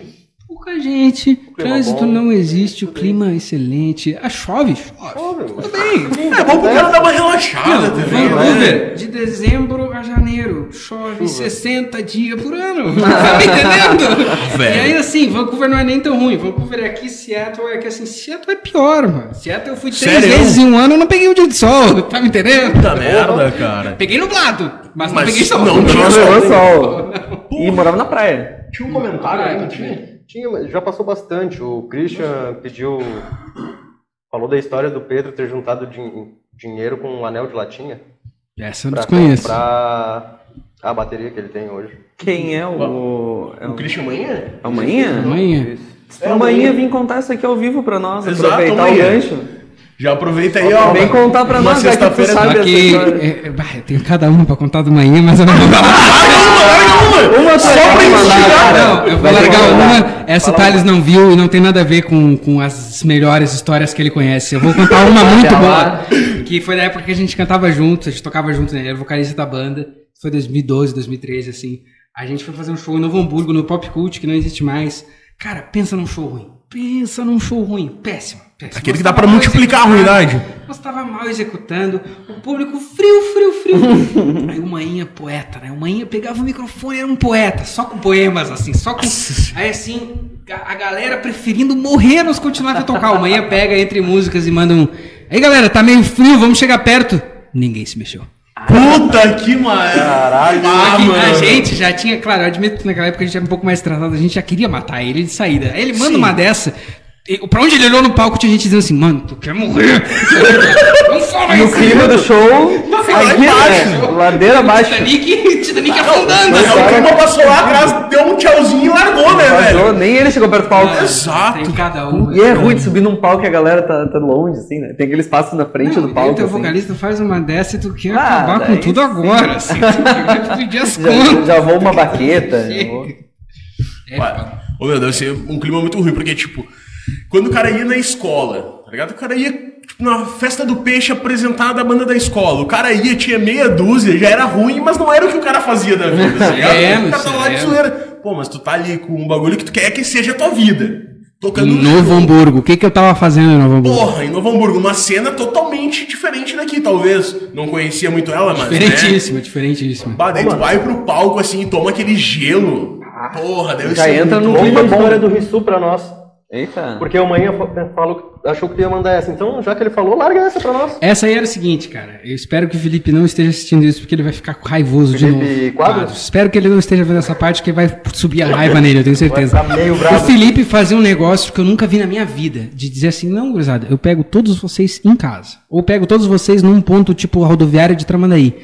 Gente, Pouca gente, trânsito bom, não existe, o clima é excelente. Ah, chove, chove. Tudo bem. É bom pro cara dar uma relaxada também, né? Vancouver, de dezembro a janeiro, chove 60 dias por ano. Tá me entendendo? Velho. E aí, assim, Vancouver não é nem tão ruim. Vancouver é aqui, Seattle é que assim, Seattle é pior, mano. Seattle eu fui três Sério? vezes em um ano, eu não peguei um dia de sol. Tá me entendendo? Puta merda, cara. Peguei nublado, mas, não Mas peguei sol. não tinha Não, sol. não, sol. E morava na praia. Tinha um comentário aí, não tinha? Tinha, já passou bastante. O Christian pediu. Falou da história do Pedro ter juntado din- dinheiro com um anel de latinha Essa eu pra desconheço. comprar a bateria que ele tem hoje. Quem é o. É O o Christian Manhã? Amanhã? Amanhã. Amanhã vim contar isso aqui ao vivo pra nós. Exato, aproveitar amanhã. o gancho. Já aproveita aí, ó. Vem contar pra uma nós, tu sexta-feira- sabe essa Aqui, é, é, bah, eu tenho cada uma pra contar do manhã, mas eu não vou falar. Uma só pra instigar. Não, eu vou largar uma. Essa o Thales não viu e não tem nada a ver com, com as melhores histórias que ele conhece. Eu vou contar uma muito boa. Que foi na época que a gente cantava junto, a gente tocava junto, né? Ele era vocalista da banda. Foi 2012, 2013, assim. A gente foi fazer um show em Novo Hamburgo, no Pop Cult, que não existe mais. Cara, pensa num show ruim. Pensa num show ruim. Péssimo. Péssimo. Aquele que dá mal multiplicar a ruindade. Nós tava mal executando. O público frio, frio, frio. Aí o Maninha, poeta, né? O Maninha pegava o microfone, era um poeta. Só com poemas, assim. Só com... Aí assim, a galera preferindo morrer nos continuar a tocar. O Maninha pega entre músicas e manda um... Aí galera, tá meio frio, vamos chegar perto. Ninguém se mexeu. Puta que maravilha. Caralho. Ah, a gente já tinha, claro, eu admito que naquela época a gente era um pouco mais tratado, a gente já queria matar ele de saída. Aí ele manda Sim. uma dessa. Pra onde ele olhou no palco, tinha gente dizendo assim, mano, tu quer morrer? Não fala No isso. clima do show, lá aqui, embaixo. né? Ladeira abaixo. Titanic, Titanic afundando. Mas o clima passou lá atrás, deu um tchauzinho e largou, né, velho? nem ele chegou perto do palco. Exato. Tem cada um. E é ruim de subir num palco e a galera tá, tá longe, assim, né? Tem aquele espaço na frente Não, do palco. O teu assim. vocalista faz uma dessa e tu quer Ah, acabar com tudo agora, assim. Tu quer pedir as Já, contas. já vou uma baqueta. É. Ô, meu, deve ser um clima muito ruim, porque, tipo, quando o cara ia na escola, tá ligado? O cara ia tipo, na festa do peixe apresentada a banda da escola. O cara ia, tinha meia dúzia, já era ruim, mas não era o que o cara fazia da vida, tá ligado? É, o cara tava lá de é. zoeira. Pô, mas tu tá ali com um bagulho que tu quer que seja a tua vida. Tocando Em Novo Hamburgo, o que que eu tava fazendo em Novo Hamburgo? Porra, em Novo Hamburgo, uma cena totalmente diferente daqui, talvez. Não conhecia muito ela, mas. Né? Diferentíssimo, diferentíssimo. Bah, daí tu vai pro palco assim e toma aquele gelo. Porra, deve Já ser entra muito no clima bom. história do Rissu pra nós. Eita. Porque o manhã fa- falou, achou que ia mandar essa. Então, já que ele falou, larga essa pra nós. Essa aí era o seguinte, cara. Eu espero que o Felipe não esteja assistindo isso, porque ele vai ficar raivoso de Felipe novo. Quadros? Espero que ele não esteja vendo essa parte, que vai subir a raiva nele, eu tenho certeza. O. Felipe fazia um negócio que eu nunca vi na minha vida. De dizer assim, não, gurizada, eu pego todos vocês em casa. Ou pego todos vocês num ponto tipo rodoviária de Tramandaí.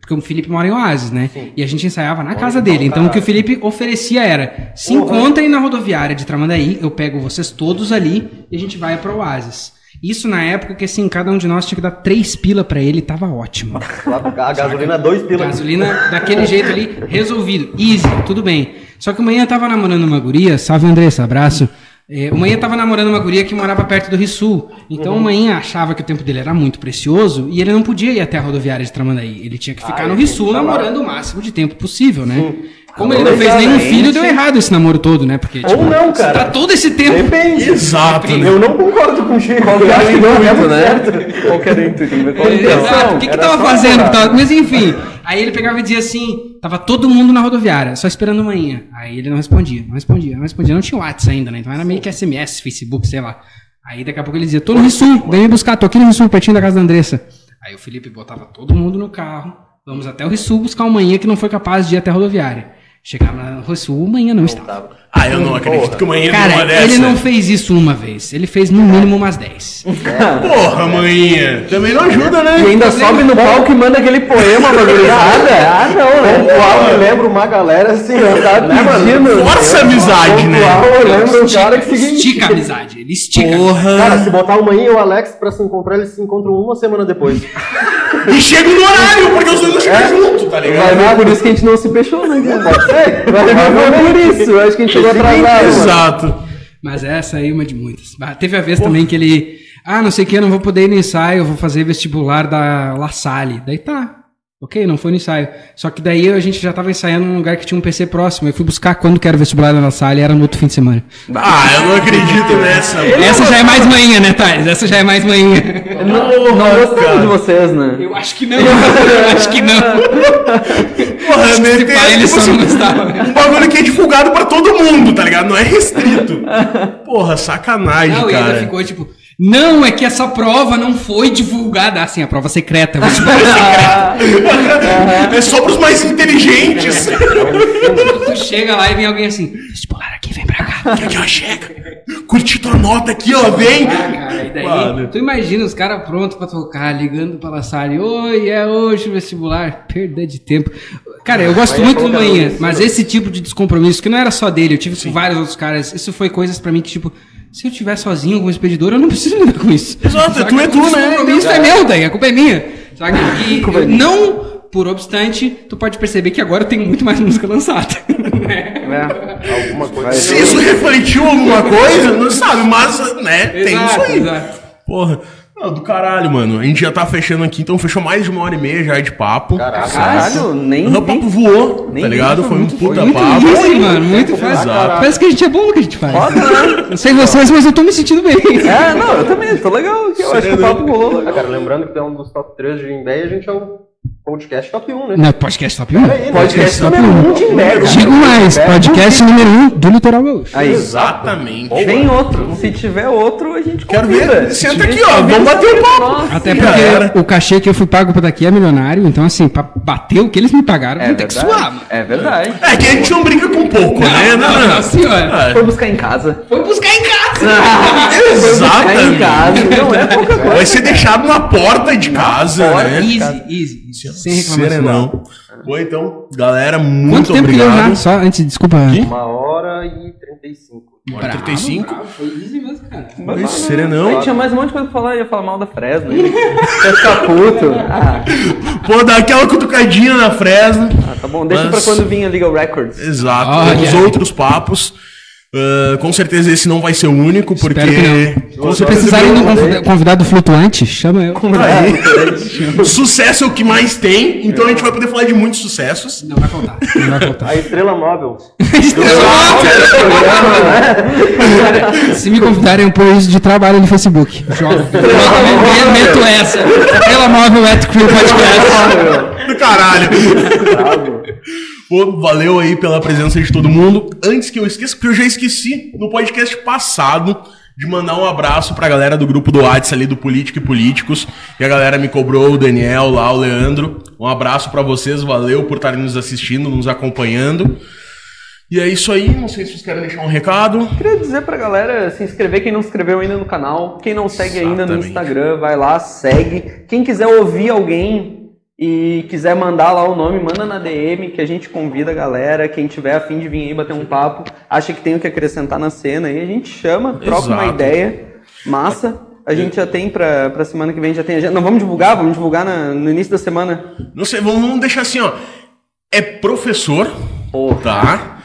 Porque o Felipe mora em Oasis, né? E a gente ensaiava na casa dele. Então o que o Felipe oferecia era: se encontrem na rodoviária de Tramandaí, eu pego vocês todos ali e a gente vai pra Oasis. Isso na época que assim, cada um de nós tinha que dar três pila pra ele, tava ótimo. A gasolina, dois pila. Gasolina daquele jeito ali, resolvido. Easy, tudo bem. Só que o manhã tava namorando uma guria, salve Andressa, abraço. É, o manhã tava namorando uma guria que morava perto do Rissul. Então o manhã achava que o tempo dele era muito precioso e ele não podia ir até a rodoviária de Tramandaí. Ele tinha que ficar Ah, no ele Rissul namorando o máximo de tempo possível, né? Como ele não fez nenhum filho, deu errado esse namoro todo, né? Porque, Ou não, você cara. tá todo esse tempo. Depende. Exato. né? Eu não concordo com o Chico. Qual que Eu é acho o que não é né? certo. Qual que era o intuito? É. Exato, o que que tava fazendo? Tava- Mas enfim, aí ele pegava e dizia assim, tava todo mundo na rodoviária, só esperando manhã. Aí ele não respondia, não respondia, não respondia. Não tinha WhatsApp ainda, né? Então era meio que SMS, Facebook, sei lá. Aí daqui a pouco ele dizia, tô no Rissul, vem me buscar, tô aqui no Rissul, pertinho da casa da Andressa. Aí o Felipe botava todo mundo no carro, vamos até o Rissul buscar o manhã que não foi capaz de ir até a rodoviária. Chegava no Rissul, o manhã não estava. Tava. Ah, eu não acredito que o manhã deu uma Cara, dessa. ele não fez isso uma vez, ele fez no mínimo umas 10. Porra, manhã. Também não ajuda, né? E ainda sobe no palco e manda aquele poema pra gurizada. Ah, não, né? Pontual, eu lembro uma galera assim, tá pedindo. Força a amizade, né? Eu lembro o cara que seguinte. estica a amizade, ele estica. Porra. Cara, se botar o manhã e o Alex pra se encontrar, eles se encontram uma semana depois. E chega no horário, porque os dois não chegam junto, tá Vai ligado? ver por isso que a gente não se fechou, né? cara? Ver por isso. Eu acho que a gente chegou atrasado. Exato. Mas essa aí é uma de muitas. Teve a vez também que ele. Ah, não sei o que, eu não vou poder ir no ensaio, eu vou fazer vestibular da La Salle. Daí tá. Ok, não foi no ensaio. Só que daí a gente já tava ensaiando num lugar que tinha um PC próximo. Eu fui buscar quando que era o vestibular da La Salle, era no outro fim de semana. Ah, eu não acredito nessa. Essa já é mais manhã, né, Thales? Essa já é mais manhã. Não, não gostamos de vocês, né? Eu acho que não. Eu acho que não. Porra, Se meter, pá, ele tipo só não gostava. um bagulho que é divulgado pra todo mundo, tá ligado? Não é restrito. Porra, sacanagem, Não, e ainda cara. ficou tipo. Não, é que essa prova não foi divulgada. Assim, a prova secreta. vestibular secreto. É só pros mais inteligentes. tu chega lá e vem alguém assim: vestibular aqui, vem pra cá. Aqui, ó, chega. Curti tua nota aqui, ó, vem. Ah, cara, e daí, Mano. tu imagina os caras prontos pra tocar, ligando pra La Salle, oi, é hoje o vestibular, perda de tempo. Cara, eu gosto Vai muito do manhã, mas esse tipo de descompromisso, que não era só dele, eu tive com vários outros caras, isso foi coisas pra mim que, tipo, se eu tiver sozinho como expedidor, eu não preciso lidar com isso. Exato, Saca? tu é tu, O né? descompromisso é meu, daí, a culpa é minha. Saca? E eu não, por obstante, tu pode perceber que agora eu tenho muito mais música lançada. É. Alguma coisa. Se isso refletiu alguma coisa, não sabe, mas, né, tem Exato, isso aí. exato. Porra. Ah, do caralho, mano. A gente já tá fechando aqui, então fechou mais de uma hora e meia já de papo. Caralho, nem O papo voou, Nem tá ligado? foi Foi um muito- puta Muito papo. easy, mano, muito fácil. Parece que a gente é bom no que a gente faz. Foda, né? Não sei vocês, mas eu tô me sentindo bem. É, não, eu também, tô legal aqui. Eu acho que o papo rolou Ah, cara, lembrando que é um dos top 3 de e a gente é o podcast top 1, né? Não, podcast top 1. Peraí, né? Podcast top número 1. um de merda. Digo mais, podcast número 1 do Litoral Gaúcho. Aí, Exatamente. vem outro. Se tiver outro, a gente Quero convida. ver. Senta Se aqui, ó. Vamos bater um papo. Nossa, Até era. porque o cachê que eu fui pago por daqui é milionário, então assim, pra bater o que eles me pagaram, É vão ter que verdade. suar, mano. É verdade. É que a gente não brinca com pouco, né? não, não, senhora. Foi buscar em casa. Foi buscar em casa. Em Exatamente. casa. Não é pouca coisa. Vai ser deixado na porta de casa, né? Easy, easy, easy. Sem reclamação. Serenão. Bom, então, galera, Quanto muito tempo que deu já? obrigado. Só antes, desculpa. Uma hora e 35. Hora e 35. bravo, foi easy mesmo, cara. Oi, Aí Serenão. tinha mais um monte de coisa pra falar, ia falar mal da Fresno. Ia ficar puto. Ah, Pô, dá aquela cutucadinha na Fresno. ah, tá bom. Deixa Mas- pra quando vir a Legal Records. Exato. Olha. Temos outros papos. Ah, com certeza esse não vai ser o único, porque. Se precisarem de um convidado flutuante, chama eu. Aí. Sucesso é o que mais tem, então a gente vai poder falar de muitos sucessos. Não vai faltar. Não vai faltar. A estrela móvel. Se me convidarem, eu isso de trabalho no Facebook. Jogo. Eu meto essa. Estrela móvel at Crew Podcast. Do caralho. Pô, valeu aí pela presença de todo mundo. Antes que eu esqueça, porque eu já esqueci no podcast passado de mandar um abraço pra galera do grupo do WhatsApp ali do Político e Políticos. E a galera me cobrou, o Daniel lá, o Leandro. Um abraço pra vocês, valeu por estarem nos assistindo, nos acompanhando. E é isso aí, não sei se vocês querem deixar um recado. Queria dizer pra galera se inscrever, quem não se inscreveu ainda no canal. Quem não segue ainda no Exatamente. Instagram, vai lá, segue. Quem quiser ouvir alguém e quiser mandar lá o nome, manda na DM que a gente convida a galera. Quem tiver afim de vir aí bater um papo, acha que tem o que acrescentar na cena aí, a gente chama, troca uma Exato. ideia. Massa. A gente já tem pra, pra semana que vem, já tem agenda. Não, vamos divulgar? Vamos divulgar na- no início da semana. Não sei, vamos, vamos deixar assim, ó. É professor, Porra. tá?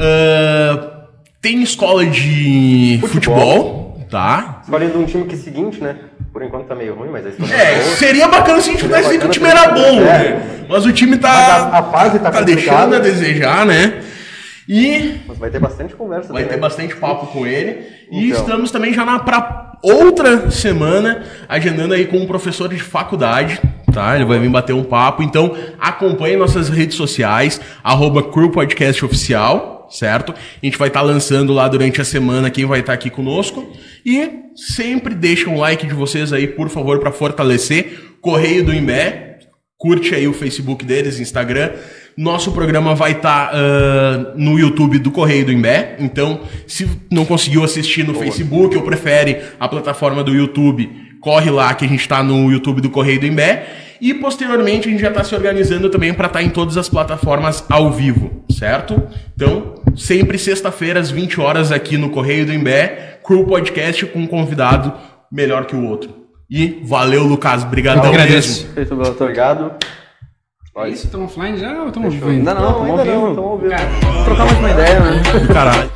Ah, tem escola de futebol, Futebol. tá? Escolhendo um time que é o seguinte, né? Por enquanto tá meio ruim, mas a história É, boa. seria bacana se a gente pudesse dizer que o time era ter- bom, é. né? Mas o time tá. A- a fase tá complicada. deixando a desejar, né? E Mas vai ter bastante conversa vai ter também. bastante papo com ele. E Então. estamos também já na pra outra semana, agendando aí com um professor de faculdade, tá? Ele vai vir bater um papo. Então, acompanhe nossas redes sociais, arroba Crew Podcast Oficial, certo? A gente vai estar lançando lá durante a semana quem vai estar aqui conosco. E sempre deixa um like de vocês aí, por favor, para fortalecer. Correio do Imbé, curte aí o Facebook deles, Instagram. Nosso programa vai estar no YouTube do Correio do Imbé. Então, se não conseguiu assistir no Facebook ou prefere a plataforma do YouTube, corre lá que a gente está no YouTube do Correio do Imbé. E posteriormente a gente já está se organizando também para estar em todas as plataformas ao vivo, certo? Então, sempre sexta-feira às 20 horas aqui no Correio do Imbé, Crew Podcast com um convidado melhor que o outro. E valeu, Lucas. Mesmo. agradeço. Feito, doutor. Obrigado. É isso? Estamos offline já ou estamos? Ainda não, Não, então vivo. Cara, Trocar mais uma ideia, né? Caralho.